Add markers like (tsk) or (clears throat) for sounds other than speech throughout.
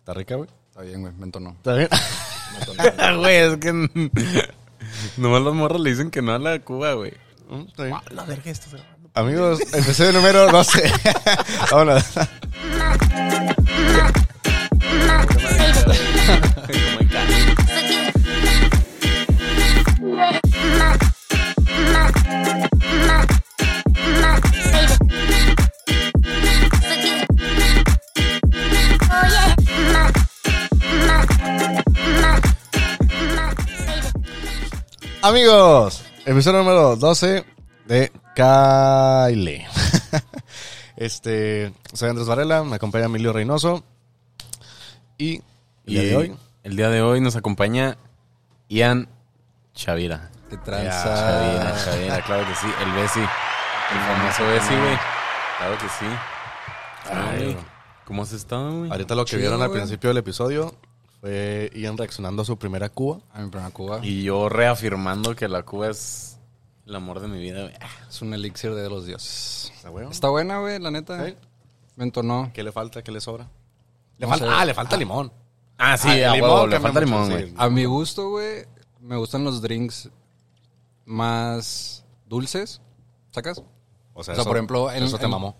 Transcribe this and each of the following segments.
¿Está rica, güey? Está bien, güey, me entonó. ¿Está bien? (laughs) Güey, es que... (laughs) Nomás los morros le dicen que no a la Cuba, güey. Mm, está bien. La verga, esto se. Amigos, episodio número 12. (laughs) Vámonos. Amigos, episodio número 12 de Kyle. (laughs) este, soy Andrés Varela, me acompaña Emilio Reynoso. Y el día de hoy, El día de hoy nos acompaña Ian Chavira. ¿Qué Chavira, tranza? Chavira, claro que sí. El Bessi. El famoso Bessi, güey. Claro que sí. Ay. ¿Cómo has estado, güey? ahorita lo que Chido, vieron al principio del episodio fue Ian reaccionando a su primera Cuba. A mi primera Cuba. Y yo reafirmando que la Cuba es el amor de mi vida, güey. Es un elixir de los dioses. ¿Está bueno? Está buena, güey, la neta. ¿Sí? Me entonó. ¿Qué le falta? ¿Qué le sobra? Le No falta, sé. ah, le falta limón. Ah, sí, Ah, a limón, huevo, le falta limón, sí. A mi gusto, güey, me gustan los drinks más dulces. ¿Sacas? O sea, O sea, por ejemplo, en- eso te en- mamó.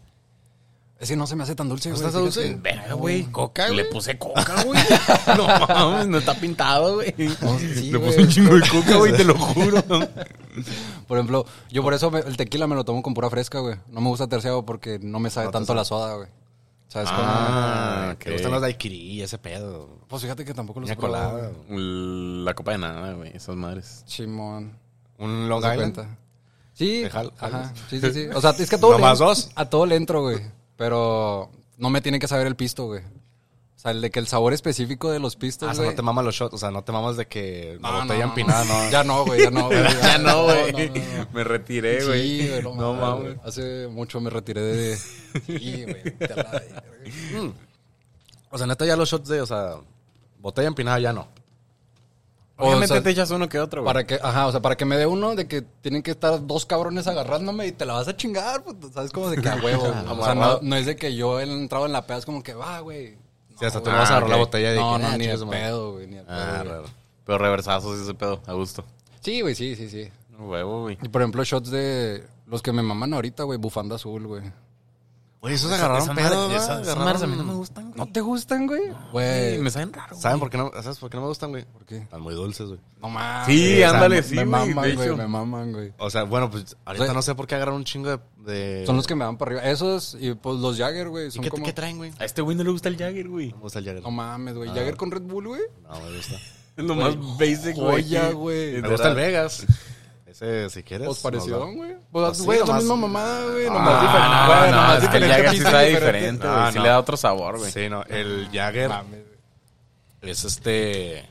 Es que no se me hace tan dulce, ¿No güey. estás dulce? Verga, güey. ¿Coca, Le güey? puse coca, (laughs) güey. no mames, no está pintado, güey. No, sí, Le güey. puse un chingo de coca, güey, te lo (laughs) juro. Por ejemplo, yo por eso me- el tequila me lo tomo con pura fresca, güey. No me gusta terciado porque no me sabe te tanto la soda, güey. ¿Sabes Ah, ¿Te ok. gustan los daiquiri y ese pedo? cómo? Pues fíjate que tampoco los Piña he probado, colada. güey. La copa de nada, güey, esas madres. Chimón. ¿Un Long ¿Te das Island? cuenta? Sí, ¿De jal- ajá, jalas? sí, sí, sí. O sea, es que a todo (laughs) ¿No le dos? A todo le entro, güey. Pero no me tiene que saber el pisto, güey. O sea, el de que el sabor específico de los pistos, Ah, o sea, no te mamas los shots, o sea, no te mamas de que la botella no, empinada, no. Ya no, güey, ya no, güey. (laughs) Ya no, güey. Me retiré, güey. Sí, güey, no, No mames. Hace mucho me retiré de... Sí, güey. verga. O sea, neta ya los shots de, o sea, botella empinada ya no. Obviamente O sea, te echas uno que otro, güey. Para que, ajá, o sea, para que me dé uno de que tienen que estar dos cabrones agarrándome y te la vas a chingar, pues, ¿sabes? Como de que a huevo. (laughs) o sea, no, no es de que yo he entrado en la peda, es como que va, güey. Sí, hasta tú no vas a Ah, agarrar la botella de No, que, no, ah, ni madre. pedo, güey, ni de pedo. Ah, güey. Pero reversazos y ese pedo, a gusto. Sí, güey, sí, sí, sí. Huevo, güey. Y por ejemplo, shots de los que me maman ahorita, güey, bufanda azul, güey. Oye, esos agarraron Esas pedo, ¿verdad? esas- Agarraron- madres a mí no me gustan, güey. ¿No te gustan, güey? Güey, Güey. me saben raro, ¿Saben por qué no, ¿sabes por qué no me gustan, güey? ¿Por qué? Están muy dulces, güey. No mames. Sí, ándale, sí, Me güey, maman, güey, me maman, güey. O sea, bueno, pues ahorita O sea, no sé por qué agarraron un chingo de... de- Son los que me van para arriba. Esos y pues los Jagger, güey. ¿Y qué, como... qué traen, güey? A este güey no le gusta el Jagger, güey. Me gusta el Jagger. No mames, Ah. güey. Jagger con Red Bull, güey. No, me gusta. Es lo más basic, güey. Joya, güey. Me gusta el Vegas. (laughs) Ese, si quieres. Pues pareció, güey. Pues Pues, sí, güey, es la nomás- misma mamada, güey. Ah, diferente. No, güey, no, es que el Jagger sí está diferente. No, güey. Sí no. le da otro sabor, güey. Sí, no, el Jagger güey. es este...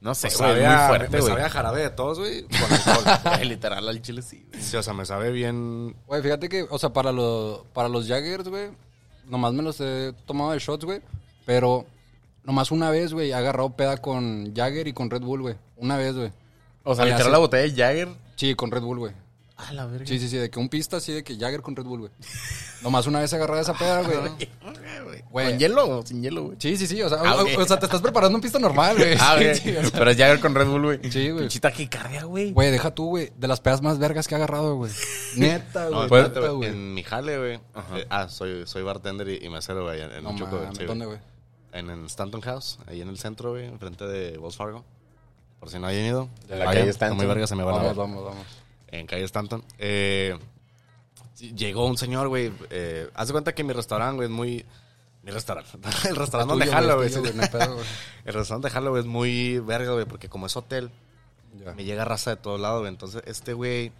No sé, Pues güey, sabe es muy fuerte, me güey. sabe a jarabe de todos, güey, (laughs) con alcohol. Güey, Literal, al chile sí, güey. sí, o sea, me sabe bien... Güey, fíjate que, o sea, para, lo, para los Jaggers, güey, nomás me los he tomado de shots, güey. Pero nomás una vez, güey, he agarrado peda con Jagger y con Red Bull, güey. Una vez, güey. O sea, literal la botella de Jagger. Sí, con Red Bull, güey. A la verga. Sí, sí, sí, de que un pista así de que Jagger con Red Bull, güey. Nomás una vez he agarrado esa peda, güey. (laughs) Güey. ¿Con hielo o sin hielo, güey? Sí, sí, sí, o sea, Ah, o, sea, te estás preparando un pista normal, güey. (laughs) Ah, güey. (laughs) sí, o sea. Pero es Jagger con Red Bull, güey. Sí, güey. Pinchita que carga, güey. Güey, deja tú, güey, de las pedas más vergas que he agarrado, güey. Neta, No, güey. neta, güey, en mi jale, güey. eh, ah, soy, soy bartender y, y mesero, güey, en, en No un Chuco, sí, ¿dónde, güey? En el Stanton House, ahí en el centro, güey, enfrente de Wells Fargo. Por si no hayan ido. De la calle Stanton. Muy verga, se me van a Vamos, ver. vamos, vamos. En calle Stanton. Eh, llegó un señor, güey. Eh, haz de cuenta que mi restaurante, güey, es muy... Mi restaurante. el restaurante donde jalo, güey. El restaurante de güey, es muy verga, güey, porque como es hotel, Ya. me llega raza de todos lados, güey. Entonces, este güey...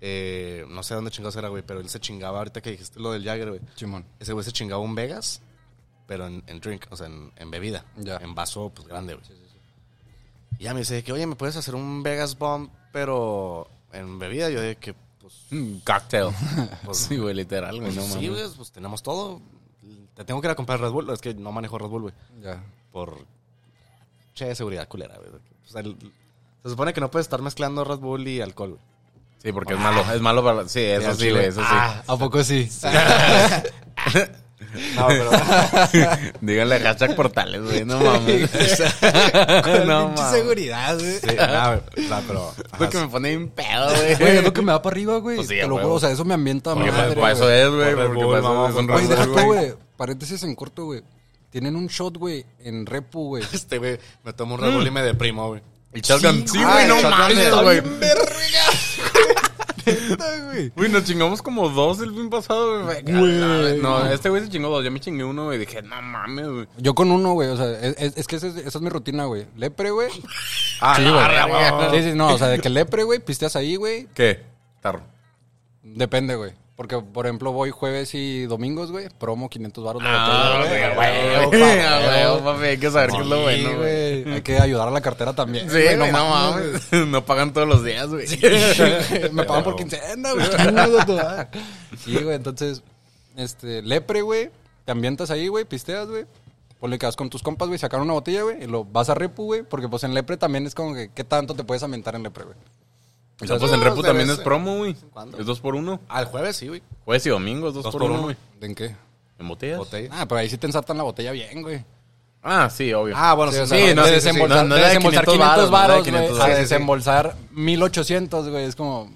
eh, no sé dónde chingados era, güey, pero él se chingaba ahorita que dijiste lo del Jagger, güey. Chimón. Ese güey se chingaba un Vegas, pero en, en drink, o sea, en, en bebida. Ya. En vaso, pues, grande, güey. Y ya me dice que, oye, ¿me puedes hacer un Vegas Bomb, pero en bebida? Yo dije que, pues... Mm, Cocktail. (laughs) Pues, sí, güey, literal, güey. No sí, güey, pues tenemos todo. Te tengo que ir a comprar Red Bull. Es que no manejo Red Bull, güey. Ya. Por... Che, seguridad culera, güey. O sea, el- se supone que no puedes estar mezclando Red Bull y alcohol, güey. Sí, porque es malo. Es malo para. Sí, eso sí, güey, eso sí. Ah, ¿a poco sí? (laughs) (laughs) No, pero... (laughs) Díganle hashtag portales, güey. No mames. (laughs) no Pinche mames. seguridad, güey. Sí, no, güey, o sea, pero... Es lo que me pone bien pedo, Güey, es lo que me da para arriba, güey. Pues sí, Te lo juro, o sea, eso me ambienta para eso es, güey. Porque eso es un deja. Paréntesis en corto, güey. Tienen un shot, güey, en Repu, güey. Este, güey, me tomo un Red Bull y me deprimo, güey. El shotgun. Sí, Ah, güey, el no mames, güey. Neta, güey. Uy, nos chingamos como dos el fin pasado, güey. Güey. No, este güey se chingó dos. Yo me chingué uno, güey. Dije, no mames, güey. Yo con uno, güey. O sea, es, que esa es, esa es mi rutina, güey. Lepre, güey. (laughs) Ah, Sí, güey. güey. Sí, sí, no. O sea, de que lepre, güey, pisteas ahí, güey. ¿Qué? Tarro. Depende, güey. Porque, por ejemplo, voy jueves y domingos, güey. Promo 500 baros la Ah, botella, güey, güey. Ah, papi, hay que saber qué es lo Sí, bueno, güey. Hay que ayudar a la cartera también. Sí, güey, no mames. (laughs) No pagan todos los días, güey. Me pagan por quincena, güey. (laughs) Ah. Sí, güey, entonces, este, lepre, güey. Te ambientas ahí, güey, pisteas, güey. Ponle que vas con tus compas, güey, sacar una botella, güey, y lo vas a repu, güey. Porque, pues, en lepre también es como que, ¿qué tanto te puedes ambientar en lepre, güey? O sea, pues en Repu también es promo, güey. cuando. Es dos por uno. Al jueves, sí, güey. Jueves y domingos, dos, Dos por por uno, güey. ¿En qué? ¿En botellas? Botella. Ah, pero ahí sí te ensartan la botella bien, güey. Ah, sí, obvio. Ah, bueno, sí, o sea, sí, no, de sí, sí, sí. desembolsar, No, no de desembolsar 500 500 varos, no era de varos, güey, 500 a desembolsar 1800, güey, es como...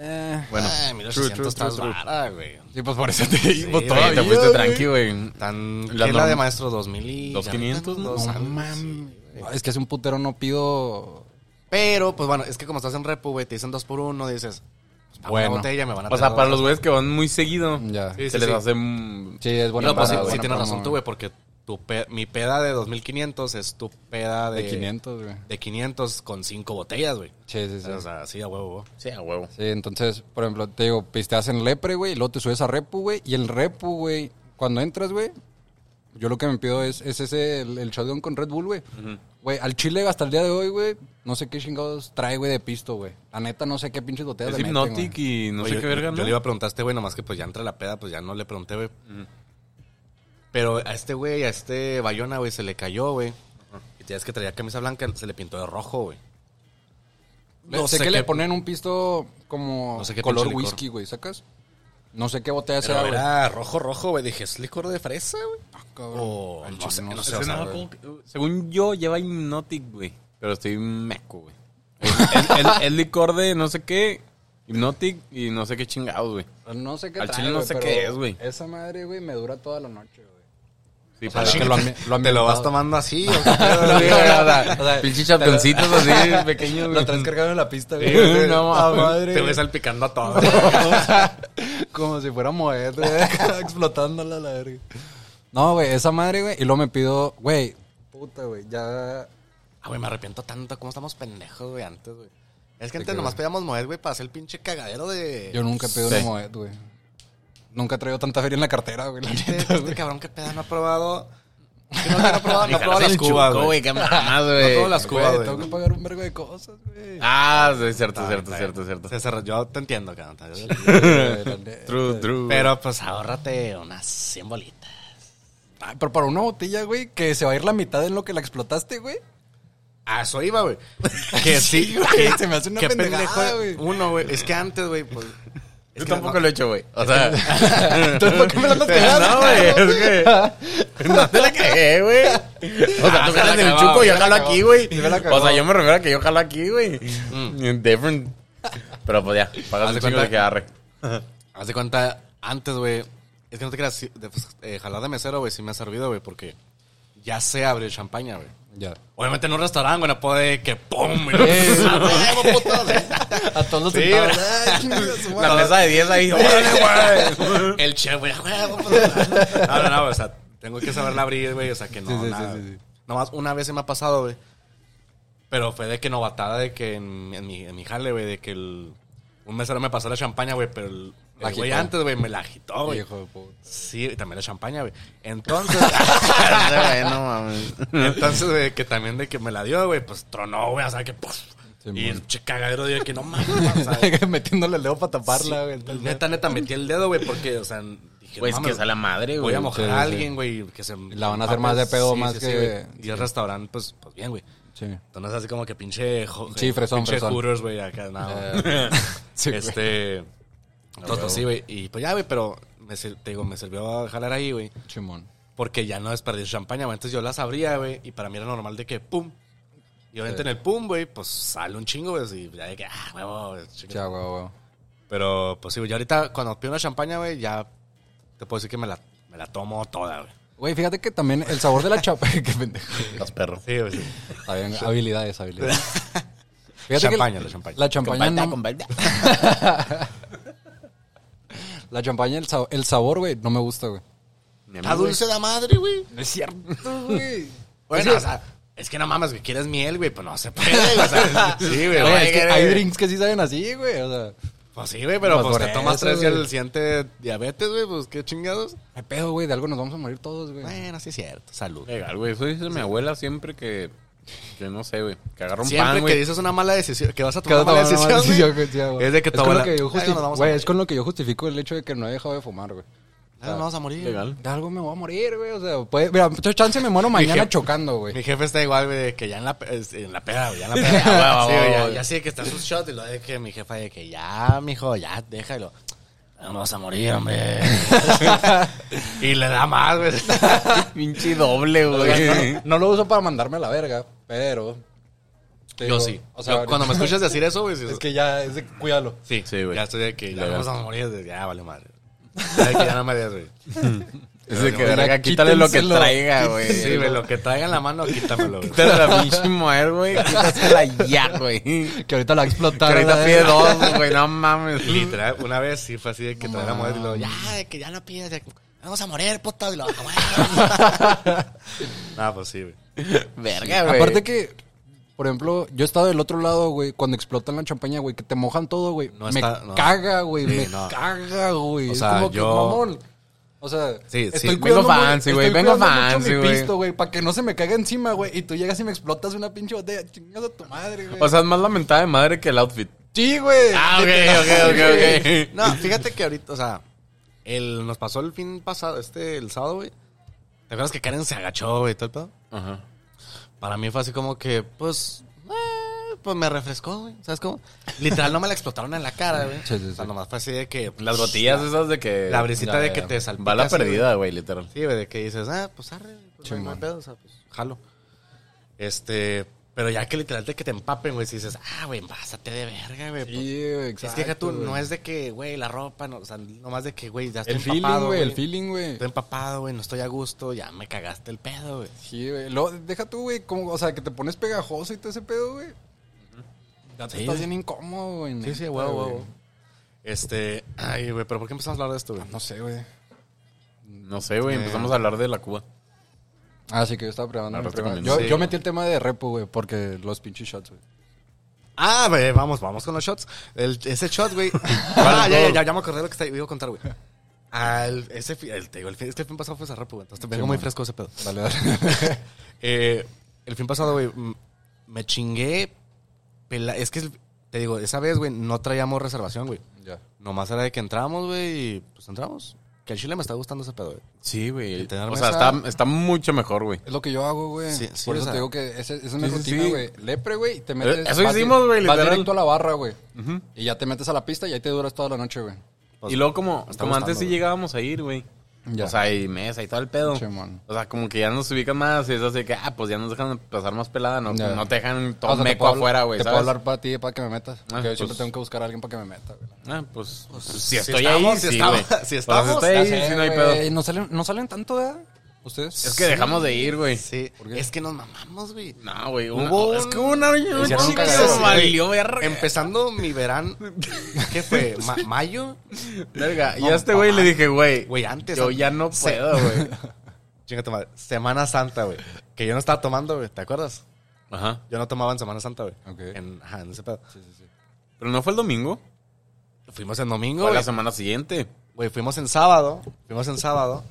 Eh. Bueno, Ay, true, 1800 true, estás vara, güey. Sí, pues por eso te digo güey, todavía, te fuiste tranqui, güey. Tan... La ¿Qué es la de maestro? 2000 y... 2500, ¿no? Mames. sí, Es que hace un putero no pido... Pero, pues bueno, es que como estás en repu, güey, te dicen dos por uno, dices... Pues, Bueno. una botella, me van a O sea, para dos. los güeyes que van muy seguido, Ya. Sí, se sí, les sí. hace... mm, Sí, es buena No, pues sí, tienes promo, razón tú, güey, porque tu pe- mi peda de 2500 es tu peda de... De 500, güey. De 500 con cinco botellas, güey. Sí, sí, sí. O sea, sí, a huevo, güey. Sí, a huevo. Sí, entonces, por ejemplo, te digo, pisteas en lepre, güey, y luego te subes a repu, güey, y el repu, güey, cuando entras, güey, yo lo que me pido es, es ese, el, el shotgun con Red Bull, güey. Güey, al chile hasta el día de hoy, güey, no sé qué chingados trae, güey, de pisto, güey. La neta, no sé qué pinches botellas Es le meten, Hypnotic güey. y no Oye, sé qué yo- verga, Yo ¿no? le iba a preguntar a este güey, nomás que pues ya entre la peda, pues ya no le pregunté, güey. Pero a este güey, a este Bayona, güey, se le cayó, güey. Y tienes que traía camisa blanca, se le pintó de rojo, güey. Le- sé, que le ponen un pisto como No sé qué color pinche licor. whisky, güey, ¿sacas? No sé qué botella Pero sea, güey. era rojo, rojo, güey. Dije, ¿es licor de fresa, güey? cabrón. O Al no chile sé, no no sé, Ese no, güey. como que- según yo, lleva Hypnotic, güey. Pero estoy meco, güey. Es, licor de no sé qué, Hypnotic y no sé qué chingados, güey. No sé qué Al trae, chile no güey, sé pero qué es, güey. Esa madre, güey, me dura toda la noche, güey. Sí, O sea, para que lo, ambi- lo ¿Te lo vas tomando así? (laughs) o sea, O sea, pinches chaptoncitos así (laughs) pequeños, güey. Lo traes cargado en la pista, güey. Sí, no Ah, madre. Te voy salpicando a todo. (laughs) Como si fuera moed, güey. Explotándola la verga. No, güey, esa madre, güey. Y luego me pido, güey, puta, güey, ya. Ah, güey, me arrepiento tanto. ¿Cómo estamos pendejos, güey, antes, güey? Es que ¿De antes nomás güey? pedíamos moed, güey, para hacer el pinche cagadero de... Yo nunca he pedido Sí. una moed, güey. Nunca he traído tanta feria en la cartera, güey. la Este, neta, este güey. cabrón que peda no ha probado... Que no, que no ha probado, no ha probado las cubas, güey. qué mamas, No güey. todas las cubas, Güey, güey. tengo que pagar un vergo de cosas, güey. Ah, sí, cierto, cierto, cierto, cierto. César, yo te entiendo, cabrón. (laughs) Güey. True, true. Pero, pues, ahórrate unas 100 bolitas. Ay, pero para una botella, güey, que se va a ir la mitad en lo que la explotaste, güey. A eso iba, güey. (laughs) Que sí, güey, que- se me hace una que pendejada, güey. Uno, güey. Es que antes, güey, pues... es Yo tampoco no- lo he hecho, güey. O sea. (laughs) Entonces, ¿por qué me la andas (laughs) cagando? No, güey, es que. No te la cagué, güey. O sea, Ah, tú se la jalas en el chuco y se yo jalo aquí, güey. O sea, yo me refiero a que yo jalo aquí, güey. Different. Pero pues ya, pagas un cuenta- de que arre. Haz de cuenta, antes, güey. Es que no te creas, pues, eh, jalar de mesero, güey, sí me ha servido, güey, porque ya sé abrir champaña, güey. Ya. Obviamente en un restaurante, güey, no puede que ¡pum! Y no, ¡Ah, huevo, puto! A todos los Sí, sentados. Ay, su La mesa de 10 ahí, órale, güey. El chef, güey, ¡Ah! No, no, no, o sea, tengo que saberla abrir, güey, o sea, que no, Sí, nada. sí, sí. Nomás una vez se me ha pasado, güey. Pero fue de que novatada de que en, en mi, en mi jale, güey, de que el, un mesero me pasó la champaña, güey, pero el, el güey antes, güey, me la agitó, güey. Hijo de puta. Sí, y también la champaña, güey. (laughs) Entonces, no mames. entonces, güey, que también de que me la dio, güey, pues tronó, güey, o sea, que pues. Sí, y el che cagadero de que no mames, (laughs) o sea, Metiéndole el dedo para taparla, güey. sí, neta, neta, metí el dedo, güey, porque, o sea, dije, Güey, es no que es a la madre, Voy güey. a mojar sí, a alguien, güey, que se... La van a hacer más de pedo, más que-. Y el restaurante, pues, pues bien, güey. Sí. Entonces, así como que pinche... jo- Sí, fresón, pinche fresón. Hooters, güey, acá, no. (laughs) Güey. este... Entonces, pues, sí, güey. Y pues ya, güey, pero me, te digo, me sirvió a jalar ahí, güey. Chimón. Porque ya no desperdicio champaña, güey. Entonces yo las abría, güey. Y para mí era normal de que pum. Y obviamente en el pum, güey, pues sale un chingo, güey. Y ya de que, ah, huevo. Ya, güey. Pero, pues sí, güey. Yo ahorita, cuando pido una champaña, güey, ya te puedo decir que me la, me la tomo toda, güey. Güey, fíjate que también el sabor de la champaña. (laughs) Qué pendejo. Los perros. Sí, güey, sí. Habilidades, habilidades. (laughs) Fíjate que Champaña, la champaña. La champaña, no- (laughs) la champaña, el, sa- el sabor, güey, no me gusta, güey. Está dulce de madre, güey. No es cierto, (laughs) güey. Bueno, o sea, es que no mames, güey, quieres miel, güey, pues no se puede, güey. O sea, (laughs) sí, güey. Güey, es que hay drinks que sí saben así, güey. O sea, Pues sí, güey, pero Pues pues por te tomas eso, tres y al siguiente diabetes, güey, pues qué chingados. hay pedo, güey. De algo nos vamos a morir todos, güey. Bueno, sí es cierto. Salud. Legal, güey. Eso dice mi abuela siempre que... Que no sé, güey. Que agarra un Siempre pan, que güey. dices una mala decisión, que vas a tomar una no, mala no, no, decisión, güey, es de que tu es con lo abuela, que yo "Ay, nos justifico, vamos a güey, morir". es con lo que yo justifico el hecho de que no he dejado de fumar, güey. Ay, nos vamos a morir. Legal. De algo me voy a morir, güey. O sea, puede, mira, mucho chance me muero mañana jefe- chocando, güey. Mi jefe está igual, güey, de que ya en la, pe- es- en la peda, güey, ya en la (laughs) peda. sí, güey, ya, ya sí que está sus shots y lo de que mi jefa de que ya, mijo, ya, déjalo. No vas a morir, hombre. (laughs) y le da más, güey. (laughs) Pinche doble, O güey. sea, no, no lo uso para mandarme a la verga, pero... Yo digo, sí. O sea, Yo cuando me escuchas decir eso, güey, Es que ya, es de, cuídalo. sí, Sí, güey. Ya estoy de que ya Legal. vamos a morir, ya vale madre. Ya que ya no me des, güey. (laughs) Es de que, verga, quítale lo que traiga, güey. Sí, güey, lo que traiga en la mano, quítamelo, güey. Quítale la pinche mujer, güey. Quítasela ya, güey. Que Que ahorita la va a explotar. ahorita ¿verdad? pide dos, güey. No mames. Literal, una vez sí fue así de que traía la mujer y luego, ya, de que ya no pides, de que vamos a morir, puto. Y lo, "Ah, (laughs) pues sí, güey. Verga, güey. Aparte que, por ejemplo, yo he estado del otro lado, güey, cuando explotan la champaña, güey, que te mojan todo, güey. No me está- no. caga, güey, Sí, me no. caga, güey. O Es sea, como que, yo- mamón. O sea, Sí, sí, estoy vengo cuidando, mu- fancy, güey, vengo fancy, mi güey. pisto, güey, para que no se me caiga encima, güey, y tú llegas y me explotas una pinche botella, chingas a tu madre, güey. O sea, es más la mentada de madre que el outfit. sí, güey. Ah, ok, ok, ok, ok. No, fíjate que ahorita, o sea, el, nos pasó el fin pasado, este, el sábado, güey. ¿Te acuerdas que Karen se agachó, güey, todo el pedo? Ajá. Para mí fue así como que, pues, pues me refrescó, güey. ¿Sabes cómo? Literal, no me la explotaron en la cara, güey. Sí, sí, O sea, nomás fue así de que... Las botellas esas de que... La brisita Ya, de que te salpica. Va la así, güey. perdida, güey, literal. Sí, güey, de que dices, ah, pues arre, pues no hay- pedo, o sea, pues jalo. Este, pero ya que literal de que te empapen, güey, si dices, ah, güey, pásate de verga, güey. pues, Sí, güey, es exacto. que deja tú, no es de que, güey, la ropa, no, o sea, nomás de que, güey, ya estoy El feeling, empapado, güey, el feeling, güey. Estoy empapado, güey, no estoy a gusto, ya me cagaste el pedo, güey. Sí, güey. Luego, deja tú, güey, como, o sea, que te pones pegajoso y todo ese pedo, güey. Ya te Sí, estás bien incómodo, güey. Sí, sí, huevo, huevo. Este, ay, güey, pero ¿por qué empezamos a hablar de esto, güey? No sé, güey. No sé, güey. Eh. Empezamos a hablar de la Cuba. Ah, sí, que yo estaba probando. Mi con Yo, sí. yo metí el tema de repo, güey, porque los pinches shots, güey. Ah, güey, vamos, vamos con los shots. El, ese shot, güey. (laughs) ah, ya, ya, ya, ya me acordé de lo que te iba a contar, güey. Ah, el- ese, fi- el, te digo, el fin, fin pasado fue ese repo, güey. Entonces vengo Sí, muy man. fresco ese pedo. Dale, dale. (laughs) Eh, el fin pasado, güey, m- me chingué. Pela- es que, te digo, esa vez, güey, no traíamos reservación, güey. ya. Nomás era de que entramos, güey, y pues entramos. Que al chile me está gustando ese pedo, güey. Sí, güey. El O sea, mesa- está, está mucho mejor, güey. Es lo que yo hago, güey. Sí, sí, Por o eso sea- te digo que ese- esa es mi Sí, rutina, güey. Lepre, güey, y te metes... eso vas hicimos, güey, Vas literal. directo a la barra, güey. Y ya te metes a la pista y ahí te duras toda la noche, güey. Pues, y luego como, como antes sí llegábamos a ir, güey. Ya. O sea, y mesa y todo el pedo. O sea, como que ya nos ubican más y es así que, ah, pues ya nos dejan pasar más pelada, no, Ya. no te dejan todo O sea, te meco puedo afuera, güey, Te puedo ¿sabes? hablar para ti, para que me metas. Ah, Porque yo pues- siempre tengo que buscar a alguien para que me meta, güey. Ah, pues, pues, si si estoy estamos, ahí, si sí, estamos, (laughs) si O sea, estamos, estoy ahí, Ya sé, sí, no hay pedo. No salen, no salen tanto, ¿verdad? ¿Ustedes? Es que dejamos de ir, güey. Sí, es que nos mamamos, güey. No, güey. una- Hubo Es que hubo una... Un. Empezando mi verano, (laughs) ¿qué fue? Ma- ¿Mayo? Verga, y a este güey le dije, güey, Güey, antes. yo antes. ya no puedo, güey. (laughs) Chinga tu madre. Semana Santa, güey. Que yo no estaba tomando, güey. ¿Te acuerdas? Ajá. Yo no tomaba en Semana Santa, güey. Ok. En, ajá, en ese pedo. Sí, sí, sí. Pero no fue el domingo. Fuimos en domingo, Fue la güey. semana siguiente. Güey, fuimos en sábado. Fuimos en sábado.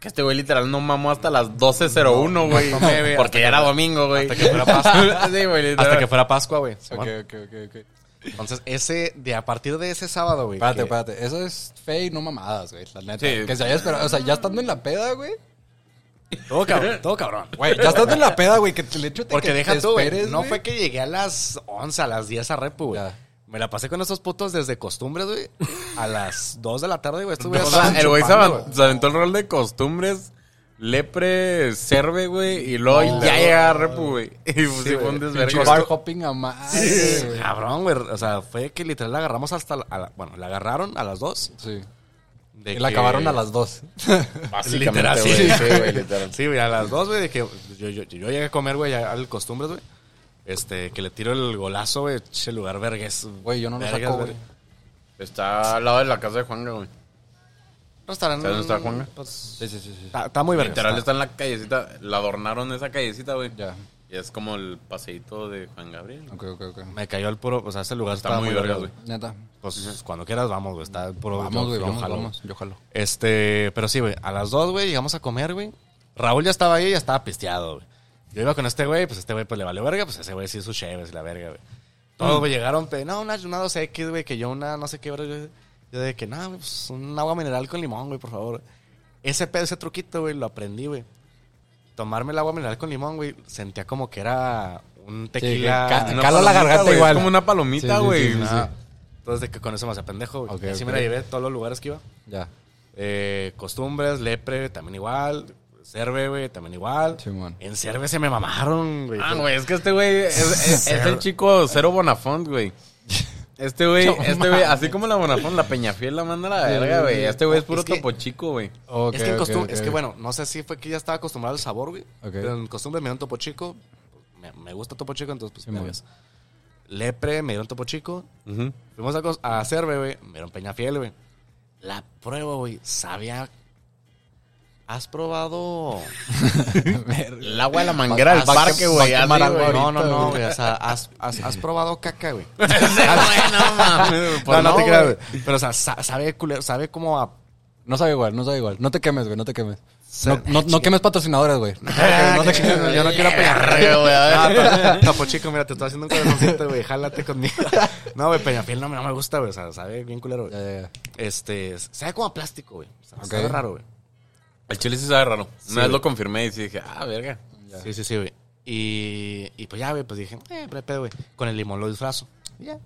Que este güey literal no mamó hasta las 12.01, güey. güey, hasta porque ya era domingo, güey. hasta que fuera Pascua. (laughs) sí, güey. Hasta que fuera Pascua, güey. Ok, ok, ok, ok. Entonces, ese, de a partir de ese sábado, güey. Espérate, que- espérate. Eso es fe y no mamadas, güey. La neta. Sí. Que se haya esperado. O sea, ya estando en la peda, güey. Todo cabrón, todo cabrón. Güey, ya estando en la peda, güey. Que el hecho de Porque que deja te tú, esperes, No güey. fue que llegué a las 11, a las 10 a repu, güey. Ya. Me la pasé con esos putos desde costumbres, güey. A las 2 de la tarde, güey. Estos (laughs) güeyes O sea, el güey se, aventó el rol de costumbres, lepre, cerve, güey, y luego ya llega Repu, güey. (laughs) Y pues sí, fue un desvergue. Pinche bar hopping a güey. Cabrón, güey. O sea, fue que literal la agarramos hasta. la- a la- bueno, la agarraron a las 2. Sí. De Y la acabaron a las dos. (laughs) Básicamente, Literal, sí. güey. Sí, güey, literal. Sí, güey, a las 2, güey, de que yo, yo, yo llegué a comer, güey, ya al costumbres, güey. Este, que le tiro el golazo, güey. Ese lugar vergues. Güey, yo no lo vergas, saco, güey. Está al lado de la casa de Juanga, güey. Restaurante. ¿Sabes dónde está Juanga? Pues, Sí, sí, sí. sí. está, está muy vergas. Literal está en la callecita. La adornaron esa callecita, güey. Ya. Y es como el paseíto de Juan Gabriel. Ok, ok, ok. Me cayó el puro, o sea, ese lugar Está está, muy vergas, güey. Neta. Pues cuando quieras vamos, güey, está el puro. Vamos, güey, yo vamos, jalo, vamos. Yo jalo. Este, pero sí, güey, a las dos, güey, llegamos a comer, güey. Raúl ya estaba ahí y ya estaba pisteado, güey. Yo iba con este güey, pues este güey pues le valió verga, pues ese güey sí sus chéves y la verga, güey. Todos, güey, llegaron, no, una, una 2X, güey, que yo una, no sé qué, verga, yo, de que, no, güey, pues un agua mineral con limón, güey, por favor. Ese pedo, ese truquito, güey, lo aprendí, güey. Tomarme el agua mineral con limón, güey, sentía como que era un tequila. ca- Una Cala la garganta güey, igual. Es como una Sí, palomita, sí, güey. sí, sí. Entonces, de que con eso me hacía pendejo, güey. Así me la llevé a todos los lugares que iba. Ya. Eh, costumbres, lepre, también igual. Cerve, güey, también igual. Simón. En Cerve se me mamaron, güey. Ah, güey, es que este güey es, es- es el chico Cero Bonafont, güey. Este güey, este güey, así como la Bonafont, la Peñafiel la manda a la verga, güey. Este güey es puro Es que- topo chico, güey. Ok, es que en ok, costum- ok. es que bueno, no sé si fue que ya estaba acostumbrado al sabor, güey. Ok. Pero en costumbre me dieron topo chico. Me, me gusta topo chico, entonces pues Sí, me ves. Lepre, me dieron topo chico. Fuimos a, a Cerve, güey. Me dieron Peñafiel, güey. La prueba, güey, sabía... ¿Has probado...? (laughs) El agua de la manguera del parque, güey. No, no, no, güey. O sea, has, has, has probado caca, güey. (laughs) No mames. No, no, te creas, güey. Pero, o sea, sa- sabe culero, sabe como a... No sabe igual, no sabe igual. No te quemes, güey, no te quemes. No, no, no quemes patrocinadores, güey. No te creas, (laughs) yo no quiero pegar. güey, Topo chico, mira, te estoy haciendo un corazoncito, güey. Jálate conmigo. No, güey, Peñafiel no, me- no me gusta, güey. O sea, sabe bien culero, güey. Este, sabe como a plástico, güey. O sea, Ok. sabe raro, güey. El chile sí sabe raro. Una Sí, vez güey. lo confirmé y sí dije, ah, verga. Sí, sí, sí, güey. Y, y pues ya, güey, pues dije, eh, pero hay pedo, güey. Con el limón lo disfrazo. Y ya.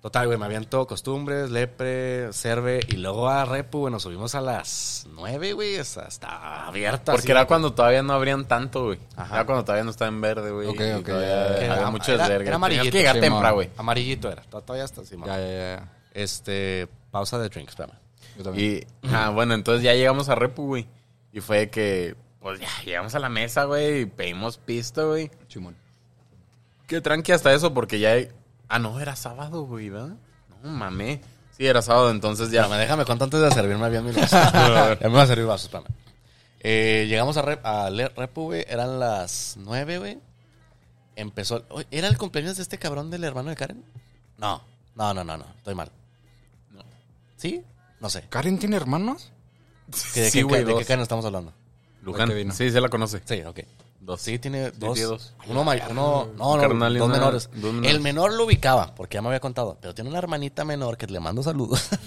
Total, güey, me aviento costumbres, lepre, cerve. Y luego a Repu, güey, nos subimos a las nueve, güey. Está abierta. Porque así, era güey. cuando todavía no abrían tanto, güey. Ajá. Era cuando todavía no estaba en verde, güey. Ok, ok, todavía ya, ya, ya. Había Era- mucho era- desvergue. era Tenías amarillito. que llegar Sí, temprano, man. güey. Amarillito era. to- Todavía está así, man. Ya, ya, ya. Este, pausa de drinks, espérame. Yo también. Y, ah, bueno, entonces ya llegamos a Repu, güey. Y fue que, pues ya, llegamos a la mesa, güey, y pedimos pisto, güey. Chimón. Qué tranqui hasta eso, porque ya... Ah, no, era sábado, güey, ¿verdad? No, mamé. Sí, era sábado, entonces ya... Espérame, déjame cuánto antes de servirme bien mi vaso. (laughs) ya me voy a servir vasos, espérame. Eh, llegamos a, Rep, a Le- Repu, güey. Eran las nueve, güey. Empezó... Oye, ¿Era el cumpleaños de este cabrón del hermano de Karen? No. No, no, no, no. Estoy mal. No. ¿Sí? No sé. ¿Karen tiene hermanos? ¿Que ¿De, Sí, qué, güey, de qué dos. Karen estamos hablando? Luján. que vino. Sí, se la conoce. Sí, ok. Dos. Sí, tiene dos. tiene dos. Uno mayor, uno, no, no, carnal y dos una- menores. dos menores. El menor lo ubicaba, porque ya me había contado, pero tiene una hermanita menor que le mando saludos. (laughs)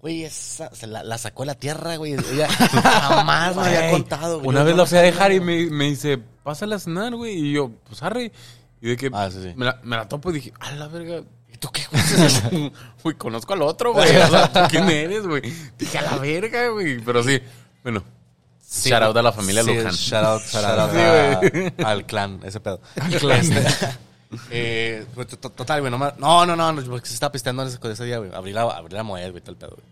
Güey, esa, se la, la sacó de la tierra, güey. Ella jamás me había Güey, contado, güey. Una Yo vez no la fui a dejar y güey. me, me dice, pásala a cenar, güey. Y yo, pues arre. Y de que Ah, sí, sí. Me, la, me la topo y dije, a la verga. ¿Y tú qué, güey? (laughs) Güey, conozco al otro, güey. O sea, ¿tú quién eres, güey? Dije, a la verga, güey. Pero sí, bueno. Sí, shout out a la familia sí, Luján. Shout out, shout out Sí, a- (laughs) al clan, ese pedo. Al clan. (laughs) eh, pues, to- total, güey, no, no, no, porque se estaba pisteando ese, ese día, güey. Abrí la, abrí la moed, güey, todo el pedo, güey.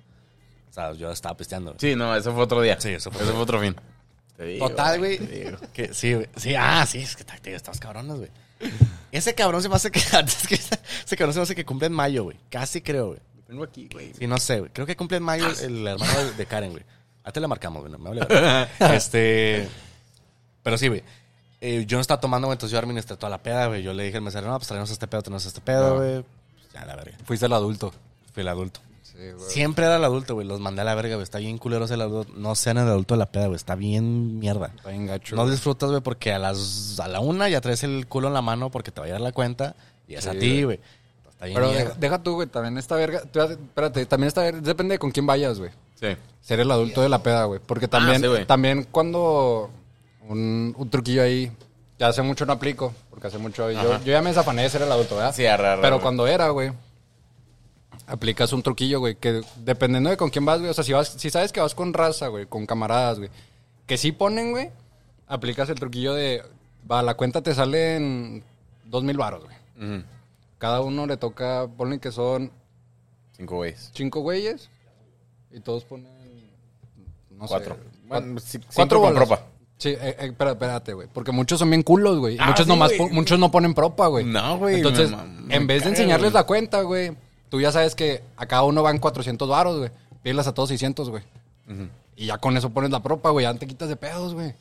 O sea, yo estaba pisteando, güey. Sí, no, eso fue otro día. Sí, eso fue Eso otro fue otro fin. Te digo, Total, güey. Que, sí, güey. Sí, ah, sí, es que te estabas cabrones, güey. Ese cabrón se me hace que. (laughs) antes que ese cabrón se me hace que cumple en mayo, güey. Casi creo, güey. Tengo aquí, güey. Sí, no sé, güey. Creo que cumple en mayo el hermano de, Karen, güey. Te la marcamos, güey. No me hable, güey. (laughs) Este. Pero sí, güey. Eh, yo no estaba tomando, güey, entonces yo administré toda la peda, güey. Yo le dije al mesero, no, pues traemos este pedo, tenemos este pedo, güey. Pues, ya, la verga. Fuiste el adulto. Fui el adulto. Sí. Siempre era el adulto, güey. Los mandé a la verga, güey. Está bien culero ser el adulto. No sean el adulto de la peda, güey. Está bien mierda. Está bien gacho. No disfrutas, güey, porque a las a la una ya traes el culo en la mano porque te va a llegar la cuenta y es Sí, a ti, güey. Está bien Pero mierda. deja, deja tú, güey, también esta verga. tú- Espérate, también esta verga. Depende de con quién vayas, güey. Sí. Ser el adulto de la peda, güey. Porque también, sí, güey. también cuando un, un truquillo ahí, Ya hace mucho no aplico, porque hace mucho... Yo, yo ya me desafané de ser el adulto, ¿verdad? Sí, arre, arre, Pero cuando era, güey, aplicas un truquillo, güey, que dependiendo de con quién vas, güey, o sea, si, vas, si sabes que vas con raza, güey, con camaradas, güey, que sí ponen, güey, aplicas el truquillo de, va, la cuenta te sale en dos mil baros, güey. Cada uno le toca, ponen que son Cinco güeyes. cinco güeyes y todos ponen, no Cuatro. sé, Bueno, cua- sí, cinco cuatro con bolas. propa. Sí, eh, eh, espérate, güey, porque muchos son bien culos, güey. Ah, muchos sí, nomás, muchos no ponen propa, güey. No, güey, Entonces, me ma- me en vez de enseñarles la cuenta, güey, tú ya sabes que a cada uno van 400 varos, güey. Pídelas a todos 600, güey. Y ya con eso pones la propa, güey, ya te quitas de pedos, güey.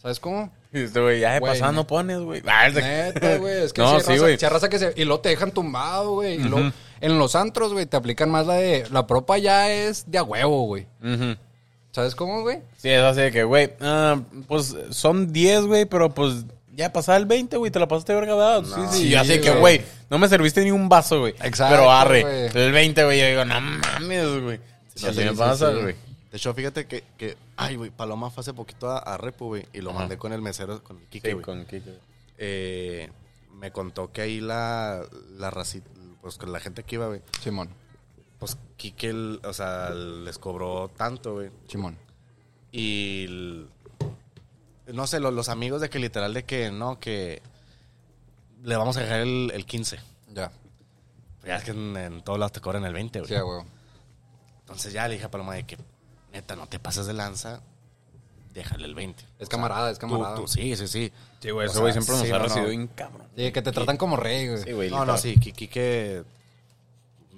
¿Sabes cómo? (laughs) Y este güey, ya de Güey, pasada no pones, güey. Ah, Neta, güey. Es que (laughs) No, si sí, raza- que se... Y luego te dejan tumbado, güey. Y luego en los antros, güey, te aplican más la de... La propa ya es de a huevo, güey. ¿Sabes cómo, güey? Sí, es así de que, güey, ah, pues son 10, güey, pero pues ya pasaba el 20, güey, te la pasaste verga, ¿verdad? sí, sí. Sí, Y así que, güey. no me serviste ni un vaso, güey. Exacto, Pero arre, güey. el 20, güey, yo digo, no mames, güey. Sí, así sí, me sí, pasa, sí. güey. De hecho, fíjate que, que ay, güey, Paloma fue hace poquito a, a Repu, güey, y lo Ajá. mandé con el mesero, con el Kike, Sí, güey. con Kike. Eh, me contó que ahí la, la racita, pues con la gente que iba, güey, Simón. pues Kike, el- o sea, les cobró tanto, güey. Simón. Y el- no sé, lo- los amigos de que literal de que no, que le vamos a dejar el, el 15. Ya. Ya es que en, en todos lados te cobran el 20, güey. Sí, huevo. Entonces ya le dije a Paloma de que, neta, no te pases de lanza, déjale el 20. Es camarada, es camarada. tú- sí, sí, sí. Sí, güey, O ese güey siempre nos sí, ha no, recibido no. bien cabrón. Sí, que te tratan como rey, güey. Sí, güey. No, no, sí, Kiki que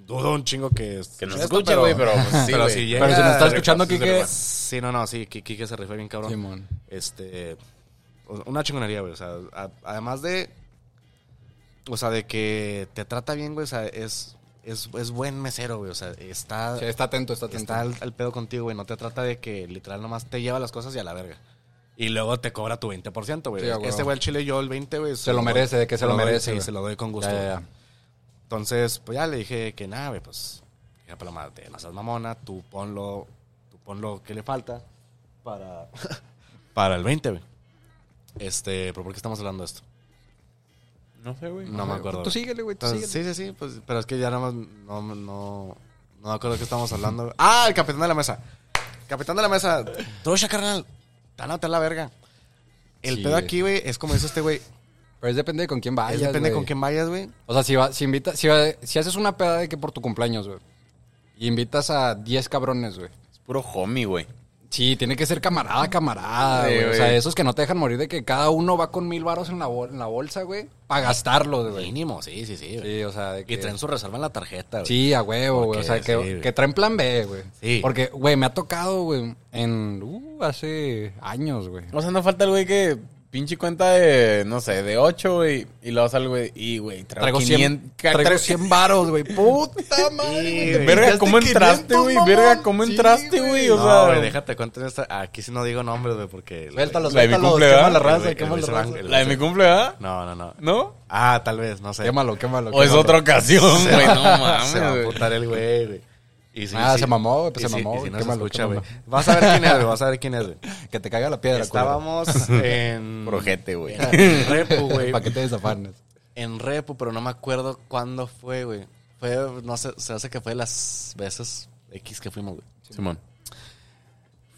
dudo un chingo que... Que nos escuche, güey, pero pues, sí, pero si llega... Pero si nos está escuchando, Kike... Sí, no, no, sí, Kiki que se rifle bien cabrón. Simón. Este, una chingonería, güey. O sea, a- además de, o sea, de que te trata bien, güey. O sea, es, es, es buen mesero, güey. O sea, está, Sí, está atento, está atento. está al, al pedo contigo, güey. No te trata de que literal nomás te lleva las cosas y a la verga. Y luego te cobra tu 20%, güey. Sí, este güey, el chile, yo el 20, güey. Se lo merece, de que se lo merece, Sí, se lo doy con gusto. Ya, ya, güey. ya. Entonces, pues ya le dije que nada, güey, pues, ya Paloma, te no seas mamona, tú ponlo, tú ponlo que le falta para, (laughs) para el 20, güey. Este, pero ¿por qué estamos hablando de esto? No sé, güey. No me acuerdo. Tú síguele, güey, tú Entonces, síguele. sí, sí, sí, pues, pero es que ya nada más no, no, no me acuerdo de qué estamos hablando. güey. (laughs) Ah, el capitán de la mesa. Capitán de la mesa, trucha, carnal, tánate a la verga. El Sí, pedo güey. aquí, güey, es como dice este güey, Pero es depende de con quién vayas, es depende güey. con quién vayas, güey. O sea, si, va, si, invita, si, va- si haces una peda de que por tu cumpleaños, güey, y invitas a 10 cabrones, güey. Es puro homie, güey. Sí, tiene que ser camarada, camarada, Sí, güey. O sea, esos que no te dejan morir de que cada uno va con mil varos en la, bol- en la bolsa, güey, para gastarlos, güey. Mínimo, sí, sí, sí. güey. Sí, o sea, de que... Y traen su reserva en la tarjeta, güey. Sí, a huevo, güey. O sea, que, que traen plan B, güey. Sí. Porque, güey, me ha tocado, güey, en... Uh, hace años, güey. O sea, no falta el güey que pinche cuenta de, no sé, de 8, güey. Y luego sale el güey, y güey, traigo, Traigo 100, 500. traigo tra- 100 varos, güey. Puta madre. Sí. Verga, ¿cómo entraste, 500, güey? Verga, ¿cómo Sí, entraste, güey? O No, sea, güey, déjate cuento en esta. Aquí sí no digo nombres, güey, porque. Suéltalo, La de mi cumple, la raza, quema la raza. la de mi cumple. No, no, no. ¿No? Ah, tal vez, no sé. Quémalo, quémalo. O es otra ocasión, güey. No mames, (laughs) Se va a putar el güey, güey. Y sí, Ah, sí. se mamó, güey, pues Y se mamó, y güey, no se quémalo, escucha, güey. Vas a ver quién es, güey. Vas a ver quién es, güey. (laughs) Que te caiga la piedra, Estábamos en. (laughs) Projete, güey. (laughs) en Repu, güey. Para que te desafanes. En Repu, pero no me acuerdo cuándo fue, güey. Fue, no sé, se hace que fue las veces X que fuimos, güey. Simón.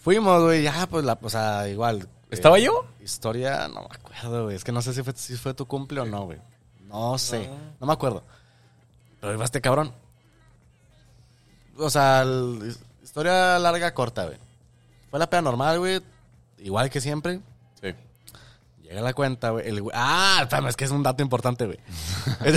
Fuimos, güey, ya, pues, la, o sea, igual. ¿Estaba eh, yo? Historia, no me acuerdo, güey. Es que no sé si fue, si fue tu cumple o no, güey. No sé, no me acuerdo. Pero iba este cabrón. O sea, el- historia larga, corta, güey. Fue la peda normal, güey. Igual que siempre. Sí. Llega la cuenta, güey. el Ah, espérame, es que es un dato importante, güey. (laughs)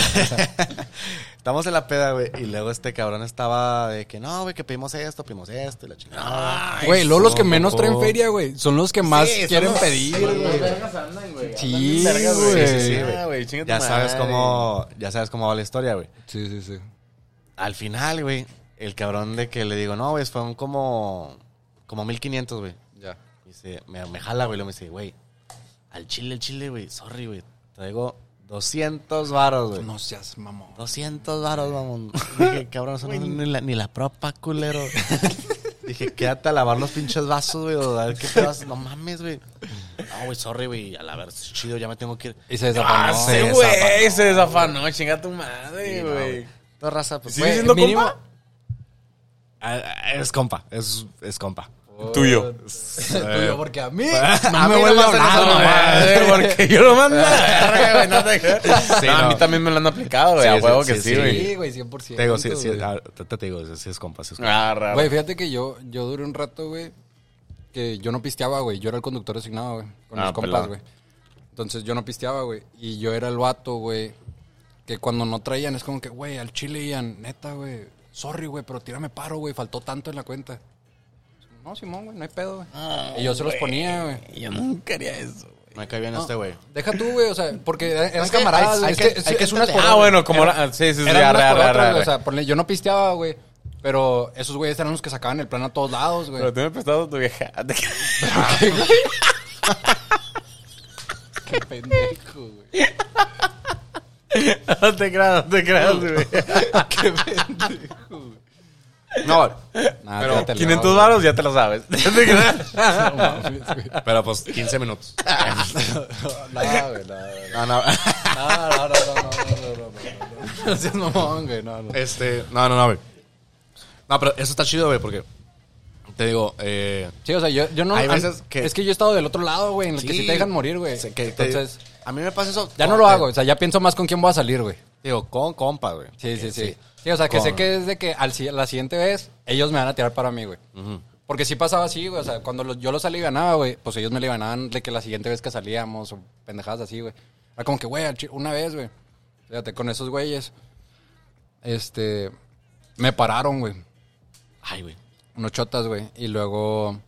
Estamos en la peda, güey. Y luego este cabrón estaba de que no, güey, que pedimos esto, pedimos esto y la chingada. Güey, luego los que menos no. traen feria, güey, son los que más Sí, quieren los- pedir, güey. Sí, güey. Sí, sí, Ah, güey. Ya sabes cómo, ya sabes cómo va la historia, güey. Sí, sí, sí. Al final, güey, el cabrón de que le digo, no, güey, fueron como, como 1500, güey. Ya. Y dice, me, me jala, güey, luego me dice, güey, al chile, el chile, güey, sorry, güey, traigo 200 varos, güey. No seas mamón. 200 varos, mamón. (laughs) Dije, cabrón, eso no ni la, ni la propa, culero. (laughs) Dije, quédate a lavar los pinches vasos, güey, o a ver qué te vas. No mames, güey. No, güey, sorry, güey. A la ver, es chido, ya me tengo que ir. Y se desafanó. Ah, sí, güey. Se desafanó. Chinga tu madre, Sí, no, güey. Toda raza, pues. ¿Sigue güey, siendo mínimo- compa? Ah, ah, Es compa, es, es compa. Tuyo. Tuyo, porque a mí (laughs) no me vuelve a hablar, porque yo lo mando a. No No, mí también me lo han aplicado, güey. Sí, A huevo sí, que sí, sí. güey. Sí, güey, 100%. Te digo, sí, sí, ah, te, te digo, sí es compa, sí es compa. Ah, raro. Güey, fíjate que yo, yo duré un rato, güey, que yo no pisteaba, güey. Yo era el conductor asignado, güey, con Ah, mis compas, güey. Entonces yo no pisteaba, güey. Y yo era el vato, güey, que cuando no traían es como que, güey, al chile iban, neta, güey, sorry, güey, pero tírame paro, güey, faltó tanto en la cuenta. No, Simón, güey, no hay pedo, güey. y yo se los ponía, güey. Yo no quería eso, güey. Me cae bien este güey. Deja tú, güey, o sea, porque eran Es que camaradas, hay- güey. hay Es que- que es, hay que es unas por entender. Ah, bueno, como Era- la... Sí, sí, sí. Otras, arre, güey. O sea, ponle, yo no pisteaba, güey. Pero esos güeyes eran los que sacaban el plan a todos lados, güey. Pero te me he prestado tu vieja. (laughs) (laughs) Qué pendejo, güey. No te creas, no te creas, (laughs) güey. Qué pendejo. No, Nah, Pero el 500 lado, varos ya te lo sabes. Te güey. Güey. pero pues 15 minutos. No, güey, no, No, no, no. no, no, no, no, no, no, no, no seas mamón, güey, no, no. Este, no, no, no, güey. No, pero eso está chido, güey, porque te digo, eh, Sí, o sea, yo, yo no... Hay veces que- Es que yo he estado del otro lado, güey, en el que Sí. sí te dejan morir, güey. sé que te- Entonces, a mí me pasa eso. ya no lo hago. O sea, ya pienso más con quién voy a salir, güey. Digo, con compa, güey. Sí, sí, sí. Sí, o sea, que Con- sé que es de que al, la siguiente vez ellos me van a tirar para mí, güey. Porque sí pasaba así, güey. O sea, cuando los- yo los salí y ganaba, güey, pues ellos me le ganaban de que la siguiente vez que salíamos o pendejadas así, güey. Era como que, güey, una vez, güey. Fíjate, con esos güeyes, este, me pararon, güey. Ay, güey. Unos chotas, güey. Y luego,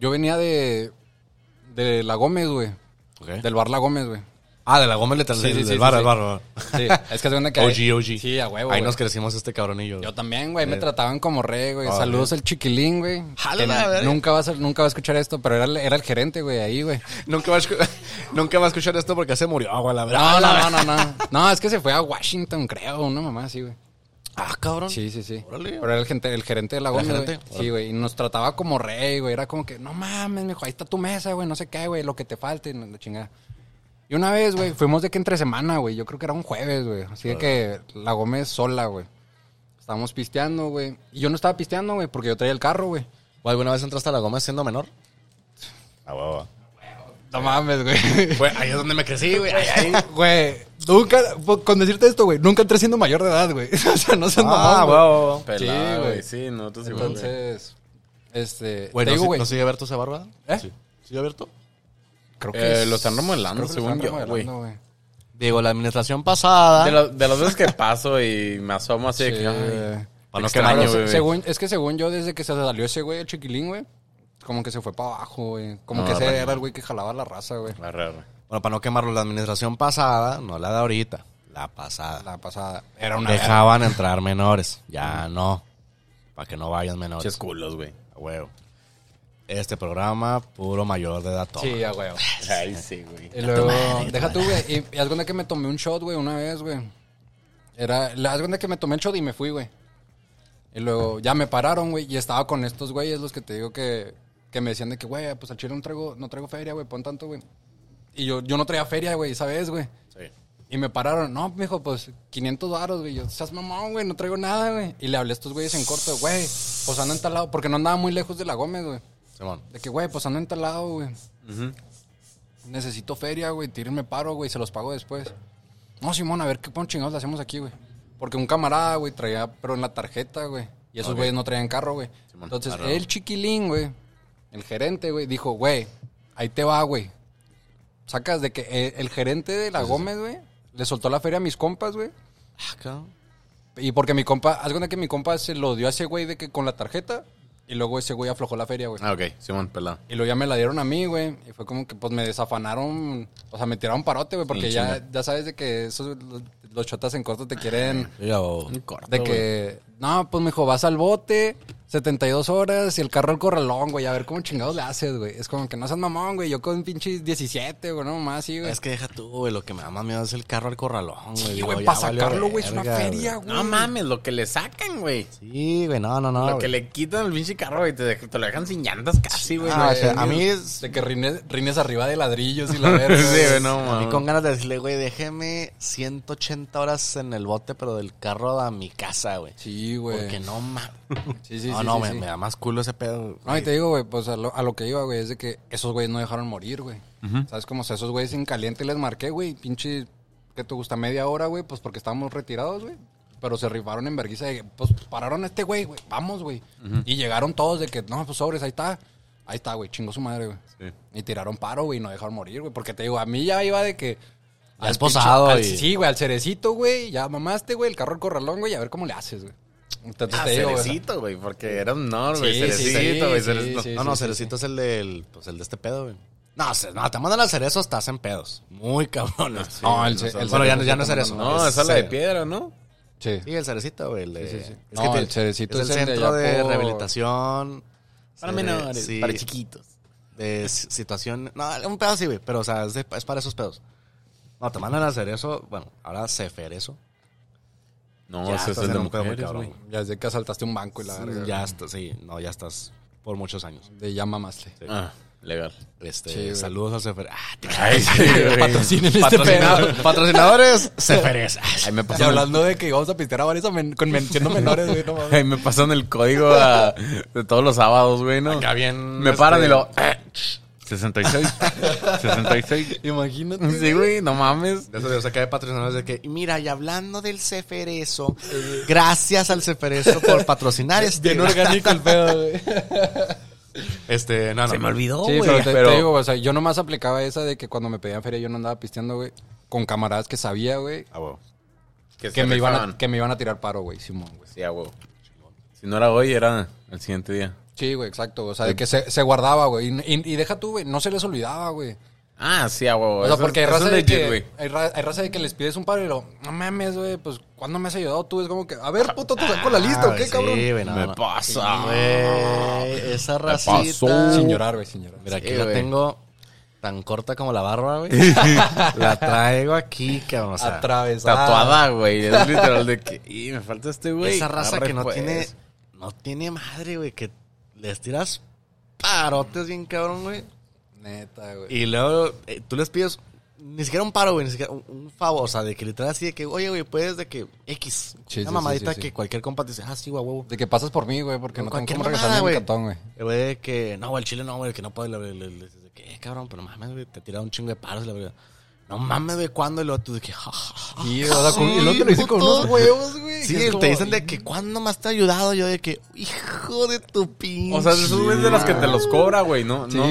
yo venía de, de La Gómez, güey. Del bar La Gómez, güey. Ah, de la Gómez le Sí, del sí, del sí. bar, del bar. Sí, es que (laughs) es donde que... hay- OG, OG. Sí, a huevo, Ahí güey. nos crecimos este cabronillo. Yo también, güey. Me trataban como rey, güey. Ah, Saludos al chiquilín, güey. Jala Que la verga. Nunca va, a ser- nunca va a escuchar esto, pero era, el- era el gerente, güey, ahí, güey. (laughs) Nunca va, a escu- (laughs) nunca va a escuchar esto porque se murió, güey, la verdad. No, no, no, no, no. No, es que se fue a Washington, creo, una mamá así, güey. Ah, cabrón. Sí, sí, sí. Órale. Pero era el, gente, el gerente de la ¿Era Gómez, güey. Sí, güey. Y nos trataba como rey, güey. Era como que, no mames, mijo, ahí está tu mesa, güey. No sé qué, güey. Lo que te falte, la chingada. Y una vez, güey, fuimos de que entre semana, güey. Yo creo que era un jueves, güey. Así de que la Gómez sola, güey. Estábamos pisteando, güey. Y yo no estaba pisteando, güey, porque yo traía el carro, güey. ¿O alguna vez entraste a la Gómez siendo menor? Ah, huevo. No mames, güey. Fue ahí es donde me crecí, güey. Ahí, ahí. (laughs) Güey, nunca, con decirte esto, güey, nunca entré siendo mayor de edad, güey. (laughs) O sea, no seas Ah, mamón, güey. Pelada, güey. güey. Sí, nosotros igual, güey. Entonces, este, Güey, te ¿no, digo, güey, ¿no sigue abierto ese bar, verdad? ¿Eh? Sí. ¿Sigue abierto? Creo Eh, es- lo están remodelando, según yo, güey. Digo, la administración pasada. De, lo- de las veces que paso y me asomo así de Sí. que... ay, Para no extraño, según, es que según yo, desde que se salió ese güey, el chiquilín, güey, como que se fue para abajo, güey. Como No, que ese era el güey que jalaba la raza, güey. Bueno, para no quemarlo, la administración pasada, no la de ahorita, la pasada. La pasada. Era una Dejaban entrar menores. Ya no. Para que no vayan menores. Ches culos, güey. A huevo. Este programa, puro mayor de edad. toma. Sí, a güey. Ay, sí, güey. Y luego, deja tú, güey. Y, y haz cuenta que me tomé un shot, güey, una vez, güey. Era, la- haz cuenta que me tomé el shot y me fui, güey. Y luego ya me pararon, güey, y estaba con estos güeyes, los que te digo que, que me decían de que, güey, pues al chile no traigo, no traigo feria, güey, pon tanto, güey. Y yo, yo no traía feria, güey, ¿sabes, güey? Sí. Y me pararon, no, mijo, pues 500 baros, güey. Yo, seas mamón, güey, no traigo nada, güey. Y le hablé a estos güeyes en corto, güey, pues ando en tal lado, porque no andaba muy lejos de la Gómez, güey. Simón. De que, güey, pues ando en tal lado, güey. Necesito feria, güey. Tírenme paro, güey. Se los pago después. No, Simón, a ver qué pon chingados le hacemos aquí, güey. Porque un camarada, güey, traía, pero en la tarjeta, güey. Y esos güeyes no traían carro, güey. Simón, Entonces, el chiquilín, güey, el gerente, güey, dijo, güey, ahí te va, güey. Sacas de que eh, el gerente de la Gómez, güey, le soltó la feria a mis compas, güey. Ah, cabrón. Y porque mi compa, algo de que mi compa se lo dio a ese güey de que con la tarjeta. Y luego ese güey aflojó la feria, güey. Ah, ok. Simón, pelado. Y luego ya me la dieron a mí, güey. Y fue como que pues me desafanaron. O sea, me tiraron parote, güey. Porque ya, ya sabes de que esos, los, chotas en corto te quieren... (laughs) Yo, corto, De que, no, pues mijo, vas al bote, 72 horas y el carro al corralón, güey, a ver cómo chingados le haces, güey. Es como que no seas mamón, güey, yo con pinches 17, güey, no más, sí, güey. Es que deja tú, güey. Lo que me da más miedo es el carro al corralón, güey. Sí, güey, para sacarlo, güey, es una feria, güey. No mames, lo que le sacan, güey. Sí, güey, no, no, no. lo güey. que le quitan al pinche carro, güey. Te, te lo dejan sin llantas casi, güey. Ah, güey. o sea, a mí es- De que rines, rines arriba de ladrillos y la (laughs) verga. sí, güey. no A mí mames. con ganas de decirle, güey, déjeme 180 horas en el bote, pero del carro a mi casa, güey. Sí, güey. Porque no mames. Sí, sí, no, sí, no, sí, me, sí. me da más culo ese pedo. No, y te digo, güey, pues a lo, a lo que iba, güey, es de que esos güeyes no dejaron morir, güey. ¿Sabes cómo? O sea, esos güeyes en caliente les marqué, güey, pinche, ¿qué te gusta? Media hora, güey, pues porque estábamos retirados, güey. Pero se rifaron en vergüenza de, que, pues pararon a este güey, güey, vamos, güey. Y llegaron todos de que, no, pues sobres, ahí está. Ahí está, güey, chingó su madre, güey. Sí. Y tiraron paro, güey, y no dejaron morir, güey. Porque te digo, a mí ya iba de que... Ya es pinche- posado al- y- Sí, güey, al cerecito, güey, ya mamaste, güey, el carro al corralón, güey, a ver cómo le haces, güey. Entonces Ah, te digo, güey, cerecito, güey, porque era un honor, güey. Sí, sí, cerecito, sí, güey. sí, cerecito. sí. no, no, Cerecito es el del, pues el de este pedo, güey. No, no, te mandan al cerezo, estás en pedos. Muy cabrones. (laughs) No, el, no el Bueno, ya, ya no es cerezo. No, es la de piedra, ¿no? Sí. Sí, el cerecito, güey. el de- Sí, sí, sí. Es No, que el cerecito es es el centro de por- rehabilitación. Para Sí, menores, sí, para chiquitos. De si- situación. No, un pedo sí, güey. Pero, o sea, es, de- es para esos pedos. No, te mandan a hacer eso. Bueno, ahora ceferezo. No, Ya ese es el de pedo cabrón. Ya desde que asaltaste un banco y la verga. Ya estás, sí. No, ya estás por muchos años. De ya mamaste. Ah, legal. Este, Sí, saludos al cefer. Ah, te (laughs) Ay, sí. (laughs) Patrocinen este Patrocinado- pedo. patrocinadores, ceferes. (laughs) Ahí me Y pasan, hablando de que íbamos a pistear a varios a men- con men- siendo menores, güey, no ahí me pasan el código a- de todos los sábados, güey, ¿no? Acá bien, Me paran este, y lo... (clears throat) eh, 66. 66. Imagínate. Sí, güey, no mames. De eso de, o sea, que hay patrocinadores de que, y mira, y hablando del ceferezo, gracias al ceferezo por patrocinar este. Bien orgánico el pedo, güey. (laughs) Este, no, no. Se me olvidó, Sí, güey. pero te, pero- te digo, o sea, yo nomás aplicaba esa de que cuando me pedían feria yo no andaba pisteando, güey. Con camaradas que sabía, güey, Ah, huevo. que, me, iban a, que me iban a tirar paro, güey, Simón, güey. Sí, a huevo. Si no era hoy, era el siguiente día. Sí, güey, exacto. O sea, de que se, se guardaba, güey. Y, y- y deja tú, güey, no se les olvidaba, güey. Ah, sí, a huevo. O sea, porque hay raza, de legit, que, güey. hay, ra- hay raza de que les pides un paro y lo, no mames, güey, pues, ¿cuándo me has ayudado tú? Es como que, a ver, puto, ¿te saco la lista o qué, Ah, cabrón? Sí, güey, no, Me no. pasa. Güey, esa racita. pasó. Sin llorar, güey, sin llorar. Mira, aquí Sí, la tengo tan corta como la barba, güey. (laughs) la traigo aquí, cabrón. O sea, Atravesada. Tatuada, güey. Es literal de que... Y me falta este güey. esa raza Arre, que no pues. tiene, no tiene madre, güey, que les tiras parotes bien cabrón, güey. Neta, güey. Y luego eh, tú les pides ni siquiera un paro, güey, ni siquiera un, un favor, o sea, de que literal así de que, oye, güey, puedes de que X, Sí, una sí, mamadita sí, que cualquier compa te dice, ah, sí, güey, huevo. De que pasas por mí, güey, porque no tengo Cualquier cómo regresarme güey. mi catón, güey. El güey de que, no, güey, el chile no, güey, que no puede, le, le, le- le- de que, eh, cabrón, pero mames, güey, te tira un chingo de paros, la verdad. No mames, güey, ¿cuándo? Y luego tú de que, ja, ja, ja. Sí, o sea, con- y luego te lo dicen con unos huevos, güey. Sí, como- te dicen de que, ¿cuándo más te ha ayudado? Yo de que, hijo de tu pinche. O sea, esos güeyes de las que te los cobra, güey, ¿no? Sí, no.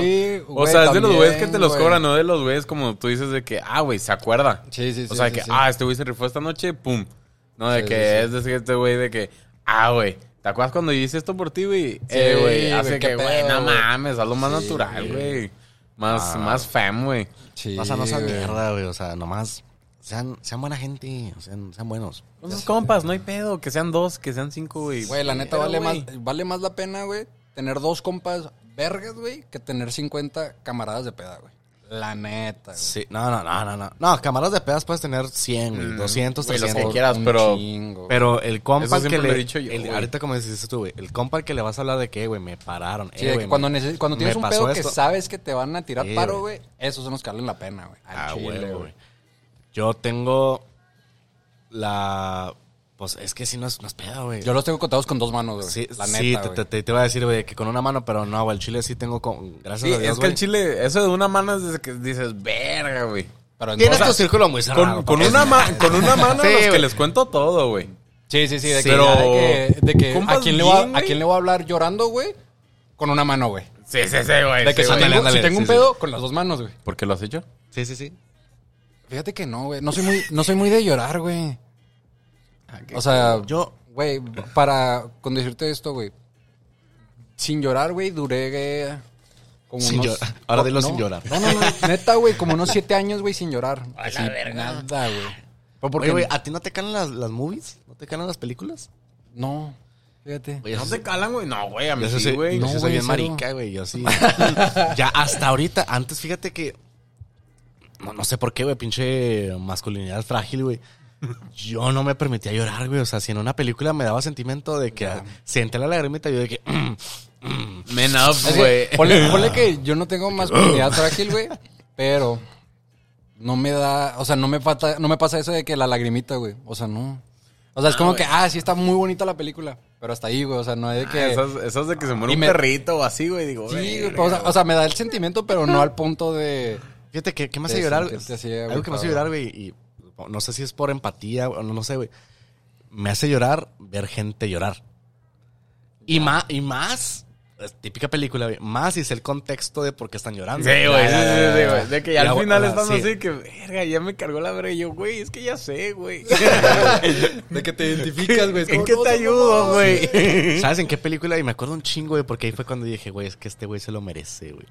O güey, sea, es de los güeyes que te los güey. cobra, no de los güeyes como tú dices de que, ah, güey, se acuerda. Sí, sí, O sí, sea, sí, que, sí. ah, este güey se rifó esta noche, pum. No, de Sí, que es decir, este güey de que, ah, güey, ¿te acuerdas cuando yo hice esto por ti, güey? eh, Sí, güey, hace güey, que, güey, no güey. mames, algo más natural, güey. Más, Ah. más fam, güey. Sí, O sea, no sean mierda, güey, o sea, nomás, sean, sean buena gente, sean, sean buenos. Entonces, compas, no hay pedo, que sean dos, que sean cinco, güey. Güey, la neta vale más, vale más la pena, güey, tener dos compas vergas, güey, que tener 50 camaradas de peda, güey. La neta, güey. Sí, no, no, no, no, no. No, camaras de pedas puedes tener 100, güey, 200, güey, los 300. que quieras, Un pero- chingo. Pero el compa Eso al que siempre le... lo he dicho yo, el- güey. ahorita como dices tú, güey. El compa al que le vas a hablar de que, güey, me pararon. Sí, eh, de güey, cuando, me- neces- cuando me tienes un pasó pedo que esto. sabes que te van a tirar Sí, paro, güey. esos son los que valen la pena, güey. Al Ah, chile, güey. güey. Yo tengo la... Pues es que si no es, no es peda, güey. Yo los tengo contados con dos manos, güey. Sí, la sí, neta, te, güey. te, te, te iba a decir, güey, que con una mano, pero no, güey, el chile sí tengo con... Gracias Sí, a Dios, es que el chile, eso de una mano es que dices, verga, güey. Pero Tienes tu círculo muy cerrado. Con, una ma- con una mano Sí, los que güey. les cuento todo, güey. Sí, sí, sí, de Sí, que, pero- de que, de que compas ¿a, quién le voy a, bien, ¿a güey. quién le voy a hablar llorando, güey? Con una mano, güey. Sí, sí, sí, güey. De que sí, si güey. tengo, ándale, si tengo un sí, sí. pedo, con las dos manos, güey. ¿Por qué lo has hecho? Sí, sí, sí. Fíjate que no, güey. No soy muy, no soy muy de llorar, güey. O sea, Yo- güey, para con decirte esto, güey. Sin llorar, güey, duré eh, como Sin unos... llorar. Ahora dilo no, sin llorar. No, no, no. Neta, güey, como unos siete años, güey, sin llorar. (laughs) Así, nada, güey. Porque... Oye, güey, ¿a ti no te calan las, las movies? ¿No te calan las películas? No, fíjate. Oye, ¿No te calan, güey? No, güey, a mí Yo sí güey. yo No, sí soy güey, bien marica, güey. Yo sí. (laughs) ya hasta ahorita, antes fíjate que. No, no sé por qué, güey, pinche masculinidad frágil, güey. Yo no me permitía llorar, güey. O sea, si en una película me daba sentimiento de que senté la lagrimita, yo de que. (clears throat) Men up, que, güey. ponle, (clears throat) ponle que yo no tengo masculinidad frágil, güey, pero no me da, o sea, no me falta, no me pasa eso de que la lagrimita, güey. O sea, no. O sea, es como que, ah, sí está muy bonita la película, pero hasta ahí, güey. O sea, no es de que. Esas, esas de que se muere un me- perrito o así, güey. Digo, sí, güey, pero, o, sea, o sea, me da el sentimiento, pero no al punto de. Fíjate que, ¿qué me De hace llorar? Algo que me hace llorar, güey. Y no sé si es por empatía o no, no sé, güey. Me hace llorar ver gente llorar. Y más, y más, típica película, güey. Más si es el contexto de por qué están llorando. Sí, güey, sí, sí, sí, güey. De que ya al final están sí. así que, verga, ya me cargó la verga. Y yo, güey, es que ya sé, güey. (laughs) De que te identificas, güey. (laughs) ¿En qué te ayudo, güey? (laughs) ¿Sabes en qué película? Y me acuerdo un chingo, güey, porque ahí fue cuando dije, güey, es que este güey se lo merece, güey.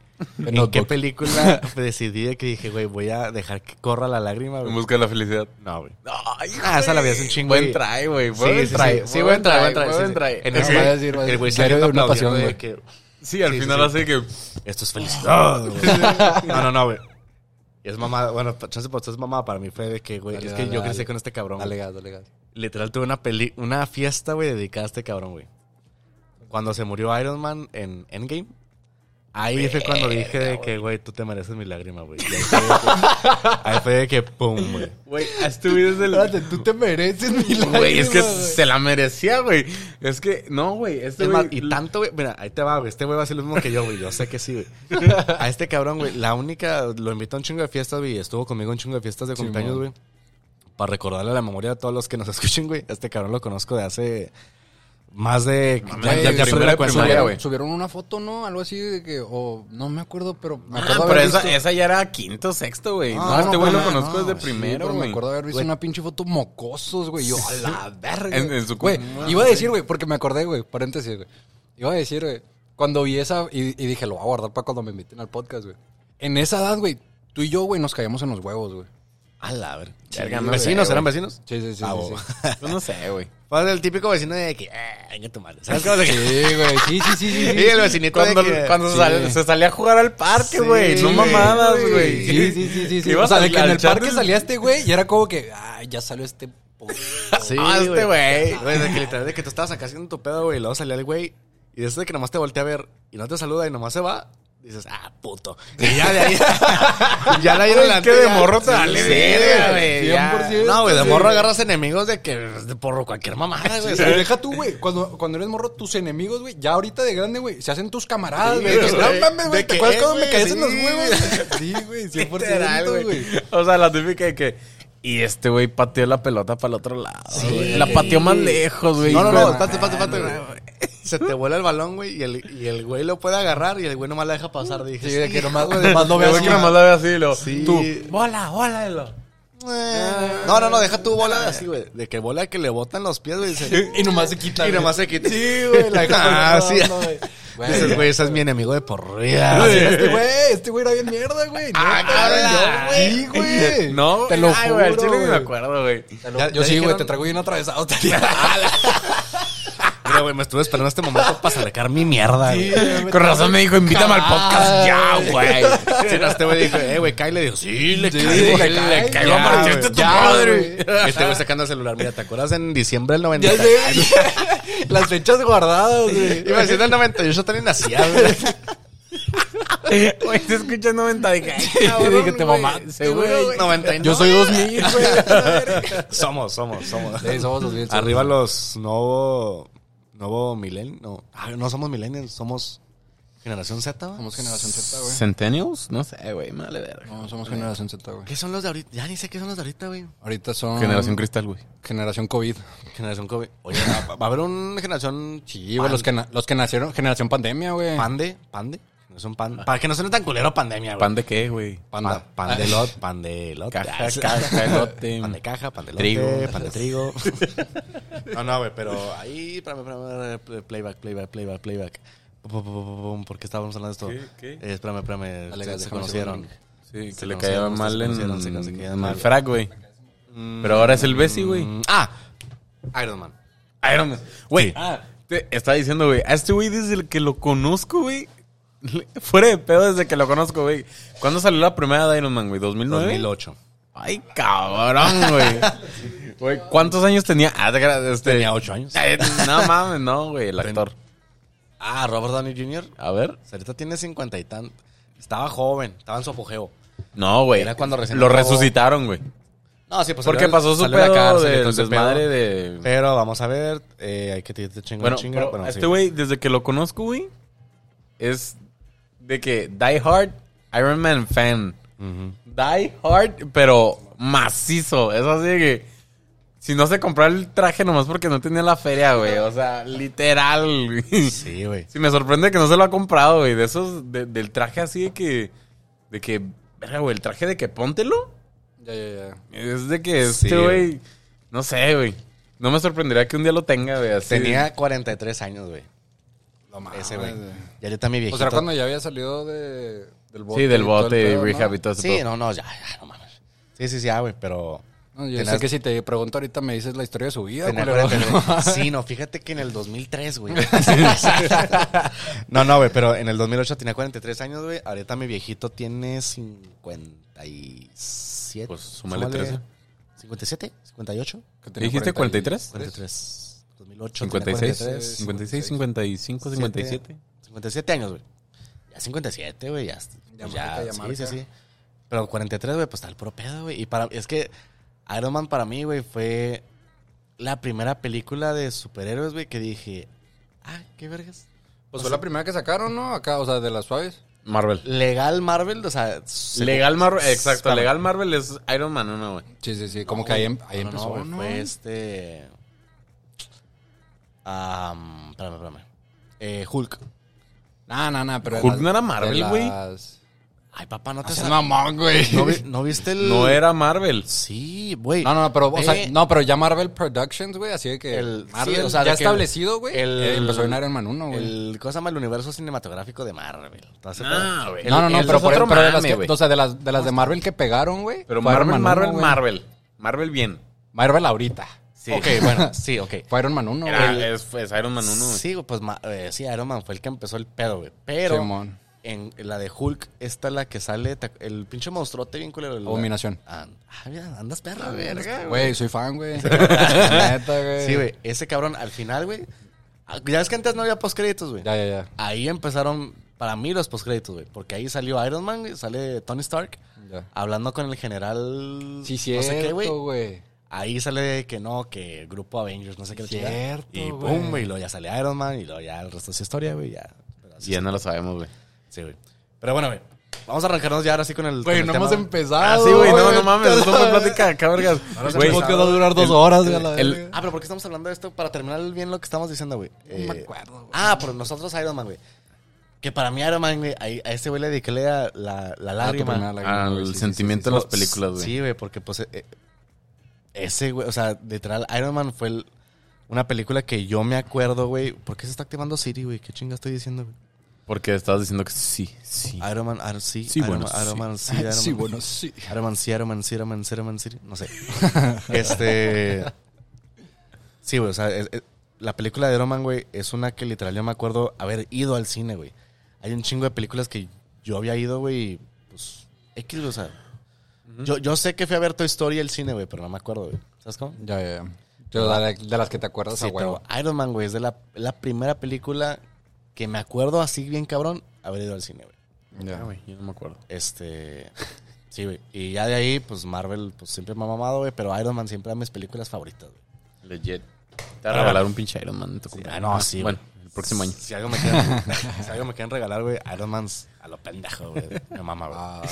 ¿En qué película decidí de que dije, güey, voy a dejar que corra la lágrima, En güey? busca de la felicidad. No, güey. Ay, Ah, esa la vi hace un chingo, Buen güey. try, güey. Sí, Buen sí, try. sí. Buen try, buen try. En el güey salió de una pasión, güey. que Sí, al Sí, final sí. hace que... esto es felicidad. güey. (laughs) (laughs) no, no, no, güey. Y es mamada, bueno, chance por esto es mamada para mí fue de que, güey, Dale, es que dale, yo dale. crecí con este cabrón. dale gas. Literal tuve una peli, una fiesta, güey, dedicada a este cabrón, güey. Cuando se murió Iron Man en Endgame. Ahí fue cuando dije de que, güey, tú te mereces mi lágrima, güey. (laughs) Ahí fue de que, pum, güey. Güey, estuviste desde el... Tú te mereces mi lágrima, Güey, es que se la merecía, güey. Es que, no, güey. Este güey... y tanto, güey, mira, ahí te va, güey. Este güey va a hacer lo mismo que yo, güey. Yo sé que sí, güey. (laughs) A este cabrón, güey, la única, lo invitó a un chingo de fiestas, güey, estuvo conmigo en un chingo de fiestas de Sí, cumpleaños, güey. Para recordarle la memoria a todos los que nos (laughs) escuchen, güey. Este cabrón lo conozco de hace más de. Mames, ya, güey. güey. Subieron una foto, ¿no? Algo así de que, o no me acuerdo, pero me Ah, acuerdo pero haber esa, esa ya era quinto, sexto, güey. No, No, este no, güey no, lo no, conozco no, desde sí, primero, pero me acuerdo haber visto una pinche foto mocosos, güey. Yo, a la verga. En- en su Güey, iba a decir, güey, porque me acordé, güey, paréntesis, güey. Iba a decir, güey, cuando vi esa, y, y dije, lo voy a guardar para cuando me inviten al podcast, güey. En esa edad, güey, tú y yo, güey, nos caíamos en los huevos, güey. A la ver. Verga, no ¿Vecinos? sé, ¿Eran güey. vecinos? Sí, sí, sí. Ah, sí, sí. Yo (laughs) no sé, güey. Pues el típico vecino de que, eh, venga tu madre. ¿Sabes cómo que? Sí, güey, sí, sí, sí, sí. (laughs) Y el vecinito Cuando, de que. cuando sí. sal- se salía a jugar al parque, Sí, güey. no mamadas, güey. Sí, sí, sí, sí. sí. O sea, de que en el parque del- salía este güey y era como que, ay, ya salió este. (laughs) Sí, Ah, este güey. Güey, de que literal de que tú estabas acá haciendo tu pedo, güey, y luego salía el güey, y desde que nomás te voltea a ver y no te saluda y nomás se va, dices, ah, puto. Y ya de ahí. (laughs) ya en Güey, adelante. que de morro te vale Sí, güey, güey, ya. 100%, No, güey, de sí, morro agarras enemigos de que de por cualquier mamada, güey. Sea, deja tú, güey. Cuando, cuando eres morro, tus enemigos, güey, ya ahorita de grande, güey, se hacen tus camaradas, Sí, güey. güey, no mames, güey. ¿Te acuerdas eh, cuando me güey, caías en los sí, huevos? (laughs) Sí, güey, 100%, (laughs) Literal, güey. O sea, la típica de que. Y este güey pateó la pelota para el otro lado. La Sí. pateó más lejos, güey. No, no, no, espérate, espérate, espérate. Se te vuela el balón, güey, y el, y el güey lo puede agarrar y el güey nomás la deja pasar. Dije, Sí, de que nomás, de- nomás lo güey así. que nomás la ve así lo. Sí. Tú, bola, bola. lo- Eh, No, no, no, deja tu bola así, güey. De que bola que le botan los pies, güey. Y (laughs) nomás se quita. y güey. nomás se quita. Sí, güey, la (laughs) Ah, sí. güey. Güey, Dices, güey, ese es mi enemigo de por vida. Güey, Este güey, este güey era bien mierda, güey. No, Ah, cabrón. Sí, güey. No, te lo ay, juro. güey, al chile ni me güey. acuerdo, güey. Yo ya sí, güey, dijeron- te traigo bien atravesado. (laughs) Mira, güey, me estuve esperando este momento para sacar mi mierda, güey. Con razón me dijo, invítame al podcast ya, güey. Sí, no, este güey dijo, eh, güey, cae. Le dijo, sí, le Sí, caigo. le Le caigo, a partirte tu madre. Este güey sacando el celular. Mira, ¿te acuerdas en diciembre del Ya 90? sé. (laughs) Las fechas guardadas, güey. Iba a decir del 98 también nacía, güey. Güey, te escuchas 90. Dije, Sí, dije, te Seguro, güey. güey. 99. Yo soy 2000, güey. (laughs) Somos, somos, somos. Sí, somos 2000. somos Arriba 2000. los nuevo, nuevo milenio. No, ah, no somos millennials, somos generación Z. Somos generación Z, güey. ¿Centennials? No sé, güey, me vale verga. No, somos generación Z, güey. ¿Qué son los de ahorita? Ya ni sé qué son los de ahorita, güey. Ahorita son... Generación Cristal, güey. Generación COVID. Generación COVID. Oye, va, va a haber una generación. Sí, güey, los que, na- los que nacieron... Generación pandemia, güey. Pande, pande. Generación pan. Para que no suene tan culero pandemia, güey. ¿Pan de qué, güey? Panda. Pan, pan de lot, pan de lot. (laughs) Caja, caja, elote. Pan de caja, pan de Trigo. lote, pan de trigo. (laughs) no, no, güey, pero ahí, espérame, espérame, playback, playback, playback, playback. ¿Por qué estábamos hablando de esto? ¿Qué? Eh, espérame, espérame. Dale, se, se conocieron. Sí, que Se le caía se mal en se- se el frac, güey. Pero ahora es el Bessie, güey. Mm, ah, Iron Man. Iron Man. Güey, ah, te estaba diciendo, güey, a este güey desde el que lo conozco, güey. (laughs) Fuera de pedo desde que lo conozco, güey. ¿Cuándo salió la primera de Iron Man, güey? ¿2009? 2008. Ay, cabrón, güey. Güey, ¿cuántos años tenía? Ah, este... Tenía ocho años. Eh, No mames, no, güey, el actor. Ah, Robert Downey Jr. A ver. Ahorita tiene 50 y tantos. Estaba joven, estaba en su apogeo. No, güey. Era cuando recién Lo acabó. resucitaron, güey. No, sí, pues Porque salió- pasó su de pedo la cárcel y del todo ese desmadre de... Pero vamos a ver, eh, hay que te, chingo Bueno, chinga. pero bueno, este güey, desde que lo conozco, güey, es de que Die Hard Iron Man fan. Die Hard, pero macizo. Es así de que si no se comprara el traje nomás porque no tenía la feria, güey. O sea, literal, güey. Sí, güey. Sí, me sorprende que no se lo ha comprado, güey. De esos, de- del traje así de que, de que, verga, güey, el traje de que póntelo. Ya, ya, ya. Es de que Sí, este, güey, no sé, güey. No me sorprendería que un día lo tenga, güey. así. Tenía 43 años, güey. No mames. Ese, güey. Y ahorita mi viejito. O sea, cuando ya había salido de, del bote. Sí, del y bote, pedo, ¿no? rehab y todo Sí, no, no, ya, ya, no mames. Sí, sí, sí, ya, güey, pero... No, yo sé que si te pregunto ahorita me dices la historia de su vida. 43. (laughs) Sí, no, fíjate que en el 2003, güey. (laughs) no, no, güey, pero en el 2008 tenía 43 años, güey. Ahorita mi viejito tiene 57. Pues, súmale 13. 57, 58, Que tenía ¿Dijiste 43? 43. 2008. 56, 43, 56, 55, 57. 57 años, güey. Ya 57, güey, ya. Ya ya, ya sí, marca. sí, sí. Pero 43, güey, pues está el puro pedo, güey. Y para, es que Iron Man para mí, güey, fue la primera película de superhéroes, güey, que dije, ah, qué vergas. Pues fue la primera que sacaron, ¿no? Acá, o sea, de las suaves. Marvel. Legal Marvel, o sea... se- Legal Marvel, exacto. Legal Marvel es Iron Man 1, güey. Sí, sí, sí. Como No, que ahí, em- no, ahí no, empezó, güey, ¿no? Fue este... Um, espérame, espérame. Eh, Hulk. No, no, no, pero... Hulk las- no era Marvel, güey. las- Ay, papá, no te sabes. mamón, güey. ¿No, vi- no viste el...? No era Marvel. Sí, güey. No, no, pero, o sea, Ve- no, pero ya Marvel Productions, güey, así de que El- Marvel sí, o sea, ya establecido, güey, el- eh, empezó en Iron Man 1, güey. El, ¿Cómo se llama? El universo cinematográfico de Marvel. ¿Todo ese Ah, pedo? güey. El- No, no, no, el- pero, por, otro pero de las que, o sea, de las, de las de Marvel que pegaron, güey. Pero Marvel, Marvel, 1, güey. Marvel. Marvel bien. Marvel ahorita. Sí. Ok, bueno, (laughs) sí, ok. Fue Iron Man 1, Era- güey. es, es Iron Man 1, güey. Sí, güey, pues ma- eh, sí, Iron Man fue el que empezó el pedo, güey. Pero Simón. en la de Hulk, esta es la que sale, te- el pinche monstruote bien culero. el- Abominación. Ah, ah, mira, andas perra, verga, Güey, soy fan, güey. (laughs) Neta, güey. Sí, güey, ese cabrón al final, güey. ah, Ya ves que antes no había postcréditos, güey. Ya, ya, ya. Ahí empezaron, para mí, los postcréditos, güey. Porque ahí salió Iron Man, güey, sale Tony Stark. Ya. Hablando con el general. Sí, no sé qué, cierto, güey. Ahí sale que no, que grupo Avengers, no sé qué. Cierto, Y pum, güey. Y luego ya sale Iron Man. Y luego ya el resto es historia, güey. Ya. Pero Y ya no lo sabemos, güey. Sí, güey. Pero bueno, güey. Vamos a arrancarnos ya ahora sí con el. con Güey, el no tema, hemos güey. empezado. Ah, sí, güey, no, no mames. Esto fue plática acá, vergas. Ahora Güey, va a durar dos el- horas, güey. el-. Ah, pero ¿por qué estamos hablando de esto? Para terminar bien lo que estamos diciendo, güey. Eh, me acuerdo, güey. Ah, por nosotros Iron Man, güey. Que para mí Iron Man, güey, a, a ese güey le dediqué la, la, la Ah, lágrima. sí, sí, sentimiento sí, en sí. las películas, güey. Sí, güey, porque pues eh, ese, güey, o sea, literal, Iron Man fue el- una película que yo me acuerdo, güey. ¿Por qué se está activando Siri, güey? ¿Qué chinga estoy diciendo, güey? Porque estabas diciendo que sí, sí. Iron Man, Iron, sí, Sí, Iron, bueno, Man, Iron sí. Man, sí, Iron (laughs) Sí, Man. bueno, sí. Iron Man, sí, Iron Man, sí, Iron Man, sí, Iron Man, sí, no sé. (laughs) este... Sí, güey, o sea, es- es- la película de Iron Man, güey, es una que literal yo me acuerdo haber ido al cine, güey. Hay un chingo de películas que yo había ido, güey, y pues... X, o sea... yo, yo sé que fui a ver Toy Story al cine, güey, pero no me acuerdo, güey. ¿Sabes cómo? Ya, ya, ya. Pero de, de las que te acuerdas Sí, a huevo. pero Iron Man, güey, es de la, la primera película que me acuerdo así bien cabrón haber ido al cine, güey. Ya. Ah, güey, yo no me acuerdo. Este. (laughs) Sí, güey. Y ya de ahí, pues Marvel, pues siempre me ha mamado, güey. Pero Iron Man siempre era mis películas favoritas, güey. Legit. Te va a regalar un pinche Iron Man en tu Sí, ah, no, sí, Bueno, el próximo año. Si algo me quieren, si algo me quieren regalar, güey, Iron Man's a lo pendejo, güey. Me mama, güey. Ah,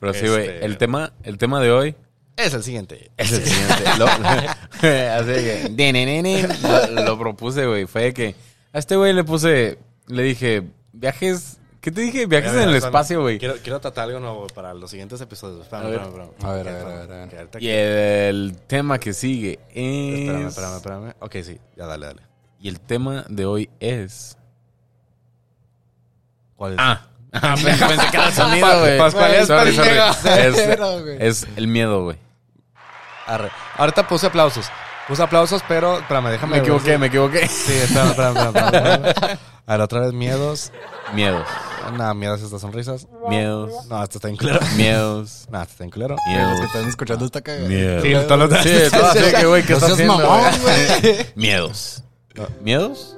Pero sí, güey, Este- el tema, el tema de hoy Es el siguiente. es el siguiente. (laughs) Lo- (laughs) así que, lo, lo propuse, güey. Fue de que a este güey le puse, le dije, viajes, ¿qué te dije? Viajes en el espacio, güey. Quiero, quiero tratar algo nuevo para los siguientes episodios. Espérame, A ver. espérame, espérame. A ver, a ver, a ver, a ver. Y el tema que sigue es... Espérame, espérame, espérame. Ok, sí. Ya, dale, dale. Y el tema de hoy es... ¿Cuál es? Ah, (laughs) pensé, pensé que era el (laughs) sonido, güey. Pascual es Sorry, sorry. Es, es el miedo, güey. Arre. Ahorita puse aplausos. Puse aplausos, pero... Espérame, déjame... Me equivoqué, me equivoqué. Sí, espérame, espérame. espérame, espérame. (laughs) A ver, otra vez miedos. Miedos. No, miedos estas sonrisas. Miedos. No, esto está en culero. (laughs) Miedos. No, esto está en culero. Los Miedos. que están escuchando esta cagada. Miedos. Sí, todos los- Sí, (laughs) todo así que, güey, ¿qué estás haciendo? (laughs) Miedos. ¿Miedos?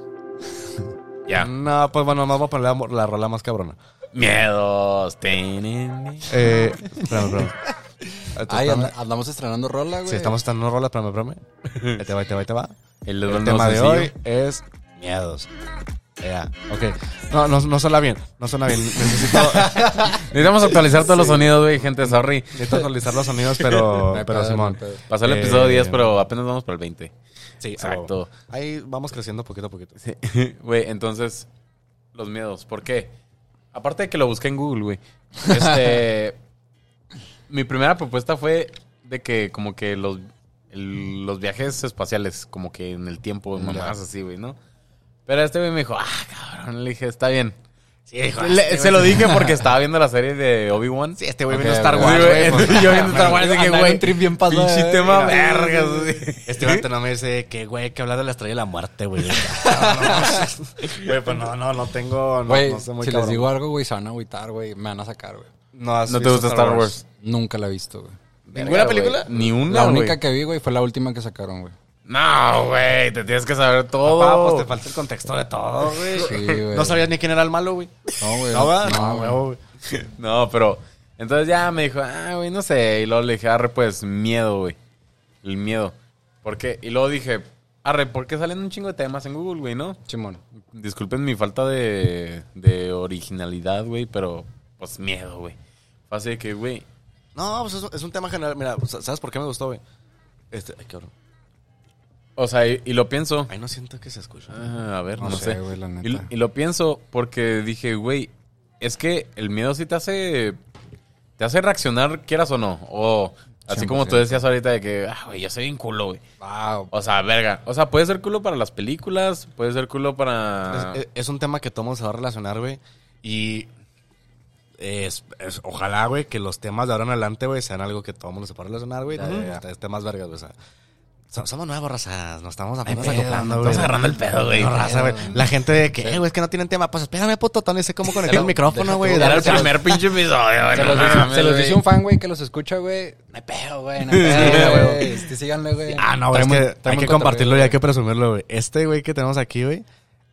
Ya. No, pues bueno, vamos a poner la, la rola más cabrona. Miedos. Eh, espérame, espérame. Ay, andamos estrenando rola, güey. Sí, estamos estando rola, espérame, espérame. Ahí te va, ahí te va, ahí te va. El, tema de hoy es miedos. Ya, ok. No, no, no suena bien, no suena bien. Necesito, (laughs) Necesitamos actualizar todos los sonidos, güey, gente, sorry. necesito actualizar los sonidos, pero, (laughs) No pero pedo, Simón. no. Pasó el Eh, episodio 10, pero apenas vamos por el 20. Sí, Exacto. ah, Ahí vamos creciendo poquito a poquito. Sí. (laughs) Güey, entonces, los miedos. ¿Por qué? Aparte de que lo busqué en Google, güey. Este. mi primera propuesta fue de que, como que los, el- los viajes espaciales, como que en el tiempo, mamás así, güey, ¿no? Pero este güey me dijo, ah, cabrón. Le dije, está bien. Sí, hijo, Le- se lo dije porque (laughs) estaba viendo la serie de Obi-Wan. Sí, este güey vino Star. Wars, güey. yo viendo Star Wars, Andaba dije, en güey, trip bien pasado, pinche eh. tema vergas, güey. Este vato no me dice que, güey, que hablar de la estrella de la muerte, güey. (laughs) Güey, pues no, no, no tengo. No, Güey, no sé muy si cabrón. les digo algo, güey, se van a agüitar, güey. Me van a sacar, güey. No, has ¿No te visto gusta Star Wars? Nunca la he visto, güey. ¿Ninguna película? Ni una, La güey. única que vi, güey, fue la última que sacaron, güey. No, güey, te tienes que saber todo. Papá, pues te falta el contexto de todo, güey. Sí, güey. No sabías ni quién era el malo, güey. No, güey. No, va. No, No, güey. (laughs) No, pero. Entonces ya me dijo, ah, güey, no sé. Y luego le dije, arre, pues, miedo, güey. El miedo. ¿Por qué? Y luego dije, arre, ¿por qué salen un chingo de temas en Google, güey, no? Simón. Disculpen mi falta de, de originalidad, güey, pero, pues, miedo, güey. Fue así de que, güey. No, pues es, es un tema general. Mira, ¿sabes por qué me gustó, güey? Este, ay, cabrón. O sea, y, y lo pienso. Ay, no siento que se escucha. Ah, a ver, no, No sé. sé, güey, la neta. Y, y lo pienso porque dije, güey, es que el miedo sí te hace. Te hace reaccionar, quieras o no. O así como tú 100%. decías ahorita de que, ah, güey, yo soy bien culo, güey. Wow. O sea, verga. O sea, puede ser culo para las películas, puede ser culo para. Es, es- es un tema que todo mundo se va a relacionar, güey. Y es, es- ojalá, güey, que los temas de ahora en adelante, güey, sean algo que todo mundo se pueda relacionar, güey. Ya, ya, ya. Ustedes temas vergas, güey. O sea, so- somos nuevos, razas. Nos estamos apenas pedo, acoplando, no güey. estamos agarrando el pedo, güey. No, raza, güey. La gente de que, eh, güey, es que no tienen tema. Pues espérame, puto, no sé cómo conectar el micrófono, güey. Era el primer pinche episodio, güey. Se los, dice, mames, se los güey. dice un fan, güey, que los escucha, güey. No hay pedo, güey. No hay (laughs) Sí, pedo, güey. güey. Este, síganle, güey. Ah, no, güey, es Traemos- que hay que compartirlo y hay que presumirlo, güey. Este güey que tenemos aquí, güey,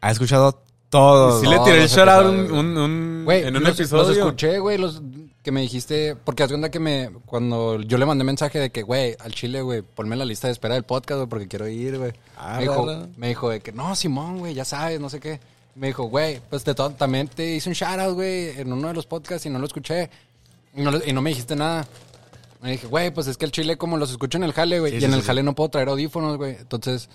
ha escuchado todos. Sí le tiré el shout out pasaba, un, un, un- Güey, en un los, episodio. los escuché, güey, los que me dijiste, porque haz cuenta que me, cuando yo le mandé mensaje de que, güey, al chile, güey, ponme la lista de espera del podcast, güey, porque quiero ir, güey. Ah, me, dijo, me dijo de que, no, Simón, güey, ya sabes, no sé qué. Me dijo, güey, pues de todo, también te hice un shout out, güey, en uno de los podcasts y no lo escuché. Y no, y no me dijiste nada. Me dije, güey, pues es que el chile como los escucho en el jale, güey, Sí, y sí, en el sí. jale no puedo traer audífonos, güey. Entonces,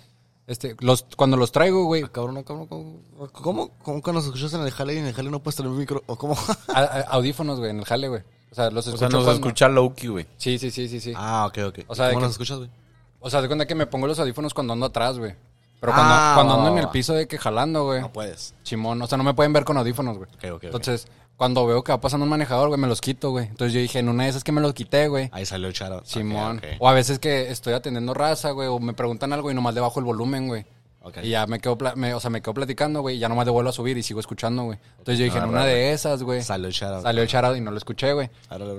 este, los, cuando los traigo, güey, Ah, Cabrón, ¿cómo, cómo, cómo, cómo que nos escuchas en el jale y en el jale no puedes tener un micro? ¿O cómo? a- a- audífonos, güey, en el jale, güey. O sea, los O escucho sea, nos cuando- escucha Loki, güey. Sí, sí, sí, sí, sí. ah, ok, ok. O sea, ¿Cómo que- nos escuchas, güey? O sea, de cuenta que me pongo los audífonos cuando ando atrás, güey. Pero Ah, cuando, cuando ando en el piso de que jalando, güey. No puedes. Chimón, o sea, no me pueden ver con audífonos, güey. Ok, ok, ok. Entonces, cuando veo que va pasando un manejador, güey, me los quito, güey. Entonces yo dije, en una de esas que me los quité, güey. Ahí salió el charo. Simón. O a veces que estoy atendiendo raza, güey, o me preguntan algo y nomás le bajo el volumen, güey. Y ya me quedo, me- o sea, me quedo platicando, güey, y ya nomás le vuelvo a subir y sigo escuchando, güey. Entonces yo dije, en una de esas, güey. Salió el charo. Salió el charado y no lo escuché, güey.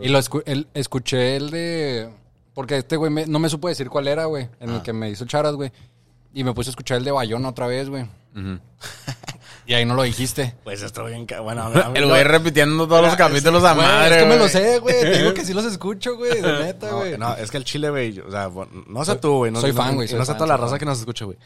Y lo escu- el- escuché el de... Porque este güey me- no me supo decir cuál era, güey. En el que me hizo el charad, güey. Y me puse a escuchar el de Bayona otra vez, güey. (laughs) Y ahí no lo dijiste. Pues estoy bien... Bueno, (laughs) mí- El güey repitiendo todos los capítulos a madre, es que me lo sé, güey. Te digo que sí los escucho, güey. De (laughs) neta, No, güey. no, es que el chile, güey, o sea, no sé tú, güey. No, soy no- fan, güey, soy No sé toda la raza que nos escucha, güey.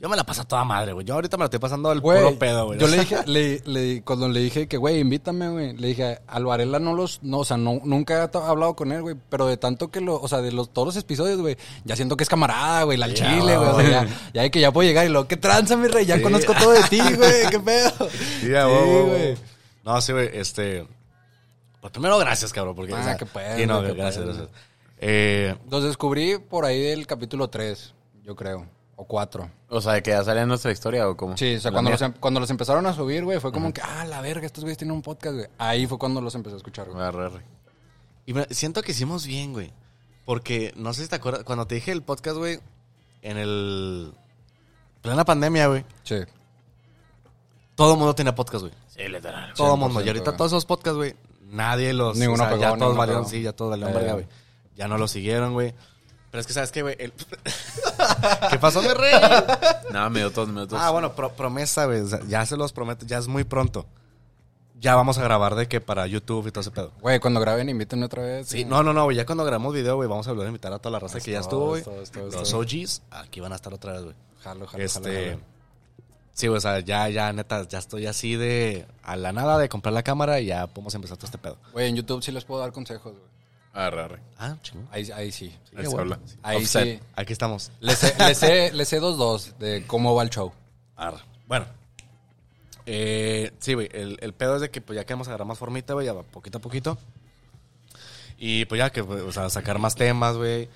Yo me la paso a toda madre, güey. Yo ahorita me la estoy pasando al Güey, puro pedo, güey. yo le (laughs) dije, le, le- cuando le dije que, güey, invítame, güey, le dije, al Varela no los, no, o sea, no, nunca he hablado con él, güey, pero de tanto que lo, o sea, de los, todos los episodios, güey, ya siento que es camarada, güey, la al chile, güey, o sea, ya, que ya puedo llegar y luego, ¿qué tranza, mi rey? Ya Sí. conozco todo de ti, (laughs) güey, qué pedo. Sí, a huevo, güey. No, sí, güey, este... Pues primero, gracias, cabrón, porque... Ah, o sea, Sí, no, qué gracias, gracias. Eh, Los descubrí por ahí del capítulo 3, yo creo, o 4. O sea, de que ya salía nuestra historia o cómo. Sí, o sea, cuando los, em- cuando los empezaron a subir, güey, fue como que, ah, la verga, estos güeyes tienen un podcast, güey. Ahí fue cuando los empecé a escuchar, güey. Arre, arre. y me- siento que hicimos bien, güey. Porque, no sé si te acuerdas, cuando te dije el podcast, güey, en el... Plena pandemia, güey, Sí. todo el mundo tenía podcast, güey. Sí, literal. Todo el mundo. Y 100%, ahorita güey. todos esos podcasts, güey, nadie los... Ninguno o sea, pegó, ya todos valieron, sí, ya todos valieron Ya, verga, güey. Ya no lo siguieron, güey. Pero es que, ¿sabes qué, güey? El- (laughs) ¿Qué pasó, mi rey? Nada, me dio tos, me dio tos. Ah, bueno, pro- promesa, güey. o sea, ya se los prometo, ya es muy pronto. Ya vamos a grabar de que para YouTube y todo ese pedo. Güey, cuando graben, invítenme otra vez. Sí, no, no, no, güey. Ya cuando grabamos video, güey, vamos a volver a invitar a toda la raza que ya estuvo, güey. Los. OGs, aquí van a estar otra vez, güey. Jalo, jalo, Este. jalo. Sí, güey, o sea, ya, ya, neta, ya estoy así de a la nada de comprar la cámara y ya podemos empezar todo este pedo. Güey, en YouTube sí les puedo dar consejos, güey. Arre, arre. Ah, chingón. Ahí, ahí sí. Ahí se bueno. habla. Ahí Offset. sí. Aquí estamos. Le sé, le sé, le sé dos dos de cómo va el show. Arre. Bueno. Eh, sí, güey. El, el pedo es de que pues ya queremos agarrar más formita, güey, ya va poquito a poquito. Y pues ya que, pues, o sea, sacar más temas, güey.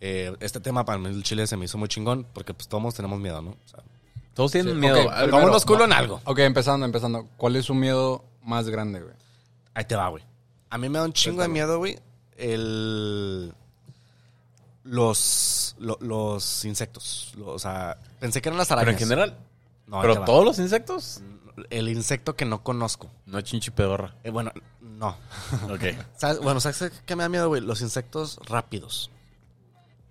Eh, este tema para mí el chile se me hizo muy chingón porque pues todos tenemos miedo, ¿no? O sea, Todos tienen Sí, miedo. ok, Al- primero, culo en algo. Ok, empezando, empezando. ¿Cuál es su miedo más grande, güey? Ahí te va, güey. A mí me da un chingo de miedo, güey. El. Los. lo- los insectos. Lo- o sea, pensé que eran las Pero arañas. en general. No, ahí te Pero va. todos los insectos. El insecto que no conozco. No chinchi pedorra. Eh, bueno, no. (laughs) Ok. (laughs) ¿Sabes? Bueno, ¿sabes qué me da miedo, güey? Los insectos rápidos.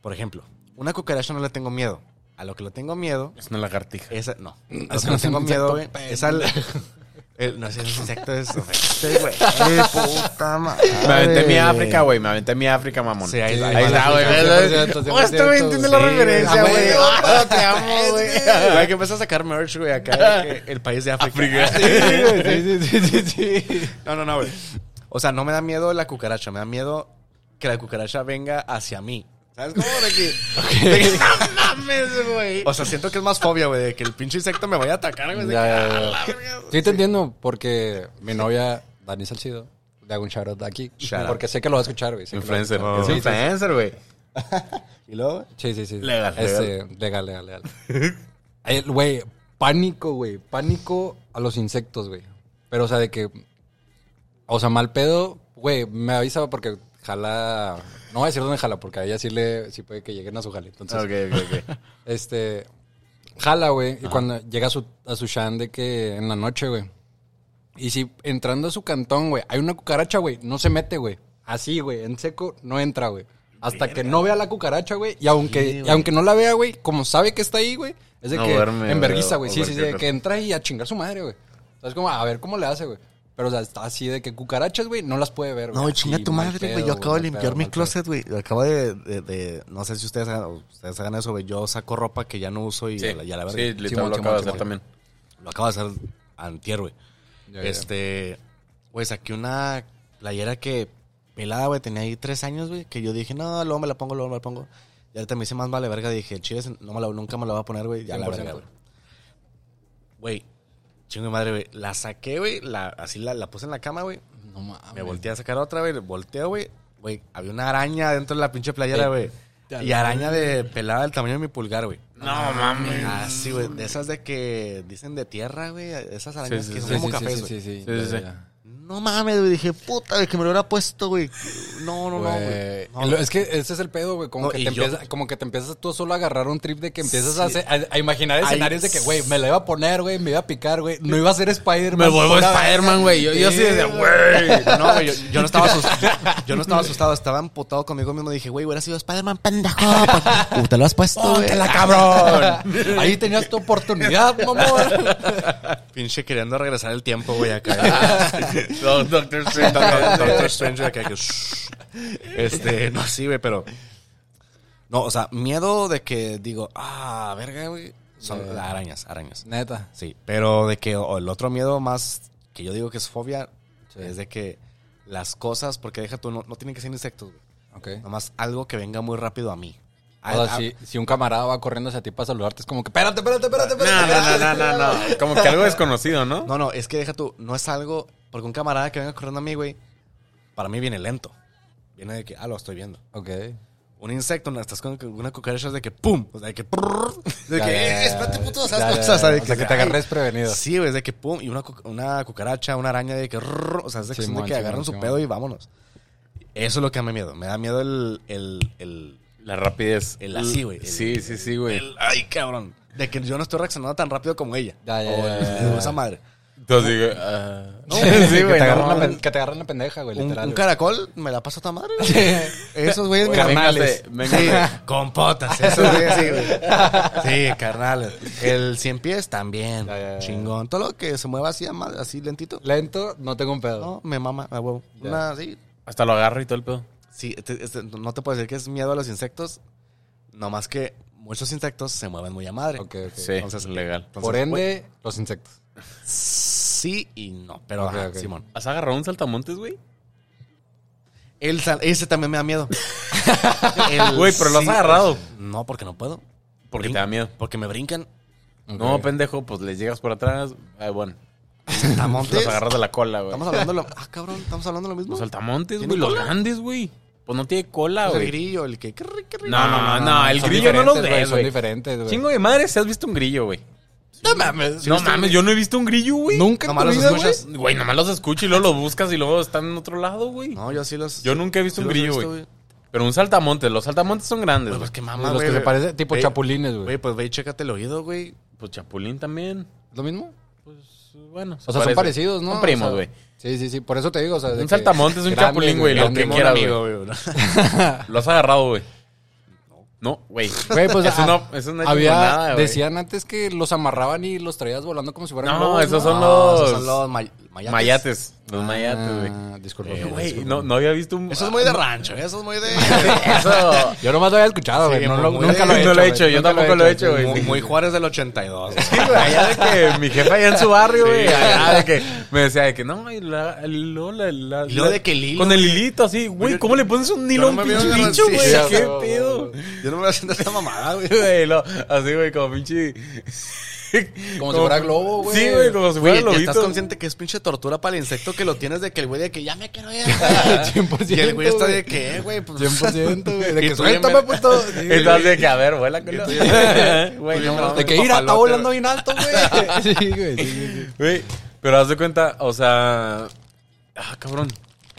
Por ejemplo, una cucaracha no le tengo miedo. A lo que le tengo miedo Es una lagartija. es... a- No. (clears throat) A lo que no le es tengo miedo, güey, es al... (laughs) el- no, ese insecto es... Sí, güey. (laughs) Puta madre. Me aventé mi África, güey. Me aventé mi África, mamón. Sí, ahí- ahí, ahí está, güey. la África, 100%, Oh, este güey entiende sí, la güey. referencia, Ah, güey. güey. Oh, te amo, (laughs) güey. Hay que empezar a sacar merch, güey, acá. el país de África. (laughs) Sí, sí, sí, sí, sí. No, no, no, güey. O sea, no me da miedo la cucaracha, me da miedo que la cucaracha venga hacia mí. ¿Sabes cómo? De que, de que, no mames, güey. O sea, siento que es más fobia, güey, de que el pinche insecto me vaya a atacar, güey. Ya, ya, ah, ya. Sí, te entiendo, porque mi novia, Dani Salcido, le hago un shout out aquí. Shout out. porque sé que lo va a escuchar, güey. Influencer. Es Sí, influencer, güey. (laughs) Y luego, Sí, sí, sí. Legal, Este, legal, legal, legal. (laughs) Güey, pánico, güey. Pánico a los insectos, güey. Pero, o sea, de que... O sea, mal pedo, güey, me avisaba porque jala... No voy a decir dónde jala, porque a ella sí le... Sí puede que lleguen a su jale. Entonces, Ok, ok, ok. (laughs) este... Jala, güey. Y cuando llega a su, a su shan de que en la noche, güey. Y si entrando a su cantón, güey, hay una cucaracha, güey, no se mete, güey. Así, güey, en seco, no entra, güey. Hasta que no vea la cucaracha, güey. Y aunque, y aunque no la vea, güey, como sabe que está ahí, güey, es de No que duerme, en vergüenza, güey, o Sí, sí, sí, que entra y a chingar su madre, güey. Entonces, como, a ver cómo le hace, güey. Pero, o sea, está así de que cucarachas, güey, no las puede ver, güey. No, chinga tu madre, güey. Yo acabo de limpiar pedo, mi closet, güey. Acabo de, de, de- No sé si ustedes hagan, ustedes hagan eso, güey. Yo saco ropa que ya no uso y Sí, a la, y a la verga. sí, literal Simón, lo acabo de hacer también. Lo acabo de hacer antier, güey. Ya, ya. Este, güey, saqué una playera que pelada, güey, tenía ahí tres años, güey, que yo dije, no, luego me la pongo, luego me la pongo. Y ahorita me hice más vale verga, dije, el chile no me la, nunca me la voy a poner, güey, ya la 100%. verga, güey. Güey, chingo de madre, güey, la saqué, güey, la, así la, la puse en la cama, güey, No mames. me volteé a sacar otra, güey, volteo, güey, güey, había una araña dentro de la pinche playera, güey. Y araña de pelada del tamaño de mi pulgar, güey. No mames. Ah, sí, güey. De esas de que dicen de tierra, güey. Esas arañas Sí, sí, que sí, son como sí, cafés, sí, güey. sí, sí, Sí. No mames, güey. Dije, puta, güey, que me lo hubiera puesto, güey. No, no, no, güey. Güey, No, lo- es que ese es el pedo, güey. Como, No, que te yo- empieza- como que te empiezas tú solo a agarrar un trip de que empiezas Sí. a, hacer- a- a imaginar Ay, escenarios de que, güey, me la iba a poner, güey, me iba a picar, güey. No iba a ser Spider-Man. Me vuelvo Spider-Man, gügüey. Yo, yo Sí, así de, güey. No, güey, yo, yo no estaba (laughs) asustado. Yo no estaba asustado. Estaba emputado conmigo mismo. Dije, güey, hubiera sido Spider-Man, pendejo. Uh, te lo has puesto, güey. ¡Póntela, cabrón! Ahí tenías tu oportunidad, mamón. Pinche queriendo regresar el tiempo, güey, acá. (laughs) No, Doctor Strange. Doctor Strange acá que... Este, no, sí, güey, pero... No, o sea, miedo de que digo, ah, verga, güey. Son ya. arañas, arañas. Neta. Sí, pero de que o el otro miedo más que yo digo que es fobia Sí. es de que las cosas, porque deja tú, no, no tienen que ser insectos, güey. Ok. Nomás algo que venga muy rápido a mí. O sea, si, si un camarada va corriendo hacia ti para saludarte, es como que, espérate, espérate, espérate, No, espérate. no, no, no, no, no. (laughs) Como que algo desconocido, ¿no? No, no, es que deja tú, no es algo, porque un camarada que venga corriendo a mí, güey, para mí viene lento. Viene de que, ah, lo estoy viendo. Ok. Un insecto, no, estás con una cucaracha es de que, pum, o sea, de que, prrr, de Ya, que, eh, espérate, puto, ya, o sea, de O sea, que te agarres prevenido. Sí, güey, es de que, pum, y una, una cucuaracha, una araña de que, rrr, o sea, es de que, de Simón, que agarran su pedo y vámonos. Eso es lo que me da miedo. Me da miedo el, el, el, La rapidez. el así, güey. Sí, sí, sí, güey. el- ay, cabrón. De que yo no estoy reaccionando tan rápido como ella. Ya, ya, O ya, el- ya, ya. esa madre. Entonces digo, ah, (laughs) Sí, sí, que, güey. te no, que te agarran la pendeja, güey, Un, literal. un güey. caracol me la paso a madre. güey. Esos güeyes Véngase, carnales. véngase. Sí, con potas. Esos güeyes sí, güey. Sí, carnales. El cien pies también. Ya, ya, ya. Chingón. Todo lo que se mueva así, así lentito. Lento, no tengo un pedo. No, me mama a huevo. Una, sí. Hasta lo agarro y todo el pedo. Sí, te- este, no te puedo decir que es miedo a los insectos. No más que muchos insectos se mueven muy a madre. Ok, ok. Sí, Entonces, legal. Entonces, Por ende, los insectos. Sí y no. Pero, Ok, ajá. Simón. ¿Has agarrado un saltamontes, güey? El sal- ese también me da miedo. (laughs) Güey, pero lo has agarrado. No, porque no puedo. Porque Brin- te da miedo. Porque me brincan. No, pendejo, pues les llegas por atrás. Ah, bueno. Saltamontes. Los agarras de la cola, güey. Estamos hablando lo... Ah, cabrón, estamos hablando lo mismo. Los saltamontes, ¿Tiene güey. Los grandes, güey. Pues no tiene cola, el güey. grillo, el que... quirri. No, no, no, el son grillo no los diferentes, güey, ves, Son güey. diferentes, güey. Chingo de madre si has visto un grillo, güey. No mames. No mames, yo no he visto un grillo, güey. Nunca en Nomás tu los vida, escuchas. Güey, nomás los escucho y luego los buscas y luego están en otro lado, güey. No, yo sí los... Yo nunca he visto sí un los grillo, güey. Pero un saltamontes, los saltamontes son grandes, Pues, güey. pues que mamá, Los güey. que se parecen, tipo Ve- chapulines, güey. Güey, pues ve y chécate el oído, güey. Pues chapulín también. ¿Lo mismo? Pues bueno. O sea, son parecidos, ¿no? Son primos, O sea, güey. Sí, sí, sí. Por eso te digo, o sea... de Un que saltamontes, un chapulín, güey, lo que quieras, güey. güey. Lo has agarrado, güey. No, güey. Güey, pues Eso ah, no, eso no es había, nada, güey. decían antes que los amarraban y los traías volando como si fueran No, globos, esos son los... esos son los may- mayates. Mayates. Los mayates, güey. Ah, disculpa. Eh, güey, no, no había visto un... Eso es muy de (laughs) rancho, eso es muy de... (laughs) Eso... (laughs) Yo nomás lo había escuchado, güey. Sí, no lo- nunca de- lo he hecho. no lo he güey. hecho, yo tampoco lo he hecho, güey. Muy, Juárez del 82. Sí, güey, allá de que mi jefa allá en su barrio, güey, allá de que me decía de que no, y la, la, la- Y de que el hilo, Con el güey. hilito así, güey, ¿cómo le pones un hilo a un pinche bicho, güey? ¿Qué pedo? Yo no me voy haciendo esa mamada, güey. Lo- así, güey, como pinche... Como si fuera globo, güey. Sí, güey, como si fuera Güey, ¿y lobito. ¿estás consciente que es pinche tortura para el insecto que lo tienes de que el güey de que ya me quiero ir? (laughs) 100%, Y el güey está de que, eh, güey, pues... 100%, güey. De (laughs) que suéltame, puto. (laughs) Entonces de que, a ver, vuela con Güey. De que ira, está volando bien alto, güey. Sí, güey. Güey, pero haz de cuenta, o sea... Ah, cabrón.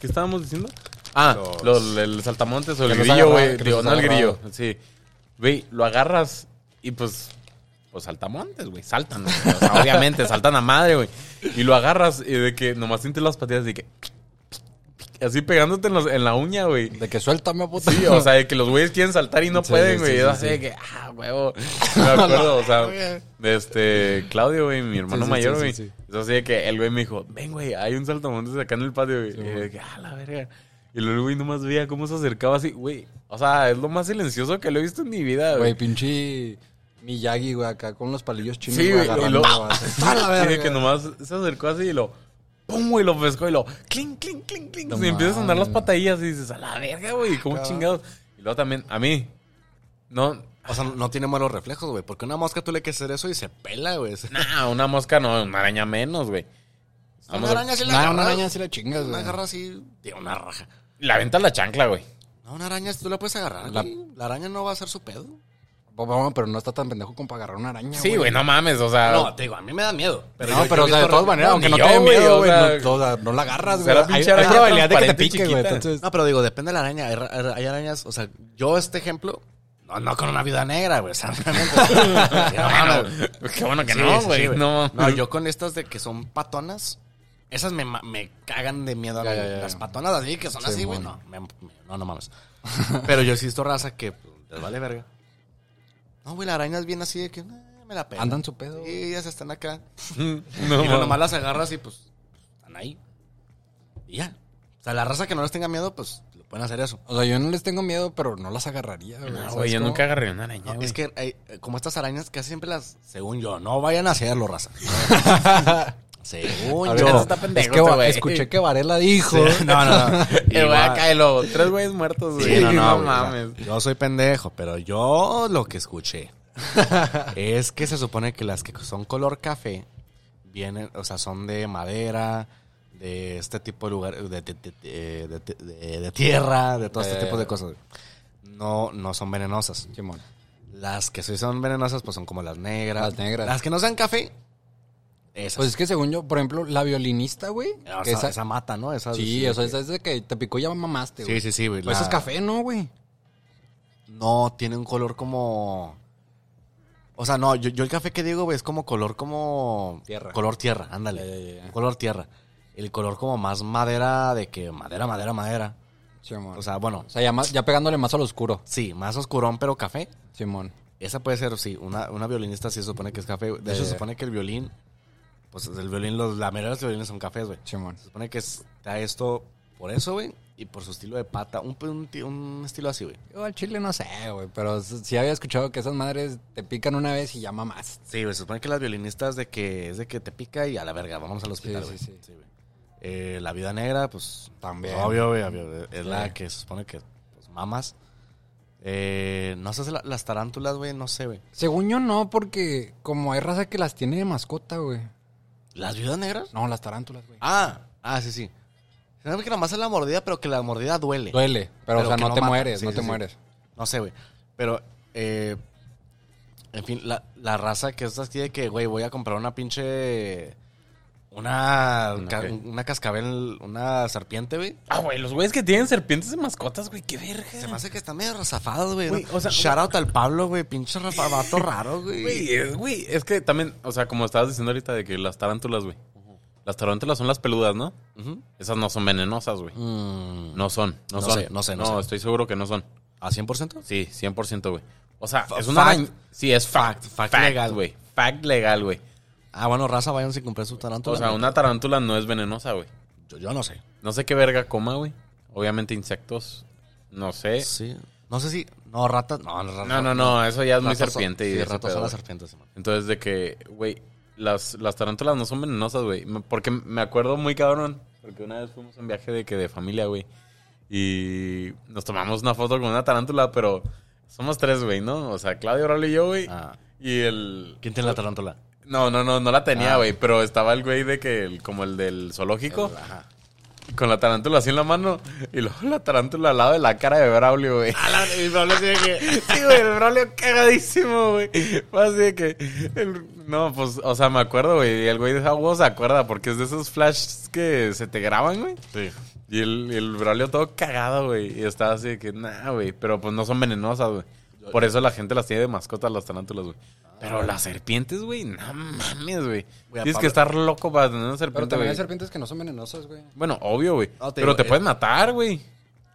¿Qué estábamos diciendo? Ah, Los- los, el saltamontes o el grillo, güey. Digo, no el grillo. Sí. Güey, lo agarras y pues... Pues saltamontes, güey. Saltan. güey. O sea, obviamente, saltan a madre, güey. Y lo agarras y de que nomás sientes las patillas y que... Así pegándote en, los- en la uña, güey. De que suéltame, puto. Sí, o sea, de que los güeyes quieren saltar y no Sí, pueden, güey. sí, sí, así sí. de que, ah, huevo. (laughs) Me acuerdo, o sea, (laughs) de este, Claudio, güey, mi hermano mayor, güey. Es así de que el güey me dijo, ven, güey, hay un saltamontes acá en el patio, güey. y de que, ah, la verga. Y luego el güey nomás veía cómo se acercaba así, güey. O sea, es lo más silencioso que lo he visto en mi vida, Güey, güey. pinche Miyagi, güey, acá con los palillos chinos, Sí, güey, y agarrando. lo- güey, así. ¡Ah, ¡A la la verga! verga! que nomás se acercó así y lo... ¡Pum! Y lo pescó y lo... ¡Cling, cling, cling, cling! No y empiezas a andar las patadillas y dices, a la verga, güey, ¿cómo chingados? Y luego también, a mí, no... O sea, no tiene malos reflejos, güey. Porque una mosca tú le quieres hacer eso y se pela, güey. (laughs) Nah, una mosca no, una araña menos, güey. Una araña sí la Nah, agarras. una araña sí la chingas, Una güey. agarra así, de una raja. La venta la chancla, güey. No, una araña tú la puedes agarrar. La- La, la araña no va a hacer su pedo. Pues, pero no está tan pendejo como para agarrar una araña, Sí, güey, no mames, o sea... No, te digo, a mí me da miedo. Pero no, yo- pero yo o sea, he de todas maneras, no, aunque no yo, te dé miedo, güey, no, o sea, no la agarras, güey. Hay, hay araña probabilidad de que te pique, güey. Entonces, No, pero digo, depende de la araña. Hay, ra- hay arañas, o sea, yo este ejemplo, no, no con una vida negra, güey. O sea, (laughs) realmente. No. Qué bueno que Sí, no, güey. sí, no. No, yo con estas de que son patonas, esas me, me cagan de miedo a Ya, mí. ya, ya, Las patonas así, que son Sí, así, güey. No, me- no, no mames. Pero yo existo raza que pues, les vale verga. No, güey, la araña es bien así de que, "Ah, me la pela. Andan su pedo. Sí, ellas están acá. (laughs) No, y mames. nomás las agarras y pues están ahí. Y ya. O sea, la raza que no les tenga miedo, pues lo pueden hacer eso. O sea, yo no les tengo miedo, pero no las agarraría, güey. No, ¿sabes güey, yo cómo? nunca agarré una araña, No, güey. es que hay, eh, como estas arañas casi siempre las, según yo, no vayan a hacerlo, raza. (laughs) según yo. ver, está pendejo es que este escuché que Varela dijo. No, no, no. El güey acá y luego, tres güeyes muertos, güey. Sí, no, no, mames. Yo soy pendejo, pero yo lo que escuché (laughs) es que se supone que las que son color café vienen, o sea, son de madera, de este tipo de lugar, de, tierra, de todo este tipo de cosas. No, no son venenosas. Simón. Las que sí son venenosas, pues son como las negras. Las negras. Las que no sean café, Esas. Pues es que según yo, por ejemplo, la violinista, güey. Sea, esa- esa mata, ¿no? Esa, sí, o sea, esa es de que te picó y ya mamaste, güey. Sí, sí, sí, güey. Pues la- es café, ¿no, güey? No, tiene un color como... O sea, no, yo, yo el café que digo, güey, es como color como... Tierra. Color tierra, ándale. Color tierra. El color como más madera de que madera, madera, madera. Simón. O sea, bueno, O sea, ya, más- ya pegándole más al oscuro, sí, más oscurón, pero café. Simón. Esa puede ser, sí, una, una violinista sí se supone que es café. De hecho, se ya. supone que el violín, pues el violín, los, la mayoría de los violines son cafés, güey. Simón. Se supone que está esto por eso, güey, y por su estilo de pata. Un, un, ti- un estilo así, güey. Yo al chile no sé, güey, pero sí había escuchado que esas madres te pican una vez y ya mamás. Sí, güey, se supone que las violinistas de que es de que te pica y a la verga, vamos al hospital, Sí, güey. sí, sí. güey. Eh, la vida negra, pues También. obvio, güey, obvio, es la Sí. que se supone que pues mamas. Eh, no sé las tarántulas, güey, no sé, güey. Según yo no, porque como hay raza que las tiene de mascota, güey. ¿Las viudas negras? No, las tarántulas, güey. Ah, ah, sí, sí. Se que nada más es la mordida, pero que la mordida duele. Duele, pero, o sea, no, te mata. mueres, Sí, no sí, te sí. mueres. No sé, güey. Pero, eh, en fin, la, la raza que es así de que, güey, voy a comprar una pinche... Una, ca- una cascabel, una serpiente, güey. Ah, güey, los güeyes que tienen serpientes de mascotas, güey, qué verga. Se me hace que están medio rezafados, güey. Güey, ¿no? o sea, Shout out al Pablo, güey. Pinche (laughs) vato raro, güey. Güey, es, güey, es que también, o sea, como estabas diciendo ahorita de que las tarántulas, güey. Las tarántulas son las peludas, ¿no? Ujú. Esas no son venenosas, güey. Mm, No son, no, No son. sé, no sé, no No, sé. estoy seguro que no son. ¿A 100%? Sí, 100%, güey. O sea, es una... fact. Sí, es fact. Fact Fact, legal. güey. Fact legal, güey. Ah, bueno, raza, vayan sin comprar su tarántula. O sea, una tarántula no es venenosa, güey. Yo, yo no sé. No sé qué verga coma, güey. Obviamente insectos, no sé. Sí. No sé si... No, ratas... No, no, No, no, no, eso ya es muy Ratas son- serpiente y Sí, ratas pedo, son las serpientes, Simón. Entonces, de que, güey, las, las tarántulas no son venenosas, güey. Porque me acuerdo muy cabrón. Porque una vez fuimos en viaje de que de familia, güey. Y nos tomamos una foto con una tarántula, pero somos tres, güey, ¿no? O sea, Claudio, Raúl y yo, güey. Ah. Y el... ¿Quién tiene la tarántula? No, no, no, no la tenía, Ah. güey. Pero estaba el güey de que, el- como el del zoológico. El- ajá. Con la tarántula así en la mano. Y luego la tarántula al lado de la cara de Braulio, güey. Y Pablo tiene que... Sí, güey, el Braulio cagadísimo, güey. Fue así de que. el- no, pues, o sea, me acuerdo, güey. Y el güey de esa voz se acuerda porque es de esos flashes que se te graban, güey. Sí. Y el, y el Braulio todo cagado, güey. Y estaba así de que, nah, güey. Pero pues no son venenosas, güey. Por eso la gente las tiene de mascotas, las tarántulas, güey. Pero las serpientes, güey, no mames, güey. Güey, Tienes Pablo- que estar loco para tener una Pero serpiente, también hay güey. serpientes que no son venenosas, güey. Bueno, obvio, güey. No, te Pero digo, te eh, pueden matar, güey.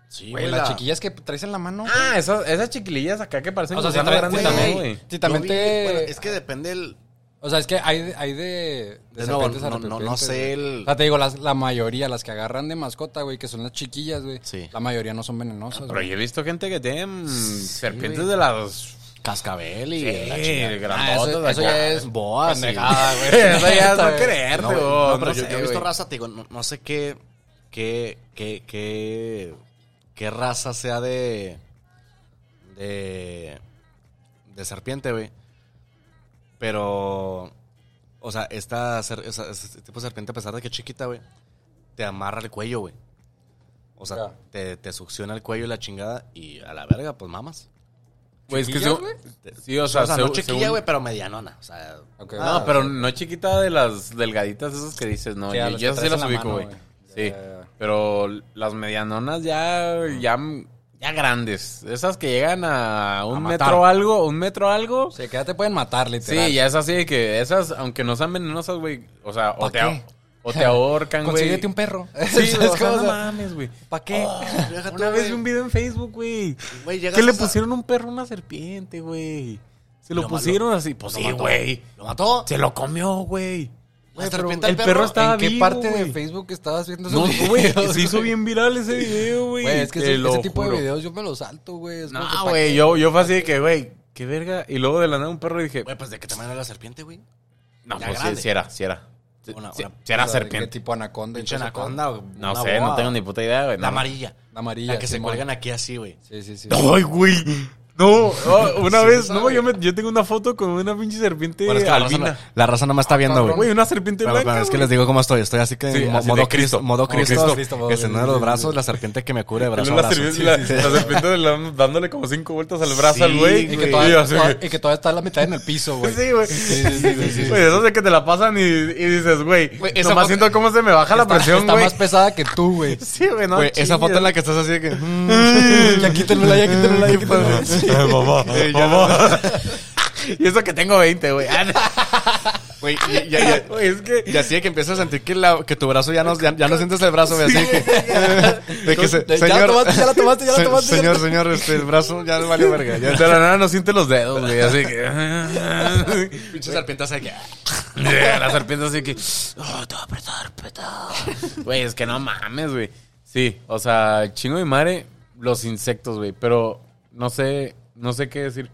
Sí, Güey, las chiquillas que traes en la mano. güey. Ah, esas, esas chiquilillas acá que parecen O sea, sí, grandes también- también, güey. güey. Sí, también Yo vi- te- bueno, es que depende el... O sea, es que hay, de- hay de, De nuevo, serpientes a no- no- sé el- O sea, te digo, las, la mayoría, las que agarran de mascota, güey, que son las chiquillas, güey. Sí. La mayoría no son venenosas, Pero güey. yo he visto gente que tiene serpientes güey. de las... Cascabel y... Sí, la chingada. Ah, eso- ya es Boas. pendejada, güey. (laughs) Eso ya es no creerte, (laughs) No, güey, güey. no, pero No yo, sé, yo he visto güey. raza, te digo, no, no sé qué, qué, qué, qué, qué raza sea de, de, de serpiente, güey. Pero, o sea, esta, esa- este tipo de serpiente, a pesar de que es chiquita, güey, te amarra el cuello, güey. O sea, Ya. te, te succiona el cuello y la chingada y a la verga, pues mamas. Güey, es que. Sí, o sea, O sea, no chiquilla, según- güey, pero medianona. O sea. No, Ah, pero sí. no chiquita de las delgaditas esas que dices, no. Sí, a yo las yo que sí las la ubico, güey. Sí. Ya, ya, ya. Pero las medianonas ya, ya, ya grandes. Esas que llegan a un A metro algo, un metro algo. Sí, que ya te pueden matar, literal. Sí, ya es así de que esas, aunque no sean venenosas, güey. O sea, o ¿Pa te, qué? o te ahorcan, güey. Consíguete un perro. (laughs) Sí, (laughs) ¿Sabes o sea, no mames, güey. ¿Para qué? (laughs) tú, Una vez vi un video en Facebook, güey. Que le a pusieron un perro a una serpiente, güey. Se lo, Lo pusieron así. Pues sí, güey. ¿Lo mató? Se lo comió, güey. Pero el al perro está- ¿En qué vivo, parte de güey. Facebook estabas viendo No, esos güey, videos, (laughs) se hizo güey? bien viral ese video, güey. Güey, es que ese, tipo juro. de videos yo me los salto, güey. Es No, ¿pa' güey, yo, yo fue así de que, güey, qué verga. Y luego de la nada un perro y dije, Güey, pues de qué tamaño era la serpiente, güey. no, pues sí, sí era, sí era. Sí, Una- sí- una- sí era O sea, ¿de serpiente. ¿Qué tipo anaconda? Pinche anaconda. o No una sé, no tengo ni puta idea, güey. La no. amarilla. La amarilla. La que se cuelgan aquí así, güey. Sí, sí, sí. Ay, güey. No, oh, una Sí, vez, no, yo, me- yo tengo una foto con una pinche serpiente Bueno, es que la raza, albina. no, la raza no me está viendo, güey. Güey, una serpiente Pero, blanca. pero es que les digo cómo estoy. Estoy así que Sí, en mo- así de modo Cristo. Cristo. Modo Modo Cristo. Cristo, modo que se Cristo. de los brazos, la serpiente que me cubre de brazo luego la, brazo. serpiente- la- la dándole como cinco vueltas al brazo Sí, al güey. Y que, todavía, así, toda- y que todavía está la mitad en el piso, güey. Sí, güey. Sí, sí, sí, sí, sí. Güey, eso de que te la pasan y, y dices, güey, nomás siento cómo se me baja la Está- presión, Está güey. más pesada que tú, güey. (laughs) Sí, güey, no esa foto en la que estás así de que... mm, (laughs) ya quítenmela, ya quítenmela, ya (laughs) quítenmela. (laughs) mamá, (laughs) mamá. y eso que tengo 20, güey. (laughs) Güey, y- ya, ya, Güey, es que... y así de que empiezas a sentir que, la, que tu brazo ya no, ya, ya no sientes el brazo, güey. Así que... De que se, Ya la tomaste, ya la tomaste, ya la tomaste, Señor, señor, este, el brazo ya no valió verga. Ya De la nada no siente los dedos, güey, así que... Pinche serpiente así de que... la serpiente así que... Oh, te va a apretar, peta. Güey, es que no mames, güey. Sí, o sea, chingo de madre los insectos, güey. Pero no sé, no sé qué decir.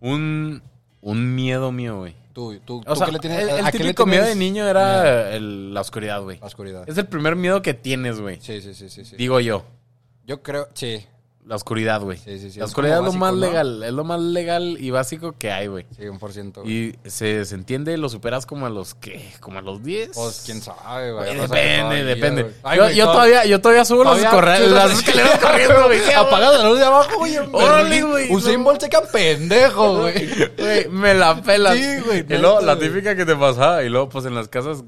Un, un miedo mío, güey. Tú, tú, O tú sea, qué le tienes, el, el ¿a qué le típico miedo de niño era el- la oscuridad, güey. La oscuridad. Es el primer miedo que tienes, güey. Sí, sí, sí, sí, sí. Digo yo. Yo creo, sí, La oscuridad, güey. Sí, sí, sí. La Es oscuridad es lo más legal. Es lo más legal y básico que hay, güey. sí, un por ciento. güey. Y se, se entiende, lo superas como a los, ¿qué? Como a los 10. Pues quién sabe, güey. Depende, todavía, depende. güey. Ay, yo, güey, yo to- todavía, yo todavía subo todavía- corre- sí, las (laughs) escaleras corriendo, güey. La luz de abajo, güey. Órale, güey, Usain. Bolt se queda pendejo, (laughs) güey. Güey, me la pelas. Sí, güey, Y luego, neta, la güey. típica que te pasaba. Y luego, pues en las casas.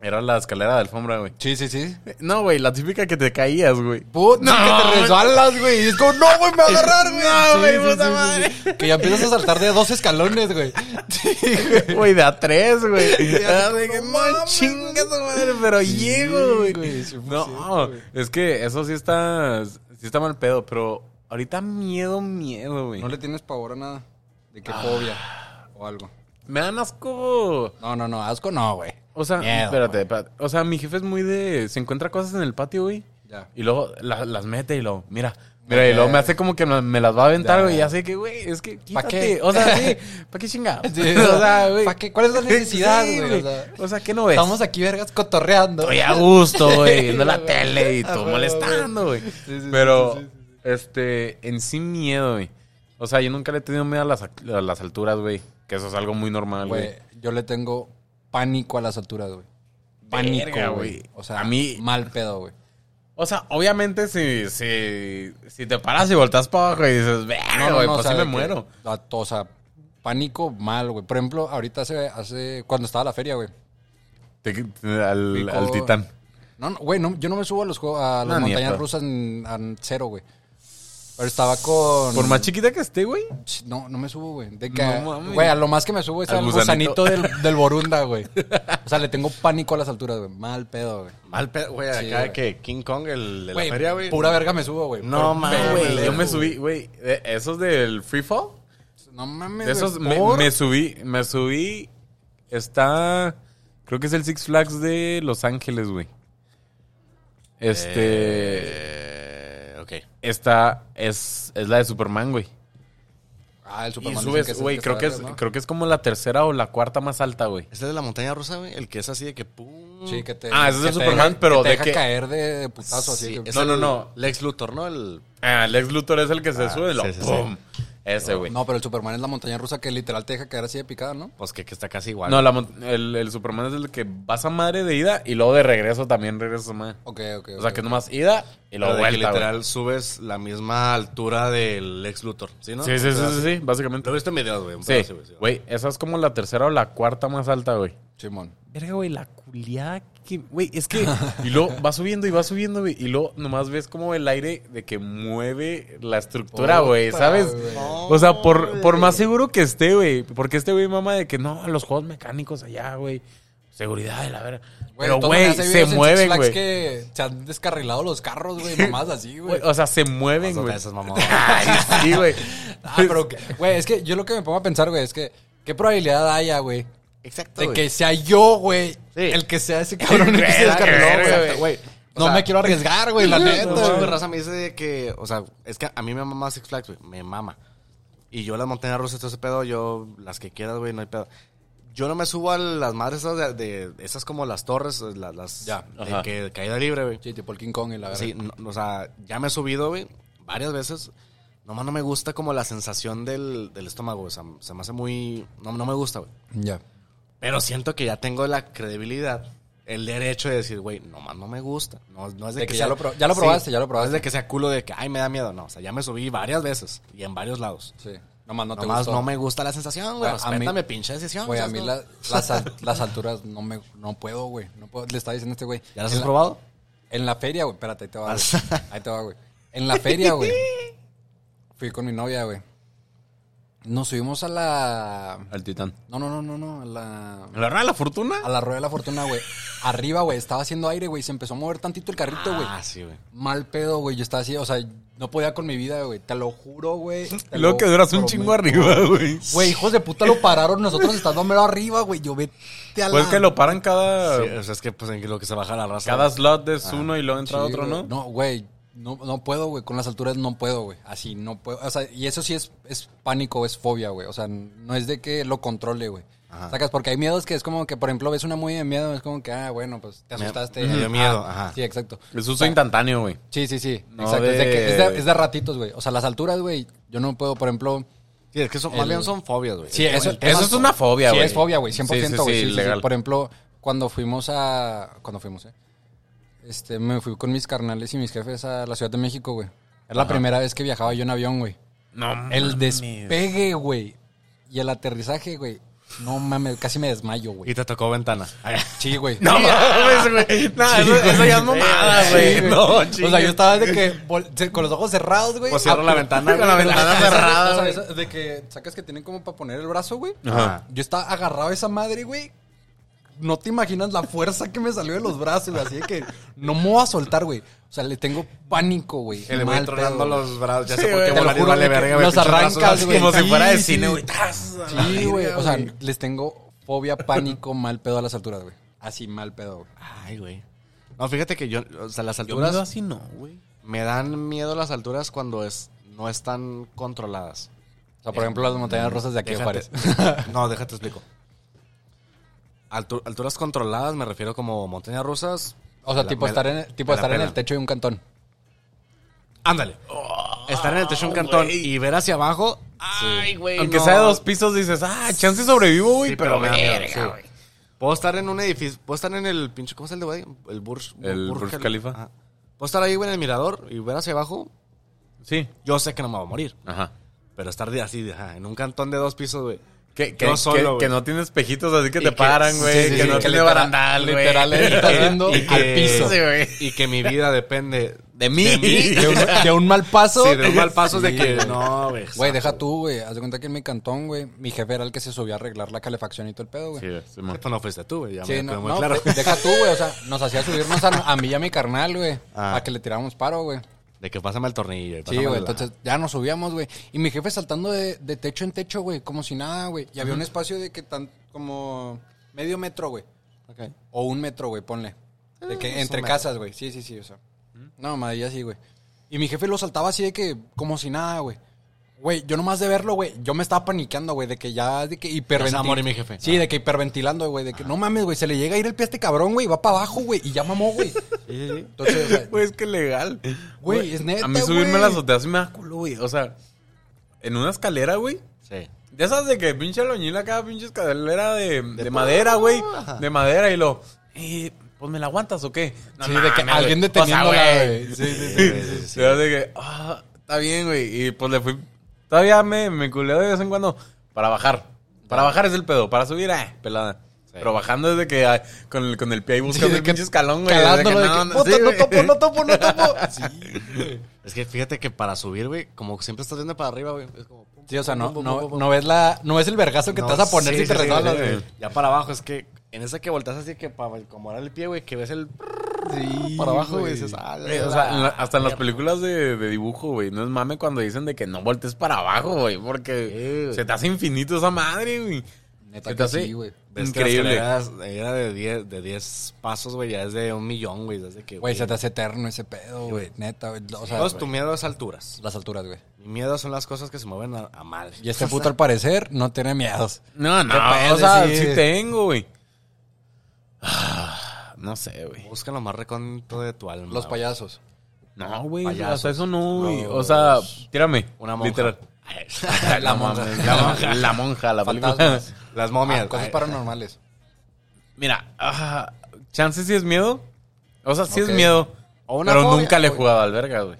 Era la escalera de alfombra, güey. Sí, sí, sí. No, güey, la típica que te caías, güey. Put, No, que te resbalas, güey. Y es como, no, güey, me va a agarrar, güey. No, güey, sí, puta sí, madre. Que ya empiezas a saltar de dos escalones, güey. Sí, güey. Güey, de a tres, güey. Ya, Ah, de que, no chinga tu madre, pero llego, güey. No, güey. es que eso sí está, sí está mal pedo, pero ahorita miedo, miedo, güey. No le tienes pavor a nada. De que fobia o algo. Me dan asco. No, no, no. Asco no, güey. O sea, Miedo, espérate, espérate. O sea, mi jefe es muy de. Se encuentra cosas en el patio, güey. Ya. Y luego la- las mete y luego, mira. Mira, y luego me hace como que me, las va a aventar, güey. Y así que, güey, es que quítate. qué? O sea, sí, (laughs) ¿para qué chingado? Sí, (laughs) o sea, güey. ¿pa' qué? ¿Cuál es la (laughs) necesidad, güey? O sea, O sea, ¿qué no ves? Estamos aquí, vergas, cotorreando. Estoy a gusto, güey, viendo la tele y Ah, todo güey, molestando, güey. Sí, sí, sí, Pero, este, en sí miedo, güey. O sea, yo nunca le he tenido miedo a las, a las alturas, güey. Que eso es algo muy normal, güey. Yo le tengo pánico a las alturas, güey. Pánico, güey. O sea, A mí- mal pedo, güey. O sea, obviamente si, si, si te paras y volteas para abajo y dices, verga, güey, pues o sea, sí me muero. a- O sea, pánico mal, güey. Por ejemplo, ahorita hace, hace cuando estaba la feria, güey. Al, titán. No, no, güey, no, yo no me subo a los a las No, montañas a rusas en cero, güey. Pero estaba con Por más chiquita que esté, güey. No, no me subo, güey. De que, No mames. güey, a lo más que me subo es Al gusanito. gusanito del, (laughs) del Borunda, güey. O sea, le tengo pánico a las alturas, güey. Mal pedo, güey. Mal pedo, güey. Sí, Acá güey. que King Kong, el de la Güey, feria, güey. pura verga me subo, güey. No mames, Güey, yo me subí, güey. Esos del free fall. No mames, De esos me, subí, me subí. Está. Creo que es el Six Flags de Los Ángeles, güey. Este. Eh. Esta es, es la de Superman, güey. Ah, el Y Superman. dicen subes, es güey, que creo que es, ¿no? creo que es como la tercera o la cuarta más alta, güey. ¿Es el de la montaña rusa, güey? El que es así de que pum. Sí, que te. Ah, ese es te Superman, deja- pero que te de deja que- caer de, de putazo, así Sí, que. es No, no, no. Lex Luthor, ¿no? El... Ah, Lex Luthor es el que se Ah, sube y lo sí, sí, sí. ¡pum! Ese, güey. No, pero el Superman es la montaña rusa que literal te deja caer así de picada, ¿no? Pues que, que está casi igual. No, la mon- el, el Superman es el que vas a madre de ida y luego de regreso también regresas a madre. Ok, ok. O sea, que nomás ida y Pero luego de que vuelta, güey. literal subes la misma altura del Lex Luthor, ¿sí, no? Sí, sí, sí, sí, sí, básicamente. Lo he visto en videos, güey. un Sí, pedazo, sí. güey, esa es como la tercera o la cuarta más alta, güey. Simón. Verga, güey, la culiada que... Güey, es que... (laughs) Y luego va subiendo y va subiendo, güey. Y luego nomás ves como el aire de que mueve la estructura, güey, ¿sabes? O sea, por, por más seguro que esté, güey. Porque este güey mama de que no, los juegos mecánicos allá, güey. Seguridad de la verga. Pero, güey, se mueven, güey. que se han descarrilado los carros, güey, nomás así, güey. O sea, se mueven, güey. menos, mamón. (laughs) Ay, sí, güey. (laughs) Ah, pero, güey, es que yo lo que me pongo a pensar, güey, es que, ¿qué probabilidad haya, güey? Exacto, De güey. que sea yo, güey, Sí. el que sea ese cabrón el que se güey. O No sea, me quiero arriesgar, güey, la (laughs) neta. Güey. raza me dice de que, o sea, es que a mí me mama Six Flags, güey, me mama. Y yo las montañas rusas, todo ese pedo, yo, las que quieras, güey, no hay pedo. Yo no me subo a las madres esas de, de- esas como las torres, la- las Ya. de Ajá. que caída libre, güey. Sí, tipo el King Kong y la verdad. Sí, no- o sea, ya me he subido, güey, varias veces. nomás no me gusta como la sensación del, del estómago. O sea, se me hace muy. No, no me gusta, güey. Ya. Pero siento que ya tengo la credibilidad, el derecho de decir, güey, nomás no me gusta. No, no es de, De que, que sea- ya lo pro- ya lo probaste, ya lo No probaste. es de que sea culo de que, ay, me da miedo. No, o sea, ya me subí varias veces y en varios lados. Sí. Nomás no te nomás gustó. no me gusta la sensación, güey. Mí- Respétame, pinche decisión. Güey, a ¿sabes mí la- las, (laughs) al- las alturas no me no puedo, güey. No puedo. Le estaba diciendo a este güey. ¿Ya las has la- probado? En la feria, güey. Espérate, ahí te va, güey. (laughs) Ahí te va, güey. En la feria, güey. Fui con mi novia, güey. Nos subimos a la... Al titán. No, no, no, no, no. A la... ¿La rueda de la fortuna? A la rueda de la fortuna, güey. Arriba, güey. Estaba haciendo aire, güey. Se empezó a mover tantito el carrito, güey. Ah, sí, güey. Mal pedo, güey. Yo estaba así, o sea, no podía con mi vida, güey. Te lo juro, güey. (laughs) Luego lo que duras un chingo arriba, güey. Güey, hijos de puta lo pararon. Nosotros estando mero arriba, güey. Yo vete a Pues la... que lo paran cada... Sí, o sea, es que pues en lo que se baja la raza. Cada slot es uno y luego entra Sí, otro. ¿no? No, güey. No, no puedo, güey. Con las alturas no puedo, güey. Así no puedo. O sea, y eso sí es, es pánico, es fobia, güey. O sea, no es de que lo controle, güey. Ajá. Sacas, porque hay miedos que es como que, por ejemplo, ves una muy de miedo, es como que, ah, bueno, pues te asustaste. me dio Ah, miedo, ajá. Sí, exacto. Es uso instantáneo, güey. Sí, sí, sí. No exacto. Es, de que- es, de, es de ratitos, güey. O sea, las alturas, güey, yo no puedo, por ejemplo. Sí, es que son, más El- bien son fobias, güey. Sí, eso, tema Eso es una fobia, Sí, güey. es fobia, güey, 100%, Sí, sí, güey. sí, Sí, sí, sí. legal. Por ejemplo, cuando fuimos a... Cuando fuimos, eh? Este, me fui con mis carnales y mis jefes a la Ciudad de México, güey. Era la primera vez que viajaba yo en avión, güey. No El mames. despegue, güey. Y el aterrizaje, güey. No mames, casi me desmayo, güey. Y te tocó ventana. Sí, güey. (laughs) No mames, güey. No, eso, eso ya es mamada, Sí, güey. güey. No, O sea, yo estaba de que vol- se- con los ojos cerrados, güey. Pues cierro la Ah, ventana, con la güey. ventana Esa- cerrada, o sea, güey. esa- de que sacas que tienen como para poner el brazo, güey. Ajá. Yo estaba agarrado a esa madre, güey. No te imaginas la fuerza que me salió de los brazos, güey. Así de que no me voy a soltar, güey. O sea, le tengo pánico, güey. Voy Mal tronando pedo, güey. los brazos. Ya Sí, sé por güey, qué volar vale verga, güey. los arrancas, güey. Como si fuera de Sí, cine, sí. güey. Sí, güey. O sea, les tengo fobia, pánico, mal pedo a las alturas, güey. Así, mal pedo, güey. Ay, güey. No, fíjate que yo, o sea, las Yo alturas miedo así no, güey. me dan miedo las alturas cuando es no están controladas. O sea, por ejemplo, las montañas rusas de aquí de Juárez. no, déjate explico. Altu- alturas controladas me refiero como montañas rusas. O sea, la- tipo me- estar en, tipo estar en el techo de un cantón. Ándale. estar en el techo de un cantón güey. y ver hacia abajo. Ay, güey. Aunque no. sea de dos pisos, dices, ah, chance sobrevivo, güey. Sí, pero, me da miedo, verga, sí. güey. Puedo estar en un edificio, puedo estar en el pinche, ¿cómo es el de güey? El Burj, El Burj Khal- Khalifa. Ajá. Puedo estar ahí, güey, en el mirador y ver hacia abajo. Sí. Yo sé que no me voy a morir. Ajá. Pero estar de así, de, ajá, en un cantón de dos pisos, güey. Que, que, Yo que- solo, güey. que no tiene espejitos así que Y te que- paran, güey. sí, sí, que sí, no que tiene barandal, güey. literal, estás (laughs) viendo Y al que- piso. Sí, güey. Y que mi vida depende De mí. De (laughs) un, de un mal paso. Sí, de un mal paso de que güey. no, güey. Güey, deja tú, güey. Haz de cuenta que en mi cantón, güey, mi jefe era el que se subió a arreglar la calefacción y todo el pedo, güey. Sí. Pues no fuiste tú, güey. Ya Sí, me no, quedó muy no, claro. de- deja tú, güey. O sea, nos hacía subirnos a, a mí y a mi carnal, güey. Ah. Para que le tiráramos paro, güey. De que pásame el tornillo. y Sí, güey. la- Entonces ya nos subíamos, güey. Y mi jefe saltando de, de techo en techo, güey. Como si nada, güey. Y había un espacio de que tan como medio metro, güey. Ok. O un metro, güey, ponle. De que es entre casas, güey. Sí, sí, sí, o sea. No, madre, así, güey. Y mi jefe lo saltaba así de que, como si nada, güey. Güey, yo nomás de verlo, güey, yo me estaba paniqueando, güey, de que ya, de que Ya a hiperventilando. morir mi jefe. Sí, de que hiperventilando, güey, de que no mames, güey, se le llega a ir el pie a este cabrón, güey, y va para abajo, güey, y ya mamó, güey. Entonces, o sea, Güey, es que legal. Güey, es neta, A mí subirme a güey. la azotea sí me da culo, güey. O sea, en una escalera, güey. Sí. De esas de que pinche albañil acá, pinche escalera de, de madera, güey. De madera y lo. Eh, pues me la aguantas o qué? No sí, de que mames, alguien deteniéndola, O sea, güey. Sí, sí, sí. Sí, sí, (laughs) sí. De que, ah, está bien, güey. Y pues le fui. Todavía me, me culeo de vez en cuando para bajar. Para bajar es el pedo. Para subir, eh, pelada. Pero bajando desde que ay, con, el, con el pie ahí buscando de el pinche escalón, güey. Calándolo no, no, sí, no topo, no topo, no (laughs) topo. Sí, güey. Es que fíjate que para subir, güey, como siempre estás viendo para arriba, güey. Es como... Sí, o sea, no, no, no ves la, no ves el vergazo que No, te vas a poner sí, si te sí, resbalas, sí, güey. Ya para abajo, es que en esa que volteas así que para acomodar el pie, güey, que ves el... Sí, para abajo, güey, dices, ah, Güey, o sea, en la- hasta en las películas de, de dibujo, güey. No es mame cuando dicen de que no voltees para abajo, güey. Porque Sí, güey. se te hace infinito esa madre, güey. Neta Se te que hace sí, güey. Que increíble. Era de 10 de 10 pasos, güey, ya es de un millón, güey. Güey, se te hace eterno ese pedo, güey. Neta, güey. O sea, tu miedo es alturas. las alturas, güey. Mi miedo son las cosas que se mueven a, a madre. Y este (laughs) puto, al parecer, no tiene miedos. No, no, ¿Qué pedo, o sea, sí? sí tengo, güey. Ah, No sé, güey. Busca lo más recóndito de tu alma. Los güey. payasos. No, güey, Payasos. hasta eso no, güey. O sea, tírame. Una monja. Literal. (laughs) La monja. La monja, la monja, la (laughs) película. Las momias. Ah, cosas paranormales. Mira, ah, chance sí es miedo. O sea, sí Ok. es miedo. O una pero fobia, nunca le he jugado al verga, güey.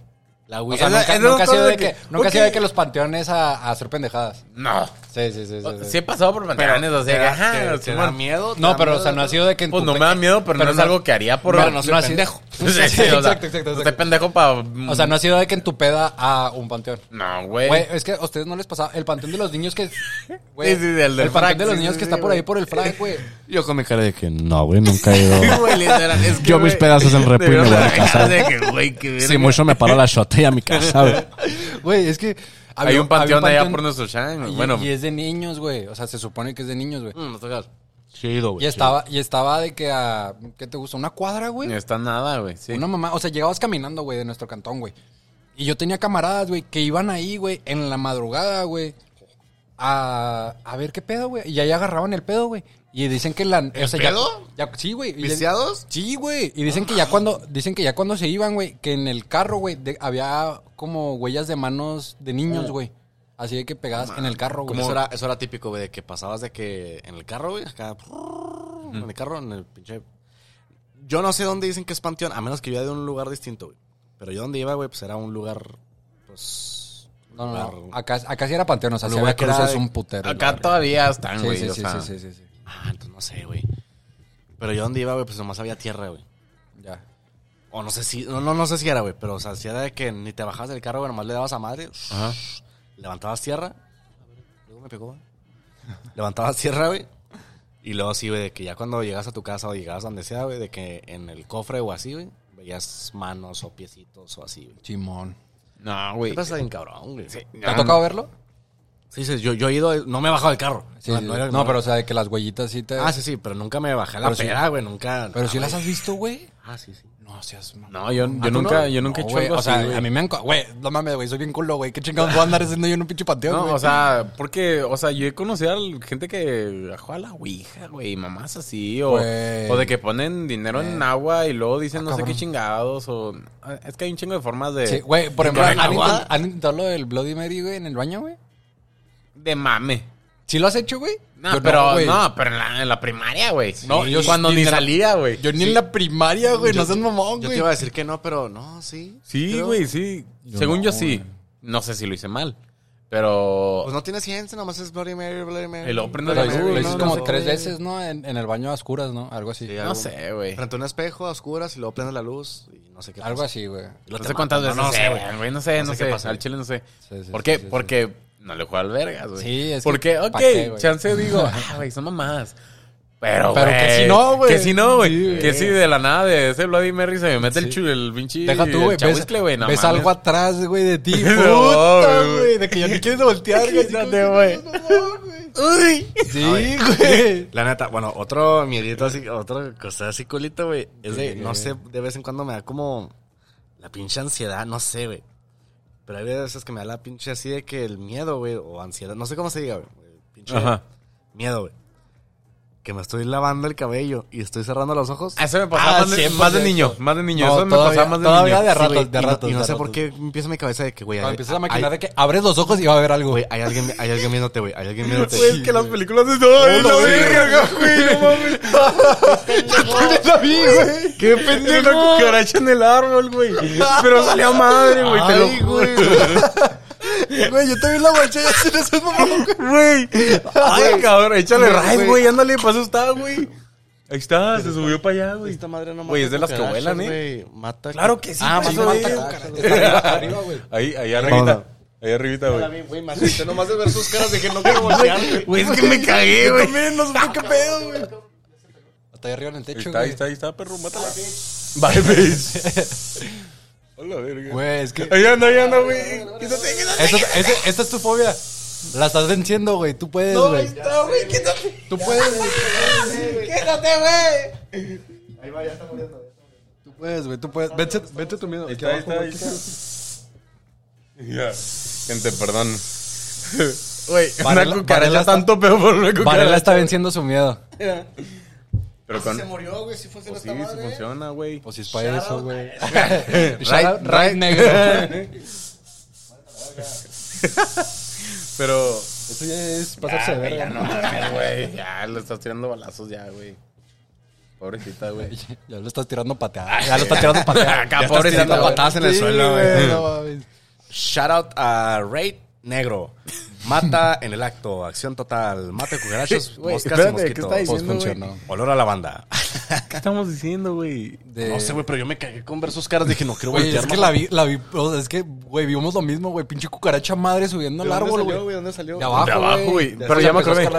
La O Ouija. sea, Es- nunca, nunca ha sido de que, que- nunca ha sido de que los panteones a, a hacer pendejadas. No. Sí, sí, sí. sí, sí. Sí he pasado por panteones, o sea, ¿Te da- ajá, te- da miedo? ¿Te No, pero, miedo? o sea, no ha sido de que Pues no me da miedo, pero, no es algo que haría por... Pero no soy no ha sido- pendejo. Sí, (laughs) sí, Sí, o sea, exacto, exacto, no exacto. Pendejo para... O sea, no ha sido de que en tu peda a un panteón. No, güey. Güey, es que a ustedes no les pasaba. El panteón de los niños que. Güey, Sí, sí, del- del el panteón de los sí, niños sí, que sí, está por ahí por el frac, güey. (laughs) Yo con mi cara de que no, güey, nunca he ido. (laughs) Güey, literal, es que, Yo mis güey, pedazos en repo y me voy a debieron de casa. de que, güey, qué. Si mucho me paro la shota y a mi casa, güey. Güey, es que. Hay un panteón había allá panteón- por nuestro chan. Y, Bueno, y es de niños, güey. O sea, se supone que es de niños, güey. Mm, no te hagas. Chido, güey. Y estaba, y estaba de que a. ¿Qué te gusta? ¿Una cuadra, güey? no está nada, güey. Sí. Una mamá. O sea, llegabas caminando, güey, de nuestro cantón, güey. Y yo tenía camaradas, güey, que iban ahí, güey, en la madrugada, güey. A, a ver qué pedo, güey. Y ahí agarraban el pedo, güey. Y dicen que la. o sea, ya- pedo? ya- sí, güey. ¿Viciados? Sí, güey. Y dicen que ya cuando, dicen que ya cuando se iban, güey, que en el carro, güey, de- había como huellas de manos de niños, güey. Así de que pegadas en el carro, güey. Eso era, eso era típico, güey, de que pasabas de que en el carro, güey, acá. En el carro, en el pinche. Yo no sé dónde dicen que es panteón, a menos que yo iba de un lugar distinto, güey. Pero yo donde iba, güey, pues era un lugar. Pues. No, no, no. Acá, acá sí era panteón, o sea, lugar había cruces de- un putero. Acá todavía están, Sí, güey. sí, o sí, sea, sí, sí, sí, sí. Ah, entonces no sé, güey. Pero yo donde iba, güey, pues nomás había tierra, güey. Ya. O no sé si. No, no, no sé si era, güey. Pero, o sea, si era de que ni te bajabas del carro, güey, nomás le dabas a madre. Ajá. Levantabas tierra. Luego me pegó, güey. (laughs) Levantabas tierra, güey. Y luego sí, güey, de que ya cuando llegas a tu casa o llegabas donde sea, güey, de que en el cofre o así, güey, veías manos o piecitos o así, güey. Chimón. No, güey. ¿Qué pasa bien cabrón, güey? Sí, ¿Te ha tocado verlo? sí, sí, yo, yo he ido, no me he bajado del carro. Sí, no, sí. no era- no, pero o sea, de que las huellitas sí te... Ah, sí, sí, pero nunca me bajé a la pera, güey, nunca. Pero Ah, sí las güey. has visto, güey. Ah, sí, sí. No seas. No, yo, ¿Ah, yo tú nunca, no? yo nunca he hecho algo O sea, así, a mí me han... Güey, no mames, güey, soy bien culo, güey. ¿Qué chingados voy a andar haciendo yo en un pinche panteón, No, o sea, porque, o sea, yo he conocido a gente que juega a la ouija, güey, mamás así, o, o de que ponen dinero en agua y luego dicen no sé qué chingados, o... Es que hay un chingo de formas de... Sí, güey, por ejemplo, ¿De ¿han, agua? han intentado lo del Bloody Mary, güey, en el baño, güey? De mame. ¿Sí lo has hecho, güey? No, Yo pero, no, güey. pero en la, en la primaria, güey. No, yo cuando ni salía, güey. Yo ni en la primaria, güey, no seas mamón, Yo güey. te iba a decir que no, pero no, sí. Sí, güey, sí. Yo Según no, yo sí. No sé si lo hice mal, pero... Pues no tiene ciencia, nomás es Bloody Mary, Bloody Mary. Y luego prende la lo no, no como sé tres veces, ¿no? En, en el baño a oscuras, ¿no? Algo así. Sí, no algo- sé, güey. Frente a un espejo a oscuras y luego prendes la luz y no sé qué. Algo pasa. así, güey. No te sé cuántas veces No, no sé, güey. No sé, no, No sé qué pasa. Al chile no sé. Sí, sí, ¿Por qué? Porque no le juego al vergas, güey. Sí, es que, Porque, ok, ¿pa' qué, güey? chance digo, (laughs) ah, güey, son mamás. Pero, Pero que si no, güey. Que si no, güey. Sí, que si de la nada de ese Bloody Mary se me mete el, Sí. chu, el pinche. Deja tú, güey. Ves, güey. No ves algo atrás, güey, de ti. (laughs) Puta, güey. De que ya ni quieres voltear, (laughs) güey. güey. Uy. Sí, güey. La neta, bueno, otro miedito así, otra cosa así culito, güey. Es de, no sé, de vez en cuando me da como la pinche ansiedad, no sé, güey. Pero hay veces que me da la pinche así de que el miedo, güey, o ansiedad, no sé cómo se diga, güey. Pinche Ajá. miedo, güey. Que me estoy lavando el cabello y estoy cerrando los ojos. Ah, Eso me pasaba Ah, más, de, siempre, más de sí. niño. Más de niño. No, Eso me pasaba más de todavía niño. de Sí, ratos, güey, de y no- ratos, Y no de sé por qué empieza mi cabeza de que, güey, Cuando hay, empiezas a hay- maquinar de que abres los ojos y va a haber algo. güey, hay alguien, hay alguien viéndote, güey, hay alguien viéndote. Güey, es que las películas de... ¡Ay, la verga, güey! No mames. (laughs) ¡Qué pendejo! Una cucaracha en el árbol, güey. Pero salió madre, güey. Te lo Ay, juro. Güey, yo también la guaché y así no seas mamón, Güey. güey. Ay, cabrón. Échale Güey, raíz, güey. güey. Ándale, paso está, güey. Ahí está, se subió para allá, güey. Esta madre no Güey, es de las que vuelan, ¿eh? güey. Mata. Claro que sí, Ah, güey. mata, Sí, mata güey. cucarachas. (laughs) Güey. Ahí, ahí arribita. Ahí arribita, güey. güey, me asusté nomás de ver sus caras de que no quiero voltear, güey. Güey, es que me (laughs) cagué, güey. no sé qué pedo, güey. Hasta ahí arriba en el techo, está, ahí güey. está, ahí está, perro. Mátala. Bye, bitch. (laughs) Hola, verga. Güey, es que... Ahí anda, ahí anda, güey. Quítate, quítate. Esta, es tu fobia. La estás venciendo, güey. Tú puedes, No, güey. está, güey. Quítate. Tú puedes, güey. Quítate, güey. Ahí va, ya está muriendo. Tú puedes, güey. Tú puedes. Vence, vence tu miedo. Ahí Aquí abajo, está, güey. Ya. Gente, perdón. Güey, (laughs) una cucaracha tanto peor por una cucaracha. Varela está venciendo su miedo. Pero con... Se murió, güey, si funciona Pues sí, esta sí funciona, güey. Pues sí es para eso, güey. Right, Shout out, (laughs) right. negro. (laughs) Pero... Eso ya es pasarse de Ah, ya verga. no mames, güey. (laughs) Ya le estás tirando balazos ya, güey. Pobrecita, güey. Ya lo estás tirando pateadas. Ya lo estás tirando pateadas. Acá, Ya estás tirando patadas en el Sí, suelo, güey, no. Shout out a Raid Negro. Mata en el acto. Acción total. Mata cucarachas, Güey, (laughs) moscas espérate, y ¿qué mosquitos. está diciendo, güey? Olor a lavanda. ¿Qué estamos diciendo, güey? De- No sé, güey, pero yo me cagué con ver sus caras. Dije, no quiero Güey, voltear. es que mamá. la vi, la vi, o sea, es que, güey, vimos lo mismo, güey, pinche cucaracha madre subiendo al ¿De dónde árbol, salió, güey. ¿Dónde salió? De abajo, güey. Pero ya me acordé. ya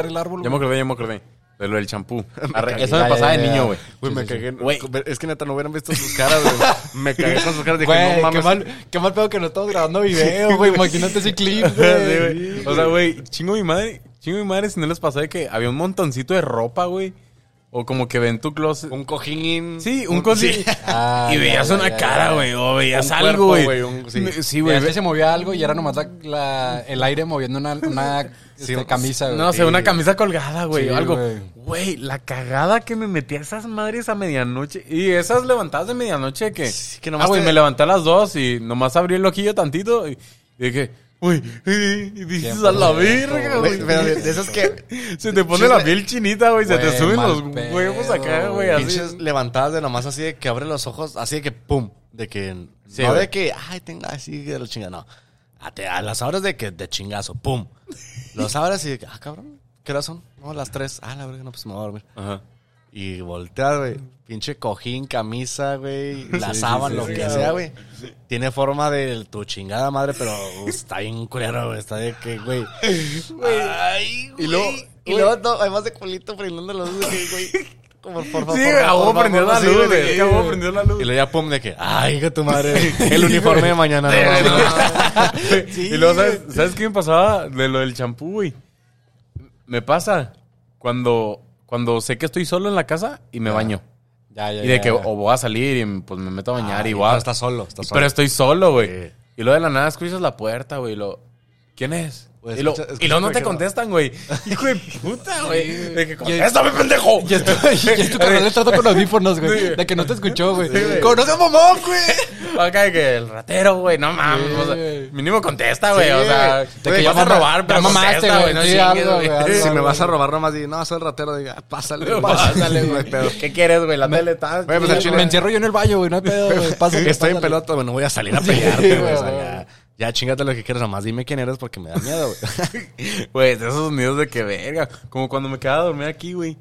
me acordé, ya me acordé. De lo del champú. (laughs) Eso me pasaba de niño, güey. Güey, me Sí, sí, cagué. Güey. Es que neta no hubieran visto sus caras, güey. Me cagué con sus caras. Dije, Güey, no qué mames. mal, qué mal pedo que no estamos grabando video, güey. Imagínate ese clip, Sí, güey. O sea, güey, chingo mi madre, chingo mi madre si no les pasó de que había un montoncito de ropa, güey. O como que ven tu closet. Un cojín. Sí, un. Ah, (laughs) y veías ya, una ya, cara, güey. O veías Un algo, güey. sí. Sí, Güey, que se movía algo y era nomás la, la- el aire moviendo una, una Sí, este, camisa, güey. No sé, una camisa colgada, güey. Sí, o algo. güey. Güey, la cagada que me metí a esas madres a medianoche. Y esas levantadas de medianoche que. Sí, que nomás ah, güey, te- me levanté a las dos y nomás abrí el ojillo tantito y, y dije, uy, y dices a la 100%, verga, Güey, pero de, de esas que. (laughs) Se te pone la piel chinita, güey. Se te suben los pedo, huevos acá, güey. Así. Levantadas de nomás así de que abre los ojos, así de que pum. De que. Sí, no güey. de que, ay, tengo así de los chingados. No. A, te- a las horas de que de chingazo, pum. Los abres y de que, ah, cabrón, ¿qué horas son? No, las tres. Ah, la verdad, no, pues me voy a dormir. Ajá. Y volteas, güey. Pinche cojín, camisa, güey. (laughs) La Sí, sábana, sí, lo sí, que sí. sea, güey. Tiene forma de tu chingada madre, pero uh, está bien culero, güey. Está de que, güey. Ay, güey. Y luego, y luego, no, además de culito prendiendo los que, güey. Como, por favor, Sí, por güey, favor, acabó por prendiendo la luz, güey, la luz. Y luego ya, pum, de que, ay, hija tu madre. El uniforme de mañana, no, (laughs) y luego, ¿sabes, ¿sabes qué me pasaba de lo del champú, güey? Me pasa cuando, cuando sé que estoy solo en la casa y me baño. Ya, ya, Y de ya. que o voy a salir y pues me meto a bañar Ay, y voy a... pero estás solo, estás solo. Pero estoy solo, güey. Sí. Y luego de la nada escuchas la puerta, güey. y Lo... ¿Quién es? Pues, y, lo... escucha- y luego no te contestan, güey. (laughs) Hijo de puta, güey. De que contéstame, pendejo. Ya estoy, ya es tu (laughs) (laughs) carnal le trato con audífonos, güey. Sí. De que no te escuchó, güey. güey. ¡Conoce a mamón, güey! Acá de que el ratero, güey. No mames. Sí, o sea, güey. mínimo contesta, güey. Sí, o sea, de que ya vas a robar, pero mamaste, güey. No Sí, chingues. Si me vas a robar nomás, di, no, soy el ratero, diga, pásale. Pásale, güey. ¿Qué quieres, güey? La tele está... Pues, Me, encierro yo en el baño, güey. No hay pedo, Estoy en pelota, güey, no voy a salir a Sí, pelearte, güey. Ya, chingate lo que quieras, nomás dime quién eres porque me da miedo, güey. (laughs) Güey, de esos sonidos de que verga. Como cuando me quedaba a dormir aquí, güey.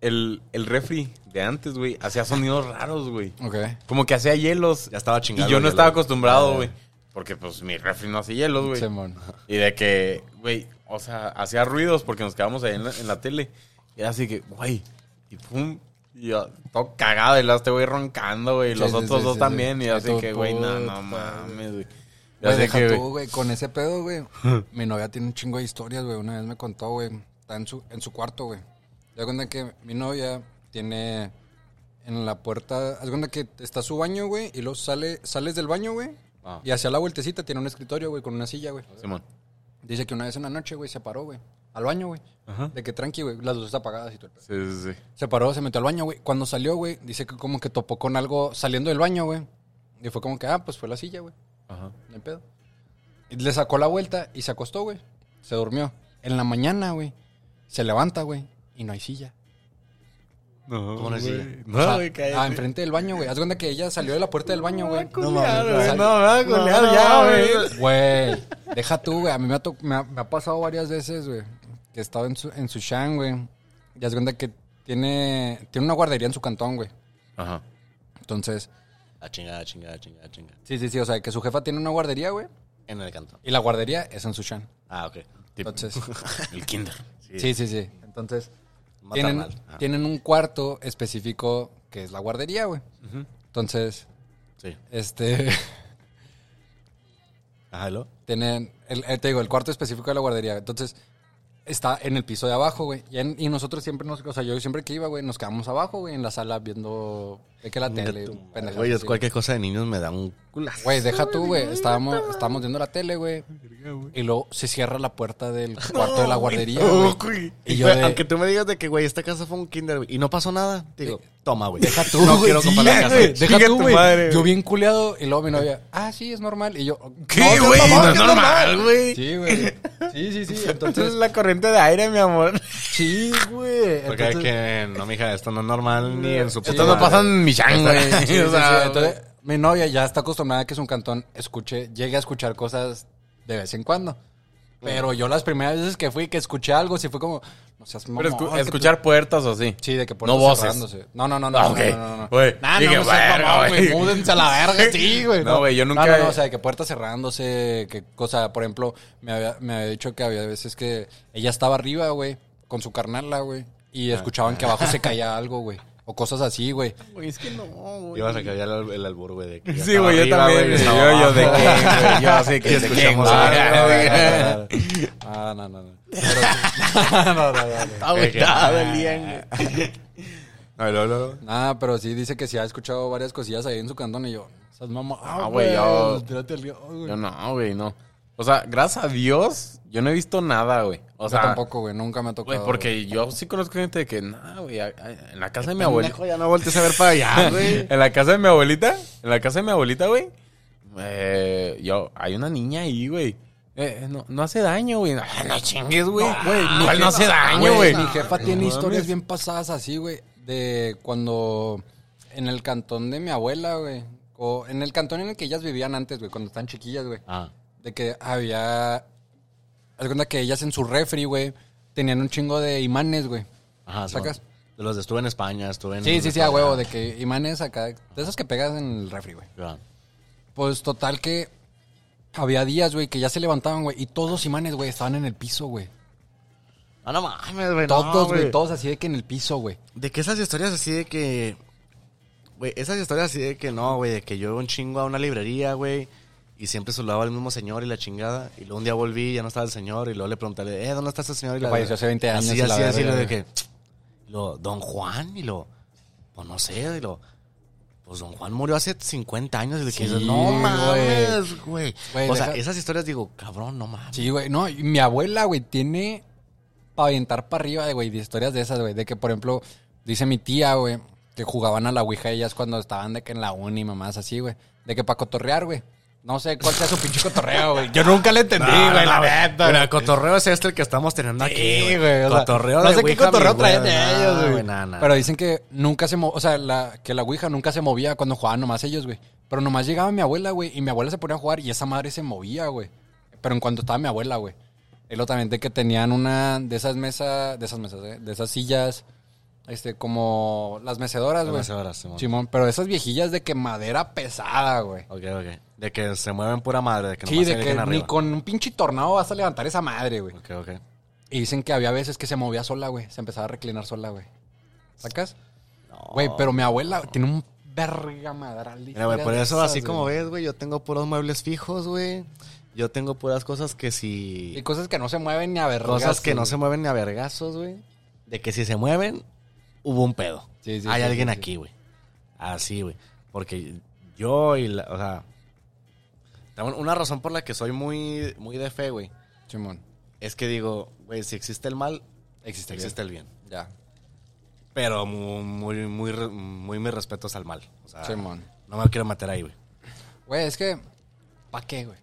El, el refri de antes, güey, hacía sonidos raros, güey. Ok. Como que hacía hielos. Ya estaba Y chingado. yo no estaba acostumbrado, Ah, güey. Porque, pues, mi refri no hace hielos, güey. Simón. Y de que, güey, o sea, hacía ruidos porque nos quedamos ahí en la, en la tele. Y era así que, güey, y pum, y yo, todo cagado. Y luego este güey roncando, güey. Y Sí, los sí, otros sí, dos sí, también. sí. Y así que, güey, no, no mames, güey. Güey, deja que, tú, güey, con ese pedo, güey. mi novia tiene un chingo de historias, güey. Una vez me contó, güey. Está en su, en su cuarto, güey. Ya cuenta que mi novia tiene en la puerta. Haz cuenta que está su baño, güey. Y luego sale, sales del baño, güey. Ah. Y hacia la vueltecita tiene un escritorio, güey, con una silla, güey. Simón. Dice que una vez en la noche, güey, se paró, güey. Al baño, güey. Ajá. De que tranqui, güey. Las luces apagadas y todo. Sí, sí, sí. Se paró, se metió al baño, güey. Cuando salió, güey, dice que como que topó con algo saliendo del baño, güey. Y fue como que, ah, pues fue la silla, güey. Ajá. No hay pedo. Y le sacó la vuelta y se acostó, güey. Se durmió. En la mañana, güey, se levanta, güey, y no hay silla. No, ¿Cómo no. O sea, No, güey, cállate. ah, enfrente del baño, güey. Haz cuenta que ella salió de la puerta del baño, güey. No mames. No, a golear No, ya, no, güey. Güey, deja tú, güey. A mí me ha, me ha, me ha pasado varias veces, güey, que he estado en su, en su shan, güey. Y haz cuenta que tiene, tiene una guardería en su cantón, güey. Ajá. Entonces, A chingada, chingada, chingada, chingada. sí, sí, sí. O sea, que su jefa tiene una guardería, güey. En el canto. Y la guardería es en su shan. Ah, ok. Entonces, (laughs) El kinder. sí, sí, sí. Entonces, tienen. Ah, tienen un cuarto específico que es la guardería, güey. Entonces, Sí. este, (laughs) Ajá, ¿lo? tienen, el, eh, te digo, el cuarto específico de la guardería. Entonces, está en el piso de abajo, güey. Y, en- y nosotros siempre nos, o sea, yo siempre que iba, güey, nos quedamos abajo, güey, en la sala viendo de que la tele, Güey, es así, cualquier cosa de niños me da un culazo. Güey, deja tú, güey. Estábamos, estábamos viendo la tele, güey. Y luego se cierra la puerta del (laughs) cuarto de la guardería, güey. Y Y yo de- Aunque tú me digas de que, güey, esta casa fue un kinder, güey, y no pasó nada, digo, toma, güey. Deja tú, no güey. quiero sí, comprar la casa. güey, Deja tú, tu güey. madre, Yo bien culeado. Y luego mi novia, ah, sí, es normal. Y yo, ¿Qué, güey? No es normal, güey. Sí, güey. Sí, sí, sí. (laughs) Entonces Entonces, la corriente de aire, mi amor. sí, güey. Porque Entonces- que, no, mija, esto no es normal ni en su Esto no pasa en Michán, güey. Sí, sí, (laughs) O sea, sí. Entonces, mi novia ya está acostumbrada a que es un cantón, escuche, llegue a escuchar cosas de vez en cuando. Pero yo las primeras veces que fui, que escuché algo, sí fue como, no seas Pero mamón, escu- que escuchar puertas o así. Sí, de que por No voces. No, no, no, no. Ah, no, ok. no, no, no. Güey, Nah, dije, no, no seas verga, mamón, güey. güey. Múdense a la verga, (laughs) sí, güey. No, güey, yo nunca- No, no, no, o sea, de que puertas cerrándose, que cosa, por ejemplo, me había, me había dicho que había veces que ella estaba arriba, güey, con su carnala, güey, y escuchaban que abajo se (laughs) caía algo, güey. O cosas así, güey. Güey, es que no, güey. Ibas a caer el, el albur, güey, de que Sí, güey, yo arriba, también. güey, Yo, estaba yo, ¿de qué, güey? Yo así que ¿de qué, escuchamos güey? algo, Ah, no, no, no. Pero- (laughs) no, no, no, no. Está agüitado el Ian, güey. (laughs) No, no, no. Nada, pero sí dice que sí ha escuchado varias cosillas ahí en su cantón y yo, esas mamá. Ah, güey, yo-. Yo no, güey, no. O sea, gracias a Dios, yo no he visto nada, güey. O Yo sea, tampoco, güey, nunca me ha tocado. Güey, porque yo sí conozco gente de que, nada, güey, en la casa de mi abuelita. Ya no voltees a ver para allá, (laughs) güey. En la casa de mi abuelita, en la casa de mi abuelita, güey. Eh, yo, hay una niña ahí, güey. Eh, no, no hace daño, güey. No, no chingues, güey. Güey, mi ¿Cuál no hace daño, güey? Mi jefa tiene No historias mames. bien pasadas así, güey. De cuando en el cantón de mi abuela, güey. O en el cantón en el que ellas vivían antes, güey, cuando estaban chiquillas, güey. Ah. De que había. Haz cuenta que ellas en su refri, güey, tenían un chingo de imanes, güey. Ajá, ¿Sacas? De los de estuve en España, estuve en... Sí, sí, sí, a huevo, de que imanes acá. De esos que pegas en el refri, güey. Ya. Pues total que había días, güey, que ya se levantaban, güey, y todos los imanes, güey, estaban en el piso, güey. Ah, no mames, güey. no, Todos, güey, todos así de que en el piso, güey. De que esas historias así de que... Güey, esas historias así de que no, güey, de que yo iba un chingo a una librería, güey, y siempre saludaba al mismo señor y la chingada, y luego un día volví y ya no estaba el señor, y luego le pregunté, eh, ¿dónde está ese señor? Y Que falleció hace 20 años Así, y la así, así, de güey. que... y Lo, Don Juan, y lo... Pues no sé, y lo... Pues Don Juan murió hace 50 años, y le Sí, no mames, güey. Güey, O sea, deja- esas historias digo, cabrón, no mames. Sí, güey. No, y mi abuela, güey, tiene para aventar para arriba, güey, de historias de esas, güey. De que, por ejemplo, dice mi tía, güey, que jugaban a la Ouija ellas cuando estaban de que en la uni, mamás así, güey. De que para cotorrear, güey. No sé cuál sea su pinche cotorreo, güey. Yo nunca le entendí, güey, no, la neta. Mira, el cotorreo es este el que estamos teniendo aquí, güey. o sea, Cotorreo no de sé qué Ouija, cotorreo güey. de ellos, güey. Pero dicen que nunca se movía, o sea, la, que la Ouija nunca se movía cuando jugaban nomás ellos, güey. Pero nomás llegaba mi abuela, güey, y mi abuela se ponía a jugar y esa madre se movía, güey. Pero en cuanto estaba mi abuela, güey. Y luego también de que tenían una de esas mesas, de esas mesas, ¿eh? de esas sillas, este, como las mecedoras, Las güey. mecedoras, Simón. Simón, pero esas viejillas de que madera pesada, güey. Ok, ok. De que se mueven pura madre, de que Sí, nomás de se que ni arriba. con un pinche tornado vas a levantar esa madre, güey. Ok, ok. Y dicen que había veces que se movía sola, güey. Se empezaba a reclinar sola, güey. ¿Sacas? Güey, pero mi abuela tiene un verga madral. Mira, güey, por eso, así como ves, güey, yo tengo puros muebles fijos, güey. Yo tengo puras cosas que Y si... cosas que no se mueven ni a ver. Cosas que no se mueven ni a vergazos, güey. De que si se mueven, hubo un pedo. Sí, sí, Hay sí, alguien aquí, güey. Así, güey. Porque yo y la... O sea... Una razón por la que soy muy, muy de fe, güey. Simón. Es que digo, güey, si existe el mal, Existe, existe el bien. Ya. Pero muy, muy, muy, muy mis respetos al mal. O sea, Simón. no me quiero meter ahí, güey. Güey, es que. ¿Pa' qué, güey?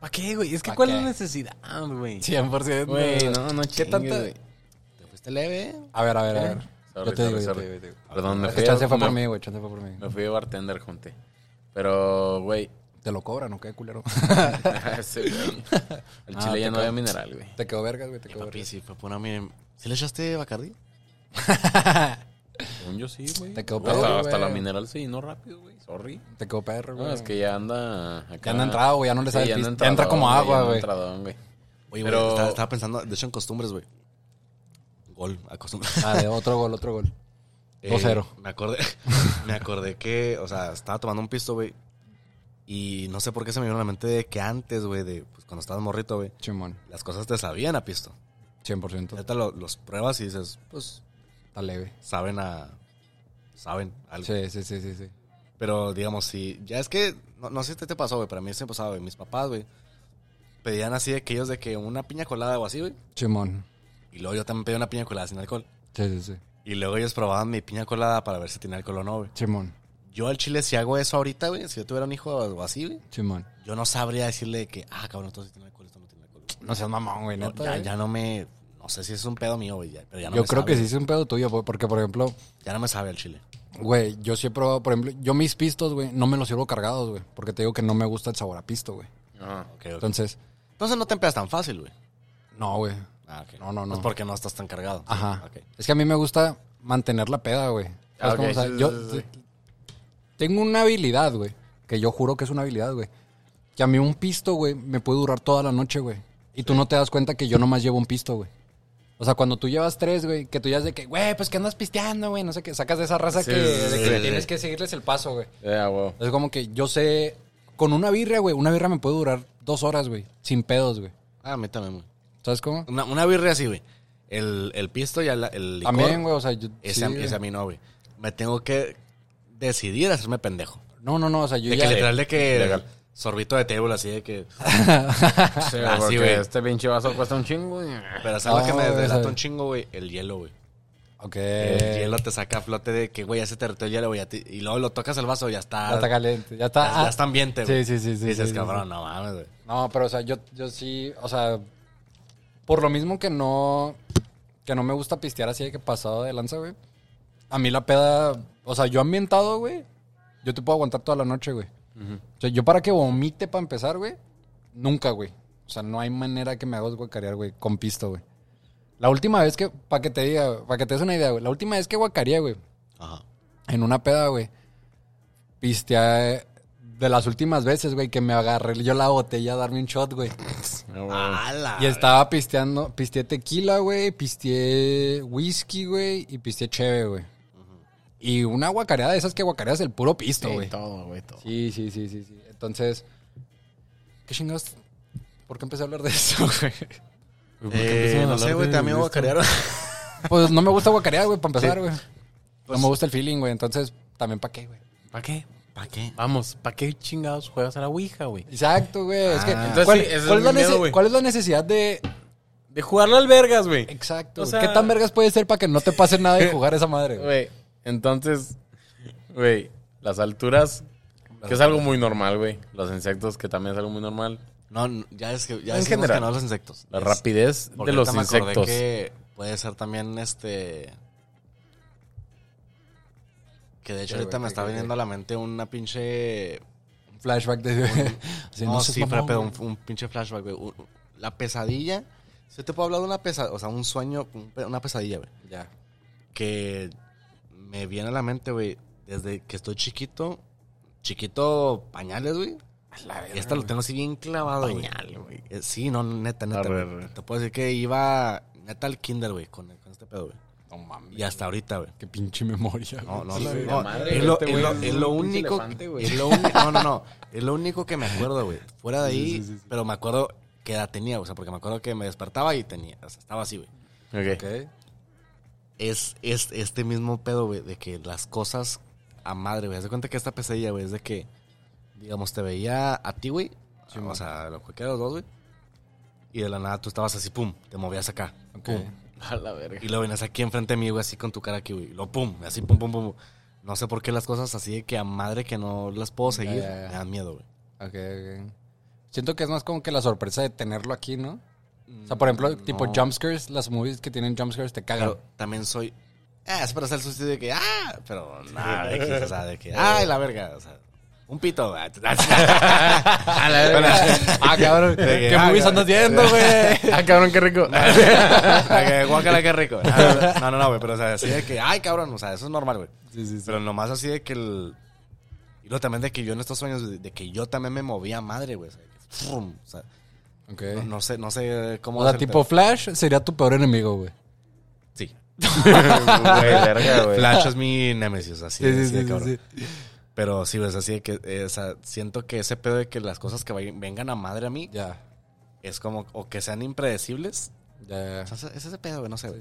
¿Para qué, güey? Es que ¿Pa' ¿cuál qué? es la necesidad, güey? 100%. Güey, no, no ¿Qué chingues, tanta.? güey. ¿Te fuiste leve? A ver, a ver, a ¿Qué? ver. Sorry, yo te digo, sorry, yo te sorry. digo, yo te digo. Perdón, me fui chance fue me- por mí, güey. Chance fue por mí. Me fui de bartender, junté. Pero, güey... Te lo cobran, ¿no? Qué culero. (laughs) (laughs) sí, güey. El Ah, chile te ya no quedó. había mineral, güey. te quedó vergas, güey. Te quedó vergas. sí, fue por una... mi- ¿Sí le echaste Bacardi? (laughs) Según yo sí, güey. Te quedó hasta, pedo, hasta la mineral se llenó rápido, güey. Sorry. Te quedó perro, güey. No, es que ya anda acá. Ya anda entrado, güey, ya no le sabe el ya entra como agua, güey. Oye, Pero- güey, estaba, estaba pensando, de hecho, en costumbres, güey. Gol, a costumbres. Ah, de otro gol, otro gol. Eh, 2-0. me acordé, (laughs) me acordé que, o sea, estaba tomando un pisto, güey. Y no sé por qué se me vino a la mente de que antes, güey, de pues, cuando estabas morrito, güey, Chimón. las cosas te sabían a pisto. 100%. Neta lo- los pruebas y dices, pues, Está leve. saben a... Saben algo. Sí, sí, sí, sí, sí. Pero, digamos, si... Ya es que... No, no sé si te, te pasó, güey, pero a mí se me pasaba, güey. Mis papás, güey, pedían así de que ellos de que una piña colada o así, güey. Simón. Y luego yo también pedí una piña colada sin alcohol. Sí, sí, sí. Y luego ellos probaban mi piña colada para ver si tenía alcohol o no, güey. Simón. Yo al chile, si hago eso ahorita, güey, si yo tuviera un hijo o así, güey, Simón. yo no sabría decirle que, ah, cabrón, esto sí tiene alcohol, esto no tiene alcohol. (tsk) No seas mamón, güey, No, neta. ya, güey. ya no me... No sé si es un pedo mío, güey, ya, pero ya no Yo me creo sabe, que sí es un pedo tuyo, güey, porque, por ejemplo, Ya no me sabe al chile. güey, yo sí he probado, por ejemplo, yo mis pistos, güey, no me los sirvo cargados, güey, porque te digo que no me gusta el sabor a pisto, güey. Ajá. Ok, ok. Entonces, Entonces no te empeas tan fácil, güey. no, güey. Ah, ok. No, no, no. Es porque no estás tan cargado. Ajá. Es que a mí me gusta mantener la peda, güey. ¿Sabes Ah, cómo? ok, O sea, yo tengo una habilidad, güey, que yo juro que es una habilidad, güey. Que a mí un pisto, güey, me puede durar toda la noche, güey. Y tú no te das cuenta que yo nomás llevo un pisto, güey. O sea, cuando tú llevas tres, güey, que tú ya es de que, güey, pues que andas pisteando, güey, no sé qué, sacas de esa raza Sí, que, sí, de sí, que sí. tienes que seguirles el paso, güey. Güey. Es como que yo sé, con una birria, güey, una birria me puede durar dos horas, güey, sin pedos, güey. Ah, a mí también, güey. ¿Sabes cómo? Una, una birria así, güey. El, el pisto y el, el licor. También, güey, o sea, yo, Ese, sí, a- güey. ese a mí no, güey. Me tengo que decidir a hacerme pendejo. No, no, no, o sea, yo De ya... que literal de que... Legal. Sorbito de table así de que... (laughs) Sí, Así, porque güey. este pinche vaso cuesta un chingo. güey. Pero ¿sabes lo que me delata esa- un chingo, güey? El hielo, güey. Ok. El hielo te saca a flote de que, güey, ya se te derritió el hielo, güey. a ti- Y luego lo tocas el vaso y ya está... Ya está caliente, ya está... Ya, ya ah, está ambiente, güey. Sí, sí, sí, sí. Y dices, sí, cabrón, sí. no mames, güey. No, pero o sea, yo, yo sí, o sea, por lo mismo que no, que no me gusta pistear así de que pasado de lanza, güey. A mí la peda, o sea, yo ambientado, güey, yo te puedo aguantar toda la noche, güey. O sea, yo para que vomite para empezar, güey, nunca, güey. O sea, no hay manera que me hagas guacarear, güey, con pisto, güey. La última vez que, para que te diga, para que te des una idea, güey, la última vez que guacareé, güey, Ajá. en una peda, güey. Pisteé de las últimas veces, güey, que me agarré yo la botella a darme un shot, güey. Y estaba pisteando, pisteé tequila, güey, pisteé whisky, güey, y pisteé cheve, güey. Y una guacareada de esas que guacareas el puro pisto, Sí, güey. todo, güey, todo. Sí, sí, sí, sí, sí. Entonces, ¿qué chingados? ¿Por qué empecé a hablar de eso, (laughs) güey? Eh, no sé, güey, también carear. (laughs) (laughs) Pues no me gusta guacarear, güey, para empezar, Sí. güey. Pues- no me gusta el feeling, güey. Entonces, también para qué, güey. ¿Para qué? ¿Para qué? Vamos, ¿para qué chingados juegas a la Ouija, güey? Exacto, güey. es que, Ah. Entonces, ¿cuál, sí, es la mi miedo, nece- güey. cuál es la necesidad de De jugarlo al vergas, güey. Exacto. O sea- ¿Qué tan vergas puede ser para que no te pase nada de jugar esa madre? güey? Güey, entonces, güey, las alturas, que es algo muy normal, güey. Los insectos, que también es algo muy normal. No, ya es que ya En general. que no los insectos. La Es- rapidez porque de los insectos. que puede ser también este que de hecho ¿Qué, ahorita güey? me ¿Qué, está viniendo a la mente una pinche Un flashback de. Así, (laughs) no, seas sí, pero, un, un pinche flashback, güey. Un- La pesadilla, si te puedo hablar de una pesadilla, o sea, un sueño, un una pesadilla, güey, Ya. que me viene a la mente, güey, desde que estoy chiquito, chiquito pañales, güey. Y esta lo tengo así bien clavado, güey. güey. Eh, Sí, no, neta, neta. Te puedo decir que iba neta al kinder, güey, con, con este pedo, güey. No mames. Y hasta ahorita, güey. Qué pinche memoria. No, no, Sí, no, madre, es lo, este es lo- es es un lo pinche único, elefante, es lo único, no, no, no, (laughs) es lo único que me acuerdo, güey. Fuera de ahí, Sí, sí, sí. pero me acuerdo qué edad tenía, o sea, porque me acuerdo que me despertaba y tenía, o sea, estaba así, güey. Ok. Ok. Es, es este mismo pedo, güey, de que las cosas a madre, güey. Haz de cuenta que esta pesadilla, güey, es de que, digamos, te veía a ti, güey, o sea, lo cualquiera de los dos, güey, y de la nada tú estabas así, pum, te movías acá, Ok. pum, (laughs) A la verga. y lo venías aquí enfrente de mí, güey, así con tu cara aquí, güey. Lo pum, así pum, pum, pum. No sé por qué las cosas así de que a madre que no las puedo seguir, ya, ya. me dan miedo, güey. Ok, ok. Siento que es más como que la sorpresa de tenerlo aquí, ¿no? O sea, por ejemplo, tipo jumpscares, las movies que tienen jumpscares te cagan. Pero también soy. Ah, es para hacer el susto de que. ¡Ah! Pero nada, (laughs) X, o sea, de que. ¡Ay, la verga! O sea, un pito. (laughs) A la verga. ah, cabrón. ¿Qué ah, movies andas viendo, güey? (laughs) ah, cabrón, qué rico. (laughs) Guácala, qué rico. Ah, No, no, no, güey, pero o sea, así de que. ¡Ay, cabrón! O sea, eso es normal, güey. Sí, sí, sí. Pero nomás así de que el. Y luego también de que yo en estos sueños, de- que yo también me movía madre, güey. O sea, no, no sé, no sé cómo. O sea, tipo Flash sería tu peor enemigo, güey. Sí. Güey, verga, güey. Flash es mi némesis, así, Sí, sí, así de sí, cabrón. sí. Pero sí, pues así de que, eh, o sea, siento que ese pedo de que las cosas que vayan- vengan a madre a mí Ya. es como, o que sean impredecibles, Ya. O sea, ese es ese pedo, güey, no sé, güey.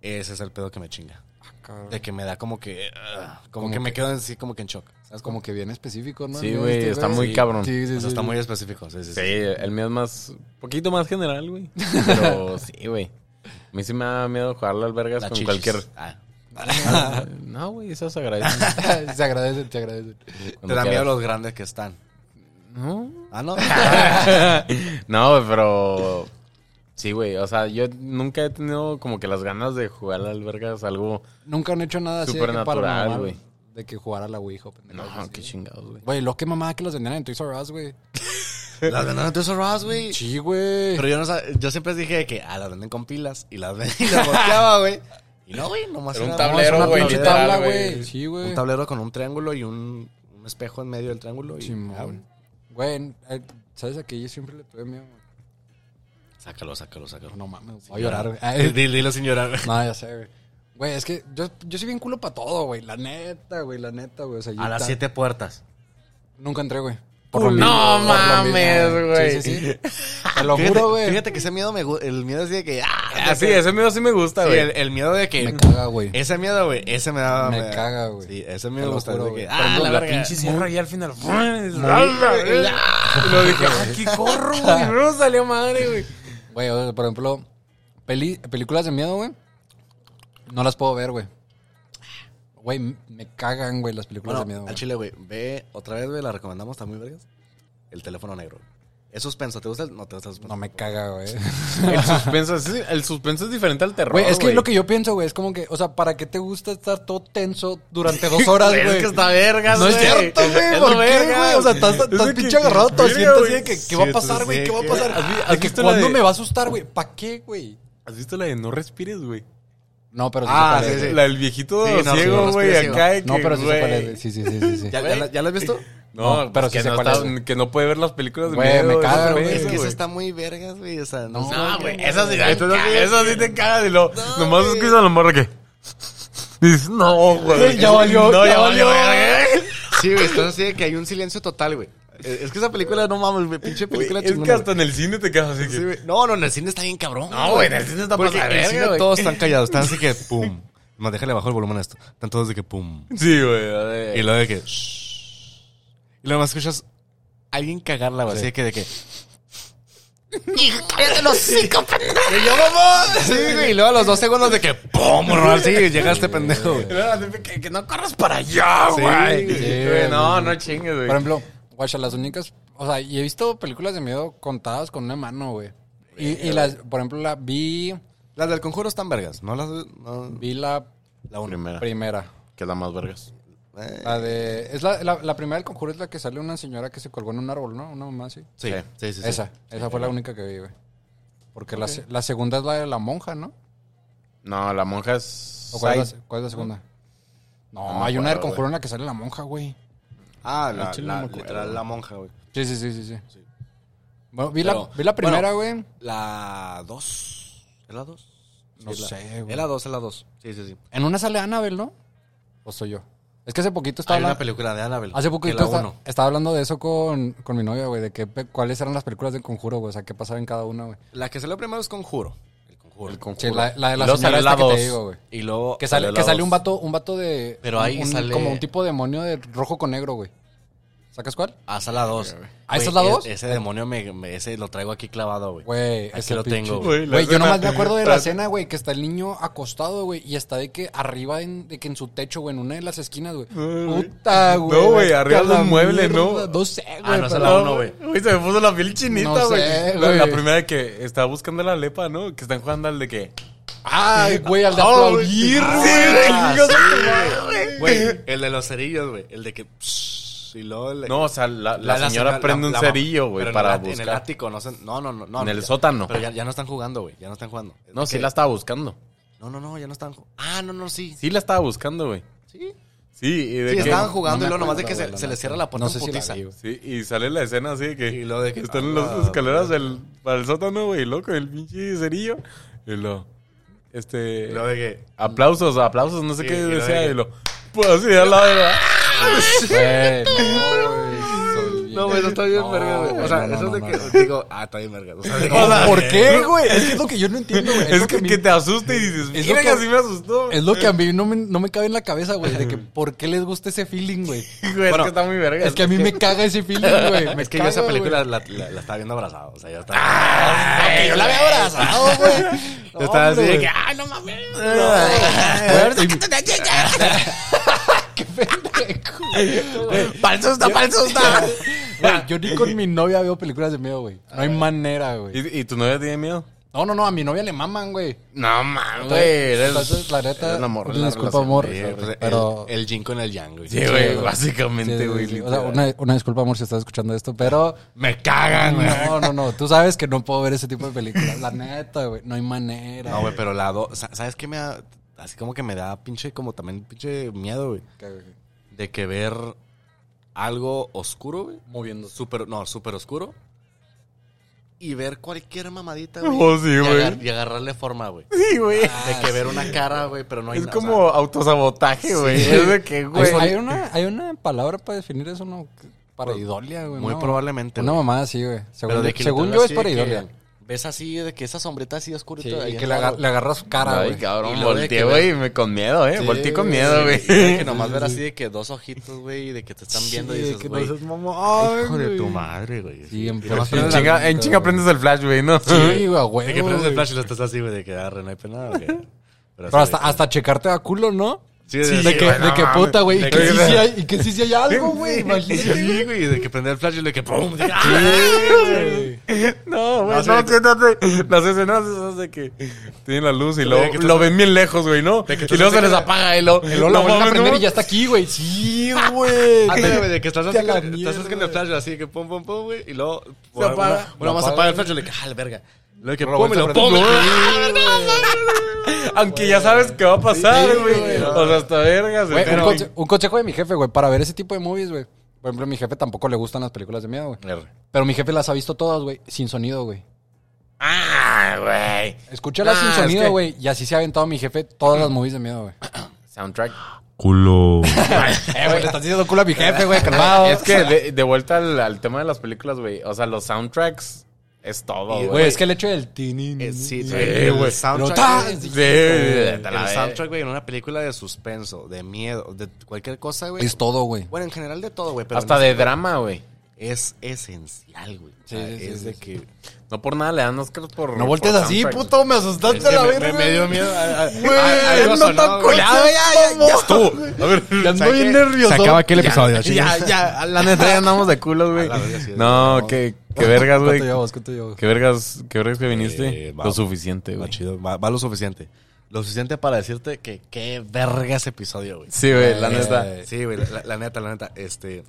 Ese es el pedo que me chinga. Ah. De que me da como que... ah, como, Como que, me que- quedo así como que en shock. ¿Sabes? Como que bien específico, ¿no? Sí, ¿No güey, está muy cabrón. Sí, sí, O sea, sí, está sí. muy específico. Sí, sí, Sí, sí. el mío es más, poquito más general, güey. (laughs) Pero sí, güey. A mí sí me da miedo jugarle al vergas con chichis. cualquier... Ah. No, güey, eso se agradece. (laughs) se agradecen, se agradecen. Te da miedo los grandes que están. No. Ah, no. (laughs) no, pero... Sí, güey, o sea, yo nunca he tenido como que las ganas de jugar al vergas algo... Nunca han hecho nada así de que güey. De que jugar a la Ouija, pendejo. No, qué chingados, güey. Güey, lo que mamada que los vendían en Toys R Us, güey. (laughs) las venden en Toys R Us, güey. Sí, güey. Pero yo no sab- yo siempre dije que, ah, las venden con pilas. Y las ven y las volteaba, güey. Y no, güey, nomás Era un era- tablero, una güey, literal, güey. Sí, güey. Un tablero con un triángulo y un, un espejo en medio del triángulo. Y, Simón. güey. Eh, ¿sabes a qué yo siempre le tuve miedo? güey? Sácalo, sácalo, sácalo. No mames, voy a llorar, güey. Dilo, Ay, dilo sin llorar. güey. No, ya sé, güey. Güey, es que yo, yo soy bien culo para todo, güey. La neta, güey, la neta, güey. O sea, yo A las ta- siete puertas. Nunca entré, güey. Lo no mismo, mames, güey. Sí, sí, sí. (laughs) Te lo Fíjate, juro, güey. fíjate que ese miedo me El miedo así de que. Ah, Ah, sí, ese miedo sí me gusta, Sí, güey. el, el miedo de que. Me caga, güey. Ese miedo, güey. Ese me da. Me caga, güey. Sí, ese Te me gusta. juro, de güey. ah, la la pinche sierra y al final. (laughs) Lo dije, aquí corro, güey. (laughs) No salió madre, güey. Güey, por ejemplo, peli- películas de miedo, güey. No las puedo ver, güey. Güey, me cagan, güey, las películas Bueno, de miedo. al chile, güey. Ve otra vez, güey. La recomendamos. Está muy vergas. El teléfono negro. Es suspenso. ¿Te gusta el.? No te gusta el suspenso. No me caga, güey. (laughs) El suspenso, es, el suspenso es diferente al terror. Güey, es que lo que yo pienso, güey, es como que, o sea, ¿para qué te gusta estar todo tenso durante dos (laughs) horas, güey? Es que está vergas, No es cierto, güey. Es ¿Por lo qué, güey? O sea, estás, Es estás pinche agarrado asiento así de que, ¿qué va a pasar, güey? ¿Qué va a pasar? ¿Has vi- has De que visto la ¿Cuándo de- me va a asustar, güey? ¿Para qué, güey? ¿Has visto la de no respires, güey? No, pero sí Ah, sé cuál sí, es, sí. güey. La del viejito Sí, no, sí, ciego, güey, acá. de No, que, pero sí sé cuál es. Sí, sí, sí, sí. sí. ¿Ya, ya, la- ya lo has visto? (laughs) No, No, pero que sí sé no cuál está- es, que no puede ver las películas de Güey, miedo. me caga, güey. Es que eso está muy vergas, güey. O sea, no, No, güey, eso sí, Eso sí te caga. Y lo, No, nomás escuchas a la morra que. Dices, no, güey. (laughs) Ya valió, no, ya ya valió. valió. Sí, güey. Estás así de que hay un silencio total, güey. Es que esa película, no mames, güey. Pinche Güey, película Es que hasta en el cine te quedas así güey. Sí, que. güey. No, no, en el cine está bien cabrón. No, güey, en el cine está Porque pasada en el cine güey. todos están callados. Están así que, pum. No, déjale bajo el volumen a esto. Están todos de que, pum. Sí, güey. Y luego de que, shh. Y luego más escuchas a alguien cagarla, güey. Así de que, de que. ¡Cállate los cinco, pendejo! Y yo, mamá. Sí, güey. Y luego a los dos segundos de que, ¡pum! Así llega este pendejo, güey. Que, que no corras para allá, Sí, güey. güey. Sí, güey, no, no chingues, güey. Por ejemplo, guacha, las únicas... O sea, y he visto películas de miedo contadas con una mano, güey. Y, y las... Por ejemplo, la vi... Las del conjuro están vergas. No las. No, Vi la la una. Primera. primera. Que es la más vergas. Eh, La de... Es la, la, la primera del conjuro es la que sale una señora que se colgó en un árbol, ¿no? Una mamá así. sí, sí, sí. sí. Esa. Esa fue la única que vi, güey. Porque la, la segunda es la de la monja, ¿no? No, la monja es. ¿O cuál, es la, cuál es la segunda? No, No hay una del conjuro en la que sale la monja, güey. Ah, la, la, no literal, la monja, güey. Sí, sí, sí, sí. sí. Bueno, vi, Pero, la, vi la primera, bueno, güey. La 2. ¿Es la 2? No sé, güey. Es la 2, es la 2. Sí, sí, sí. En una sale Annabelle, ¿no? ¿O soy yo? Es que hace poquito estaba Hay una hablando... película de Annabelle. Hace poquito uno. estaba hablando de eso con, con mi novia, güey, de que, pe- cuáles eran las películas de Conjuro, güey, o sea, qué pasaba en cada una, güey. La que salió primero es Conjuro. El Conjuro. El conjuro. Sí, la, la de la señora esta la que te digo, güey. Y luego. Que sale, salió que sale un vato, un vato de... Pero ahí un- sale- Como un tipo de demonio de rojo con negro, güey. ¿Sacas cuál? Ah, esa es la 2. ¿Ah, esa es la dos? Ese demonio, me, me- ese lo traigo aquí clavado, güey. Güey, Aquí ese lo pinche- tengo, güey. Güey, yo nomás me acuerdo de la (laughs) escena, güey, que está el niño acostado, güey, y está de que arriba, en, de que en su techo, güey, en una de las esquinas, güey. Puta, güey. No, güey, arriba a de un mueble, ¿no? mierda. No sé, güey. Ah, no, esa pero- es la uno, güey. Güey, se me puso la piel chinita, No güey. sé, la, la güey. primera que estaba buscando la lepa, ¿no? Que están jugando al de que. Ay, güey, al de Oh, aplaudir, güey. Ah, sí, a güey. Güey, el de los cerillos, güey. El de que. psh, y luego le- No, o sea, la, la señora prende un la- cerillo, güey, en para el at- En el buscar. ático, no sé. No, no, no. no En el ya- sótano. Pero ya, ya no están jugando, güey. Ya no están jugando. No, sí la estaba buscando. No, no, no, ya no están. Ah, no, no, sí. Sí la estaba buscando, güey. Sí. Sí, y de Sí, que... estaban jugando no y luego nomás de que se, se les cierra la puerta No sé en si. Sí, y sale la escena así de que... Y lo de que- Están ah, las la- (laughs) escaleras del, para el sótano, güey, loco, el pinche cerillo. Y lo... Este... Y lo de que. Aplausos, aplausos, no sé Sí, qué y lo de decía. que- Y lo... Pues así al lado de la... Güey, no, güey. No, güey, no está bien No, verga, güey. O sea, no, eso no, de no, que no. digo, ah, está bien verga. O sea, de que- No, ¿Por qué, güey? Es que es lo que yo no entiendo, güey. Es que, a mí- que te asuste y dices, Es lo mira que- así me asustó. Es lo que a mí no me, no me cabe en la cabeza, güey. De que por qué les gusta ese feeling, güey. (laughs) Es que está muy verga. Es que a mí me caga ese feeling, güey. Me (laughs) Es que yo esa película la, la, la estaba viendo abrazado. O sea, yo estaba. Ah, que yo la había abrazado, (laughs) güey. Yo estaba así de que, ay, no mames. Qué pendejo, (laughs) güey. Pa'l susto, pa'l susto. Güey, Yo ni con mi novia veo películas de miedo, güey. No hay manera, güey. ¿Y, y tu novia tiene miedo? No, no, no, a mi novia le maman, güey. No, man, güey. Eres, Entonces, la neta, eres un amor. una la disculpa, amor. güey. Pues, Pero- el, el yin con el yang, güey. Sí, güey, básicamente, Sí, güey. sí. O sea, una, una disculpa, amor, si estás escuchando esto, pero... Me cagan, güey. No, no, no. Tú sabes que no puedo ver ese tipo de películas. La neta, güey. No hay manera. No, güey, pero la dos, ¿sabes qué me da? Así como que me da pinche, como también pinche miedo, güey. De que ver algo oscuro, güey. Moviendo. Súper, no, súper oscuro. Y ver cualquier mamadita, güey. Oh, sí, y, güey. agar- y agarrarle forma, güey. Sí, güey. De que ver una cara, güey, pero no hay es na- como o sea, autosabotaje, güey. Sí. Es de que, Hay, güey. hay una, hay una palabra para definir eso, ¿no? Para idolia, güey. muy ¿no? probablemente. Una güey. mamada así, güey. Según, Pero de que según yo es así Ves así, de que esa sombrita así oscurita. Sí, ahí y que le, agar- güey. le agarras cara, Ay, güey. cabrón, volteé, güey, me con miedo, eh. Sí, volteé con miedo, güey. que nomás ver así de que dos ojitos, güey, y de que te están viendo y dices, que no güey, mamón, hijo de tu madre, güey. Sí, en chinga, en chinga prendes el flash, güey, ¿no? Sí, güey, güey. De que prendes el flash y lo estás así, güey, de que agarre, no hay pena, güey. (laughs) Pero, hasta, hasta checarte a culo, ¿no? Sí, de que, güey, de no que mames. puta, güey. Y De que que- sí, sí hay, y que sí, sí hay algo, güey. Imagínate. Sí, güey, de que prender el flash y de que pum. de que, ¡ah! güey. No, güey, No, no, sí. siéntate. Las escenas esas de que tienen la luz y de luego que lo tú- ven bien lejos, güey, ¿no? de que Y luego se les apaga y luego... Y luego la no vuelven a prender ¿no? y ya está aquí, güey. Sí, güey. Ándale, güey, de que estás con el flash así que pum, pum, pum, güey, y luego... Se apaga. Una más Lo apaga el flash y le que, ah, la verga. Que Lo y vuelves a lo prender. Aunque ya sabes qué va a pasar, güey. O sea, hasta vergas, Güey, un, conse- un consejo de mi jefe, güey, para ver ese tipo de movies, güey. Por ejemplo, a mi jefe tampoco le gustan las películas de miedo, güey. Pero mi jefe las ha visto todas, güey, sin sonido, güey. Ah, güey. Escúchalas Ah, sin es sonido, que- güey. Y así se ha aventado mi jefe todas las movies de miedo, güey. (clears throat) Soundtrack. Culo. (laughs) Eh, güey, le estás diciendo culo a mi jefe, güey, (laughs) calmado. Es que de, de vuelta al, al tema de las películas, güey. O sea, los soundtracks es todo, güey. Es que el hecho del tinin. Eh, sí, güey. soundtrack, Sí, el soundtrack, güey, en una película de suspenso, de miedo, de cualquier cosa, güey. Es todo, güey. Bueno, en general de todo, güey. Hasta de drama, güey. Es esencial, güey. O sea, Sí, sí, sí, es sí, de sí. que... No por nada le dan Oscar por. No voltees por así, puto. Me asustaste Es que la me, verga. me- me dio miedo. Güey, no tan colado, ya, ya, ya estuvo. A ver, Ya ando ¿sabes bien qué? nervioso. Se acaba aquí el ya, episodio, Ya, ya, la neta ya andamos de culos, güey. No, que, que vergas, güey. Que vergas, que vergas que viniste. Eh, va. Lo suficiente, Va güey. chido, va, va lo suficiente. Lo suficiente para decirte que qué verga ese episodio, güey. Sí, güey, la Eh, neta. Sí, güey, la, la neta, la neta, este...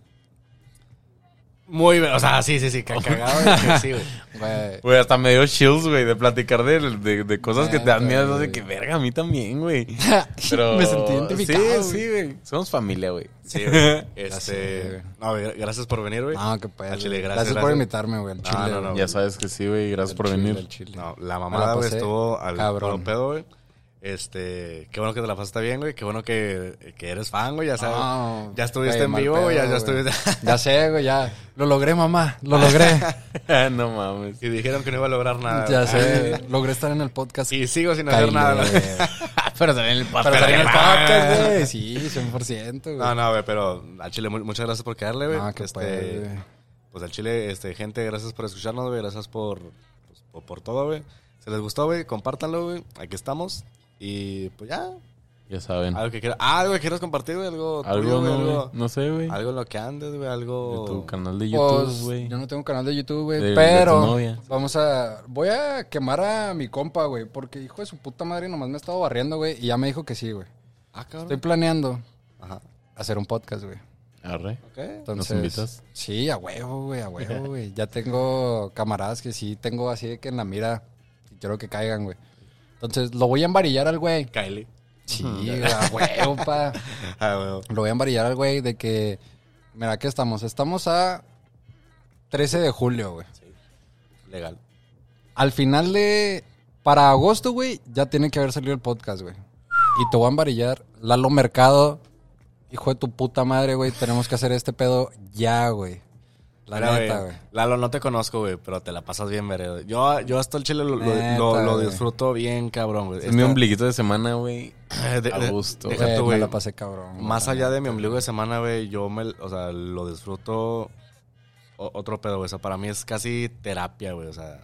Muy bien, o sea, sí, sí, sí, ca- cagado, que sí, (laughs) güey. Güey. Hasta me dio chills, güey, de platicar de, de, de cosas que te dan miedo. De que verga, a mí también, güey. (laughs) Pero... Me sentí identificado, Sí, sí, güey. Somos familia, güey. Sí, güey. (laughs) Este... güey. No, gracias por venir, güey. No, qué pedo. Al chile, gracias, Gracias por invitarme, güey. al No, Chile, no, no. Ya sabes que sí, güey. Gracias por chile, venir. chile. No, la mamada, güey, estuvo al cabrón. pedo, güey. Este, qué bueno que te la pasaste bien, güey. Qué bueno que, que eres fan, güey. Ya sabes. Ya estuviste en vivo, pedo, güey. Ya, ya estuviste. (laughs) Ya sé, güey, ya. Lo logré, mamá. Lo logré. (laughs) no mames. y dijeron que no iba a lograr nada. ya sé. (laughs) Logré estar en el podcast. Y sigo sin hacer nada. Pero también el Pero estar en el podcast, güey. Sí, 100%, güey. No, no, güey, pero al chile, mu- muchas gracias por quedarle, güey. No, qué este, güey. pues al chile, este, gente, gracias por escucharnos, güey. Gracias por, pues, por, por todo, güey. Si les gustó, güey, compártanlo, güey. Aquí estamos. Y pues ya. Ya saben. Algo que quieras. Ah, algo que quieras compartir, güey. Algo, tuyo, Algo, güey, no, güey. algo, No sé, güey. algo en lo que andes, güey. Algo. De tu canal de Pues, YouTube, güey. yo no tengo canal de YouTube, güey. De- de pero tu novia. vamos a. Voy a quemar a mi compa, güey. Porque hijo de su puta madre nomás me ha estado barriendo, güey. Y ya me dijo que sí, güey. Ah, Estoy cabrón. planeando Ajá. hacer un podcast, güey. Arre. Ok. Entonces, invitas? Sí, a huevo, güey, a huevo, (laughs) güey. Ya tengo camaradas que sí tengo así de que en la mira y quiero que caigan, güey. Entonces, lo voy a embarillar al güey. Kylie. Sí, güey, a huevo, pa. (laughs) Lo voy a embarillar al güey de que... Mira, ¿qué estamos? Estamos a 13 de julio, güey. Legal. Al final de... Para agosto, güey, ya tiene que haber salido el podcast, güey. Y te voy a embarillar. Lalo Mercado, hijo de tu puta madre, güey. Tenemos que hacer este pedo ya, güey. La Mira, neta, güey. Lalo, no te conozco, güey, pero te la pasas bien, veré. Yo, yo hasta el chile lo, lo- Neta, lo- lo güey. disfruto bien, cabrón, güey. Es mi ombliguito de semana, güey. De- a de- gusto, deja Güey, tú, me güey. la pasé cabrón. Más allá de mi ombligo de semana, güey, yo me, o sea, lo disfruto o- otro pedo, güey. O sea, para mí es casi terapia, güey. O sea,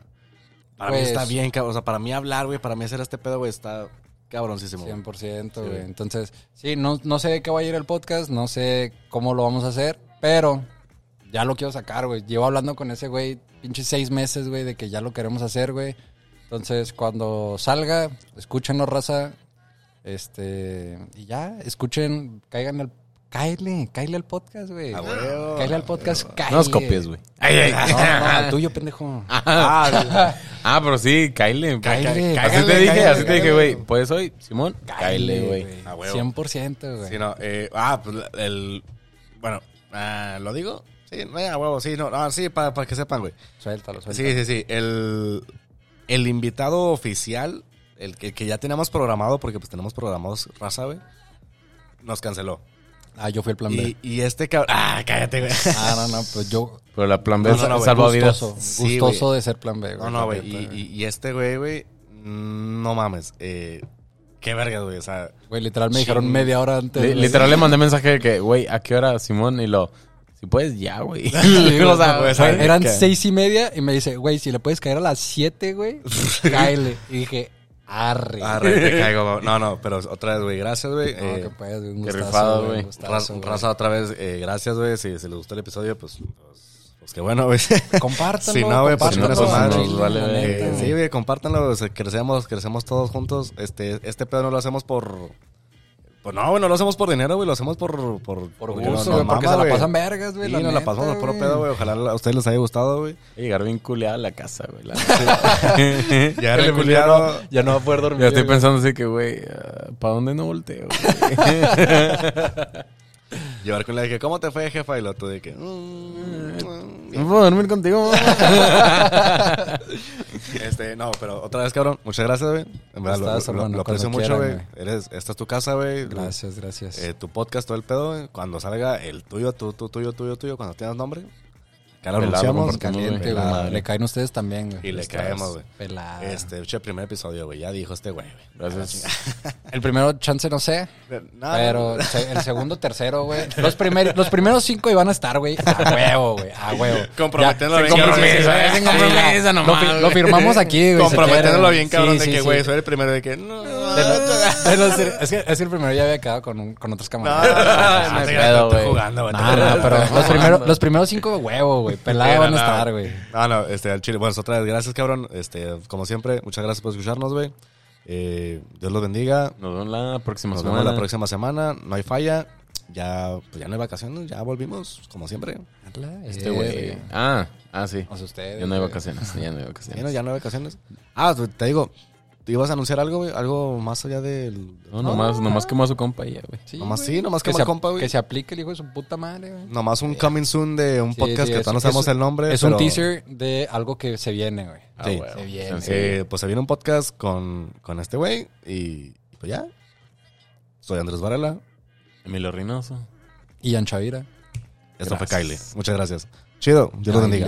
para mí Pues- está bien, cabrón. O sea, para mí hablar, güey, para mí hacer este pedo, güey, está cabroncísimo. güey. 100%, Sí. güey. Entonces, sí, no, no sé qué va a ir el podcast, no sé cómo lo vamos a hacer, pero ya lo quiero sacar, güey. Llevo hablando con ese güey pinches seis meses, güey, de que ya lo queremos hacer, güey. Entonces, cuando salga, escúchenos, raza. Este, y ya, escuchen, caigan al... Cáele, cáele al podcast, güey. A huevo. Cáele al podcast, cáele. No nos copies, güey. No, no, (laughs) al tuyo, pendejo. (laughs) Ah, Ah, pero sí, Kyle. Cáele. Así Cáele, te dije, cáele, así te dije, cáele, güey. ¿Puedes hoy, Simón? Kyle, güey. A huevo. 100%, güey. sí, no, eh, ah, pues el. Bueno, ah, ¿lo digo? Sí, no, a huevo, sí, no, no, sí, para, para que sepan, güey. Suéltalo, suéltalo. Sí, sí, sí. El, el invitado oficial, el que, que ya teníamos programado, porque pues tenemos programados raza, güey, nos canceló. Ah, yo fui el plan B. Y, y este cabrón. Ah, cállate, güey. Ah, no, no, pues yo Pero la plan B No, no, no, güey, salva vidas. gustoso, Sí, gustoso güey. de ser plan B, No, no, güey. Y, neta, y- y este güey, güey, no mames. Eh, qué verga, güey. O sea, Güey, literal me dijeron media hora antes. Li- güey. literal le mandé mensaje de que, güey, ¿a qué hora, Simón? Y lo, si puedes, ya, güey. Sí, (laughs) (laughs) o sea, güey, eran ¿qué? seis y media y me dice, güey, si le puedes caer a las siete, güey, (laughs) cáele. Y dije, arre. arre, te caigo. güey. No, no, pero otra vez, güey, gracias, güey. No, Eh, que puedes, güey, un qué gustazo, rifado, güey, raza, otra vez, eh, gracias, güey. Si, si les gustó el episodio, pues, pues, pues qué bueno, güey. Compártanlo, Si no, güey, pues vale, güey. neta, Eh, güey. sí, güey, compártanlo. o sea, crecemos, crecemos todos juntos. Este, este pedo no lo hacemos por. Pues no, güey, no lo hacemos por dinero, güey. Lo hacemos por. Por, Por gusto, güey, porque mama, se la güey. pasan vergas, güey. Sí, la nos la pasamos por puro pedo, güey. Ojalá a ustedes les haya gustado, güey. Llegar bien culeada a la casa, güey. la- (laughs) Ya El era culiado. Ya no va a poder dormir. Ya estoy güey. pensando así que, güey, ¿para dónde no volteo? (laughs) Llevar con la dije, ¿cómo te fue, jefa? Y lo tú de que. mm, ¿No puedo dormir contigo? (laughs) Este, no, pero otra vez, cabrón. Muchas gracias, güey. En verdad, lo, lo- aprecio mucho, güey. Eres, esta es tu casa, güey. Gracias, gracias. Eh, tu podcast, todo el pedo, güey. Cuando salga el tuyo, tu, tu, tuyo, tuyo, tuyo, cuando tengas nombre. Acá lo Pelado, anunciamos. compartimos, Caliente, güey. Le caen ustedes también, güey. Y le caemos, güey. Pelada. Este, el primer episodio, güey. Ya dijo este güey, güey. Gracias. El primero, chance, no sé. Nada, Pero el se- el segundo, tercero, güey. Los, primer- los primeros cinco iban a estar, güey. A huevo, güey. A huevo. Comprometiéndolo Ya, bien, compromiso, eh, compromiso nomás, Lo, fi- lo firmamos aquí, güey. Comprometiéndolo bien, cabrón, Sí, de sí, que, sí. güey, soy el primero de que. No, De los- es, que, es que el primero ya había quedado con, un- con otros no, camaradas. no, no. No, no, pero los, primeros los primeros cinco, huevo, güey. Pelada van a estar, güey. No, no, este, al chile. Bueno, otra vez, gracias, cabrón. Este, como siempre, muchas gracias por escucharnos, güey. Eh, Dios los bendiga. Nos vemos la próxima Nos semana. vemos la próxima semana. No hay falla. Ya, pues ya no hay vacaciones. Ya volvimos, como siempre. Este güey. Ah, ah, sí. O sea, ustedes. Ya no hay vacaciones. Ya no hay Sí, no, vacaciones. ya no hay vacaciones. Ah, pues, te digo, ¿te ibas a anunciar algo, güey? Algo más allá del. No, nomás, nomás quemó a su compa y ya, güey. Sí, Nomás sí, nomás que como se, el compa, güey. Que se aplique el hijo de su puta madre, güey. Nomás un coming soon de un Sí, podcast sí, que todavía no sabemos el nombre. Es un teaser de algo que se viene, güey. Ah, Sí. güey. Se viene. Eh, pues se viene un podcast con, con este güey. Y pues ya. Soy Andrés Varela. Emilio Reynoso. Y Anchavira. Esto fue. Kylie. Muchas gracias. Chido. Dios los bendiga.